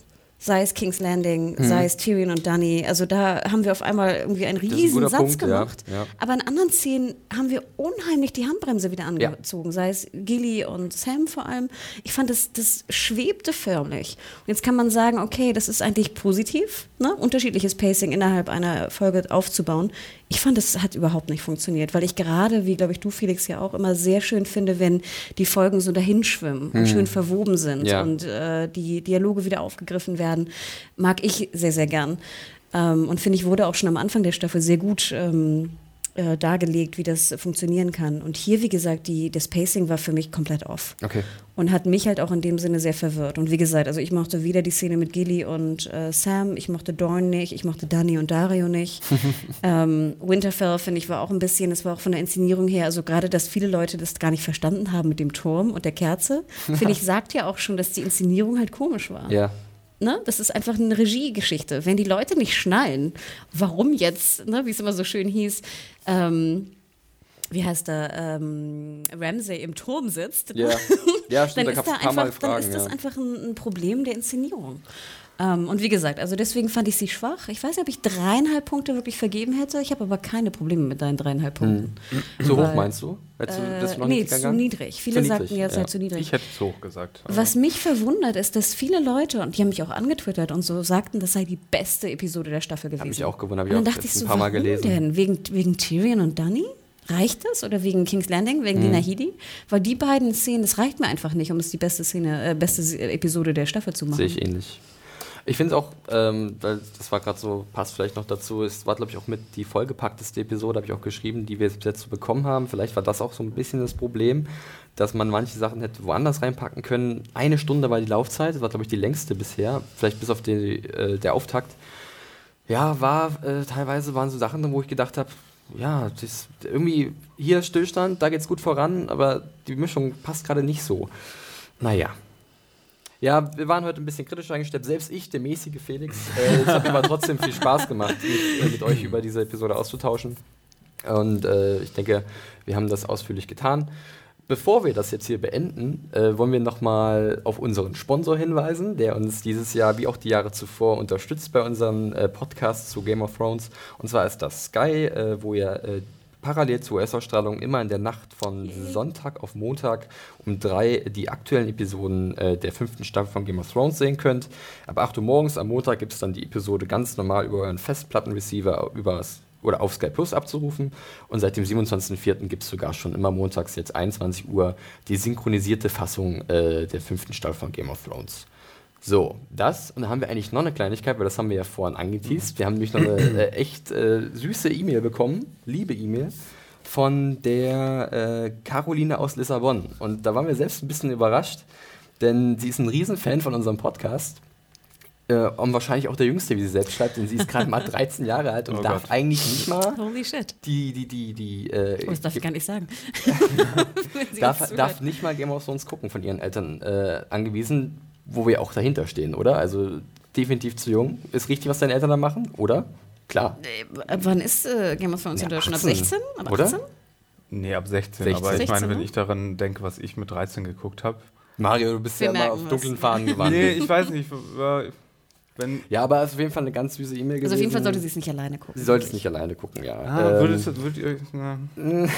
Sei es King's Landing, sei es Tyrion und Dany. Also da haben wir auf einmal irgendwie einen ein riesen guter Satz Punkt, ja, gemacht. ja. Aber in anderen Szenen haben wir unheimlich die Handbremse wieder angezogen, sei es Gilly und Sam vor allem. Ich fand, das, das schwebte förmlich. Und jetzt kann man sagen, okay, das ist eigentlich positiv, ne? unterschiedliches Pacing innerhalb einer Folge aufzubauen. Ich fand, das hat überhaupt nicht funktioniert, weil ich gerade, wie glaube ich du, Felix, ja auch immer sehr schön finde, wenn die Folgen so dahinschwimmen und schön verwoben sind Ja. und äh, die Dialoge wieder aufgegriffen werden. Mag ich sehr, sehr gern. Ähm, und finde ich, wurde auch schon am Anfang der Staffel sehr gut ähm, äh, dargelegt, wie das funktionieren kann. Und hier, wie gesagt, die, das Pacing war für mich komplett off. Okay. Und hat mich halt auch in dem Sinne sehr verwirrt. Und wie gesagt, also ich mochte weder die Szene mit Gilly und äh, Sam, ich mochte Dorn nicht, ich mochte Dani und Dario nicht. <laughs> ähm, Winterfell, finde ich, war auch ein bisschen, es war auch von der Inszenierung her, also gerade, dass viele Leute das gar nicht verstanden haben mit dem Turm und der Kerze, <laughs> finde ich, sagt ja auch schon, dass die Inszenierung halt komisch war. Ja. Ne? Das ist einfach eine Regiegeschichte. Wenn die Leute nicht schnallen, warum jetzt, ne? wie es immer so schön hieß, ähm, wie heißt er, ähm, Ramsay im Turm sitzt, ja stimmt, dann da ist, da dann ist das ja. einfach ein, ein Problem der Inszenierung. Ähm, und wie gesagt, also deswegen fand ich sie schwach. Ich weiß nicht, ob ich dreieinhalb Punkte wirklich vergeben hätte. Ich habe aber keine Probleme mit deinen dreieinhalb Punkten. Zu hoch meinst du? Hättest du bist du noch Äh, nee, zu niedrig. Viele Zu sagten niedrig, ja. halt zu niedrig. Ich hätte es hoch gesagt. Was mich verwundert, ist, dass viele Leute, und die haben mich auch angetwittert und so, sagten, das sei die beste Episode der Staffel gewesen. mich auch gewundert, hab ich und dann auch dachte ich jetzt ein so, paar Mal gelesen. denn? Wegen, wegen Tyrion und Dany? Reicht das? Oder wegen King's Landing, wegen Mhm. Headey? Weil die beiden Szenen, das reicht mir einfach nicht, um es die beste Szene, äh, beste Episode der Staffel zu machen. Sehe ich ähnlich. Ich finde es auch, ähm, weil das war gerade so, passt vielleicht noch dazu, es war, glaube ich, auch mit die vollgepackteste Episode, habe ich auch geschrieben, die wir bis jetzt so bekommen haben. Vielleicht war das auch so ein bisschen das Problem, dass man manche Sachen hätte woanders reinpacken können. Eine Stunde war die Laufzeit, das war, glaube ich, die längste bisher, vielleicht bis auf die, äh, der Auftakt. Ja, war, äh, teilweise waren so Sachen, wo ich gedacht habe, ja, das irgendwie hier Stillstand, da geht's gut voran, aber die Mischung passt gerade nicht so. Naja, ja, wir waren heute ein bisschen kritisch eingestellt. Selbst ich, der mäßige Felix. Äh, es hat mir aber trotzdem viel Spaß gemacht, mit, äh, mit euch über diese Episode auszutauschen. Und äh, ich denke, wir haben das ausführlich getan. Bevor wir das jetzt hier beenden, äh, wollen wir nochmal auf unseren Sponsor hinweisen, der uns dieses Jahr wie auch die Jahre zuvor unterstützt bei unseren äh, Podcasts zu Game of Thrones. Und zwar ist das Sky, äh, wo ihr äh, parallel zur US-Ausstrahlung immer in der Nacht von Sonntag auf Montag um drei die aktuellen Episoden äh, der fünften Staffel von Game of Thrones sehen könnt. Ab 8 Uhr morgens am Montag gibt es dann die Episode ganz normal über euren Festplattenreceiver übers oder auf Sky Plus abzurufen. Und seit dem 27.04. gibt es sogar schon immer montags jetzt 21 Uhr die synchronisierte Fassung äh, der fünften Staffel von Game of Thrones. So, das, und dann haben wir eigentlich noch eine Kleinigkeit, weil das haben wir ja vorhin angeteased. Wir haben nämlich noch eine <clears throat> äh, echt äh, süße E-Mail bekommen, liebe E-Mail, von der äh, Caroline aus Lissabon. Und da waren wir selbst ein bisschen überrascht, denn sie ist ein Riesenfan von unserem Podcast. Äh, und wahrscheinlich auch der Jüngste, wie sie selbst schreibt, denn sie ist gerade mal <laughs> 13 Jahre alt und Oh darf Gott. eigentlich nicht mal Holy shit. die, die, die, die, äh, Oh, das darf ich gar nicht sagen. <laughs> <laughs> Darf, darf nicht mal Game of Thrones gucken von ihren Eltern äh, angewiesen, wo wir auch dahinter stehen, oder? Also definitiv zu jung. Ist richtig, was deine Eltern da machen, oder? Klar. Äh, wann ist äh, Game of Thrones in Ja, Deutschland? Ab 18, 16? Ab oder? 18? Nee, ab 16. 16. Aber ich 16, meine, wenn ne? ich daran denke, was ich mit 13 geguckt habe. Mario, du bist Wir ja immer auf dunklen Fahnen <laughs> gewandt. Nee, ich weiß nicht. War, wenn, Ja, aber es ist auf jeden Fall eine ganz süße E-Mail gewesen. Also auf jeden Fall sollte sie es nicht alleine gucken. Sie sollte es nicht alleine gucken, ja. ah, Ähm, würdet, würdet ihr, na, <laughs>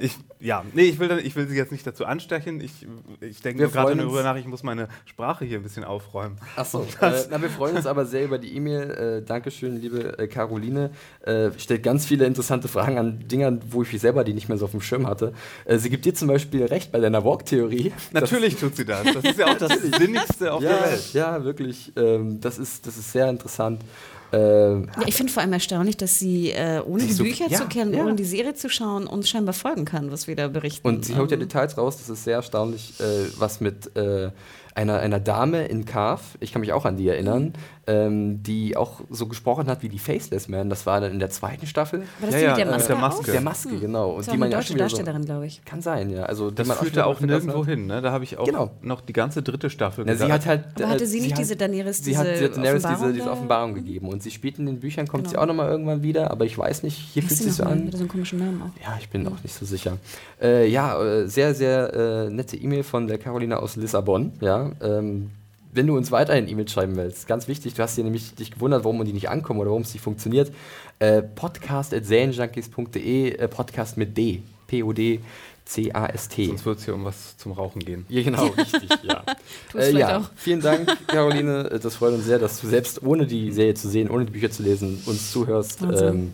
ich, ja, nee, ich will, ich will sie jetzt nicht dazu anstechen. Ich, ich denke Wir gerade darüber nach, ich muss meine Sprache hier ein bisschen aufräumen. Achso, <laughs> äh, na, wir freuen uns aber sehr über die E-Mail. Äh, Dankeschön, liebe äh, Caroline. Äh, stellt ganz viele interessante Fragen an Dingern, wo ich mich selber die nicht mehr so auf dem Schirm hatte. Äh, sie gibt dir zum Beispiel recht bei deiner Walk-Theorie. Natürlich tut sie das. Das ist ja auch das <laughs> Sinnigste auf ja, der Welt. Ja, wirklich. Ähm, das, ist, das ist sehr interessant. Ähm, Ja, ich finde vor allem erstaunlich, dass sie, äh, ohne Sie die so- Bücher ja, zu kennen, ja. ohne die Serie zu schauen, uns scheinbar folgen kann, was wir da berichten. Und sie haut ja Ähm, Details raus, das ist sehr erstaunlich, äh, was mit äh, einer, einer Dame in Carve, ich kann mich auch an die erinnern, ähm, die auch so gesprochen hat wie die Faceless Man, das war dann in der zweiten Staffel. War das Ja, die ja, mit der äh, Maske? der? Maske. Der Maske, genau. Und Das war die eine ja deutsche wieder so, Darstellerin, glaube ich. Kann sein, ja. Also, die Das führte auch nirgendwo hat. hin. Ne? Da habe ich auch Genau. noch die ganze dritte Staffel Na, sie hat halt, Aber hatte sie nicht hat- diese Daenerys, Sie hat diese Daenerys Offenbarung diese, diese? Offenbarung gegeben. Und sie spielt in den Büchern, kommt Genau. sie auch nochmal irgendwann wieder, aber ich weiß nicht, hier fühlt sie so an. Mit so einem komischen Namen auch. Ja, ich bin auch nicht so sicher. Äh, ja, äh, sehr, sehr äh, nette E-Mail von der Carolina aus Lissabon. Ja, ähm, wenn du uns weiterhin E-Mails schreiben willst, ganz wichtig, du hast dir nämlich dich gewundert, warum die nicht ankommen oder warum es nicht funktioniert. Äh, podcast.serienjunkies.de, äh, Podcast mit D. P-O-D-C-A-S-T. Sonst wird es hier um was zum Rauchen gehen. Ja, genau, <laughs> richtig, ja. <laughs> Äh, ja, auch. vielen Dank, Caroline. Äh, Das freut uns sehr, dass du selbst ohne die Serie zu sehen, ohne die Bücher zu lesen, uns zuhörst. Ähm,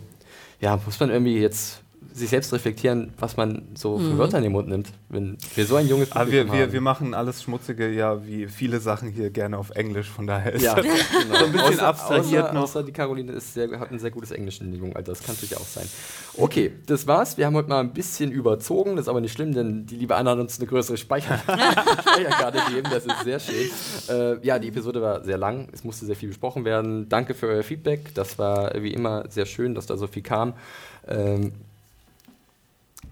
ja, muss man irgendwie jetzt sich selbst reflektieren, was man so Mhm. für Wörter in den Mund nimmt, wenn wir so ein junges Aber Publikum wir, wir, haben. wir machen alles Schmutzige ja wie viele Sachen hier gerne auf Englisch, von daher ist ja, das genau. <laughs> so ein bisschen außer, abstrahiert außer, noch. Außer die Caroline ist sehr, hat ein sehr gutes Englisch in dem jungen Alter, das kann natürlich auch sein. Okay, das war's. Wir haben heute mal ein bisschen überzogen, das ist aber nicht schlimm, denn die liebe Anna hat uns eine größere Speicher <laughs> Speicherkarte gegeben, das ist sehr schön. Äh, ja, die Episode war sehr lang, es musste sehr viel besprochen werden. Danke für euer Feedback, das war wie immer sehr schön, dass da so viel kam. Ähm,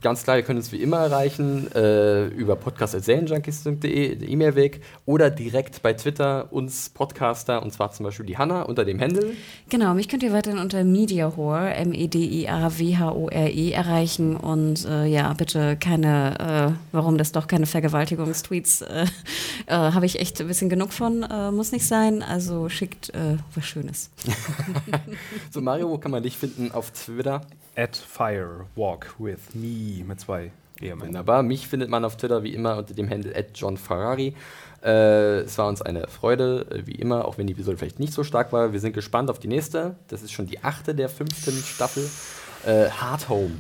Ganz klar, ihr könnt uns wie immer erreichen äh, über podcast.serienjunkies.de, der E-Mail-Weg, oder direkt bei Twitter uns Podcaster, und zwar zum Beispiel die Hanna unter dem Handle. Genau, mich könnt ihr weiterhin unter Mediahore, M-E-D-I-A-W-H-O-R-E, E, erreichen. Und äh, ja, bitte keine, äh, warum das doch keine Vergewaltigungstweets, äh, äh, habe ich echt ein bisschen genug von, äh, muss nicht sein. Also schickt was Schönes. <laughs> So, Mario, wo kann man dich finden auf Twitter? At Fire Walk with Me mit zwei E Ende. Wunderbar. Mich findet man auf Twitter wie immer unter dem Handle @johnferrari. Äh, es war uns eine Freude, äh, wie immer, auch wenn die Episode vielleicht nicht so stark war. Wir sind gespannt auf die nächste. Das ist schon die achte der fünften Staffel. Äh, Hard Home.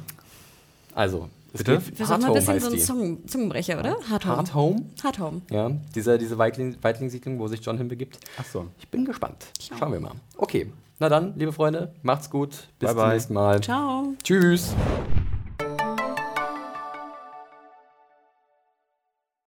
Also, es Bitte? ist Hard mal ein bisschen so ein. Zungen Zungenbrecher, oder? Hard Home. Hard Home. Hard Home. Ja, diese, diese Weitling- Weitling-Siedlung, wo sich John hinbegibt. Ach so. Ich bin gespannt. Schauen wir mal. Okay, na dann, liebe Freunde, macht's gut. Bis Bye, zum bye. nächsten Mal. Ciao. Tschüss.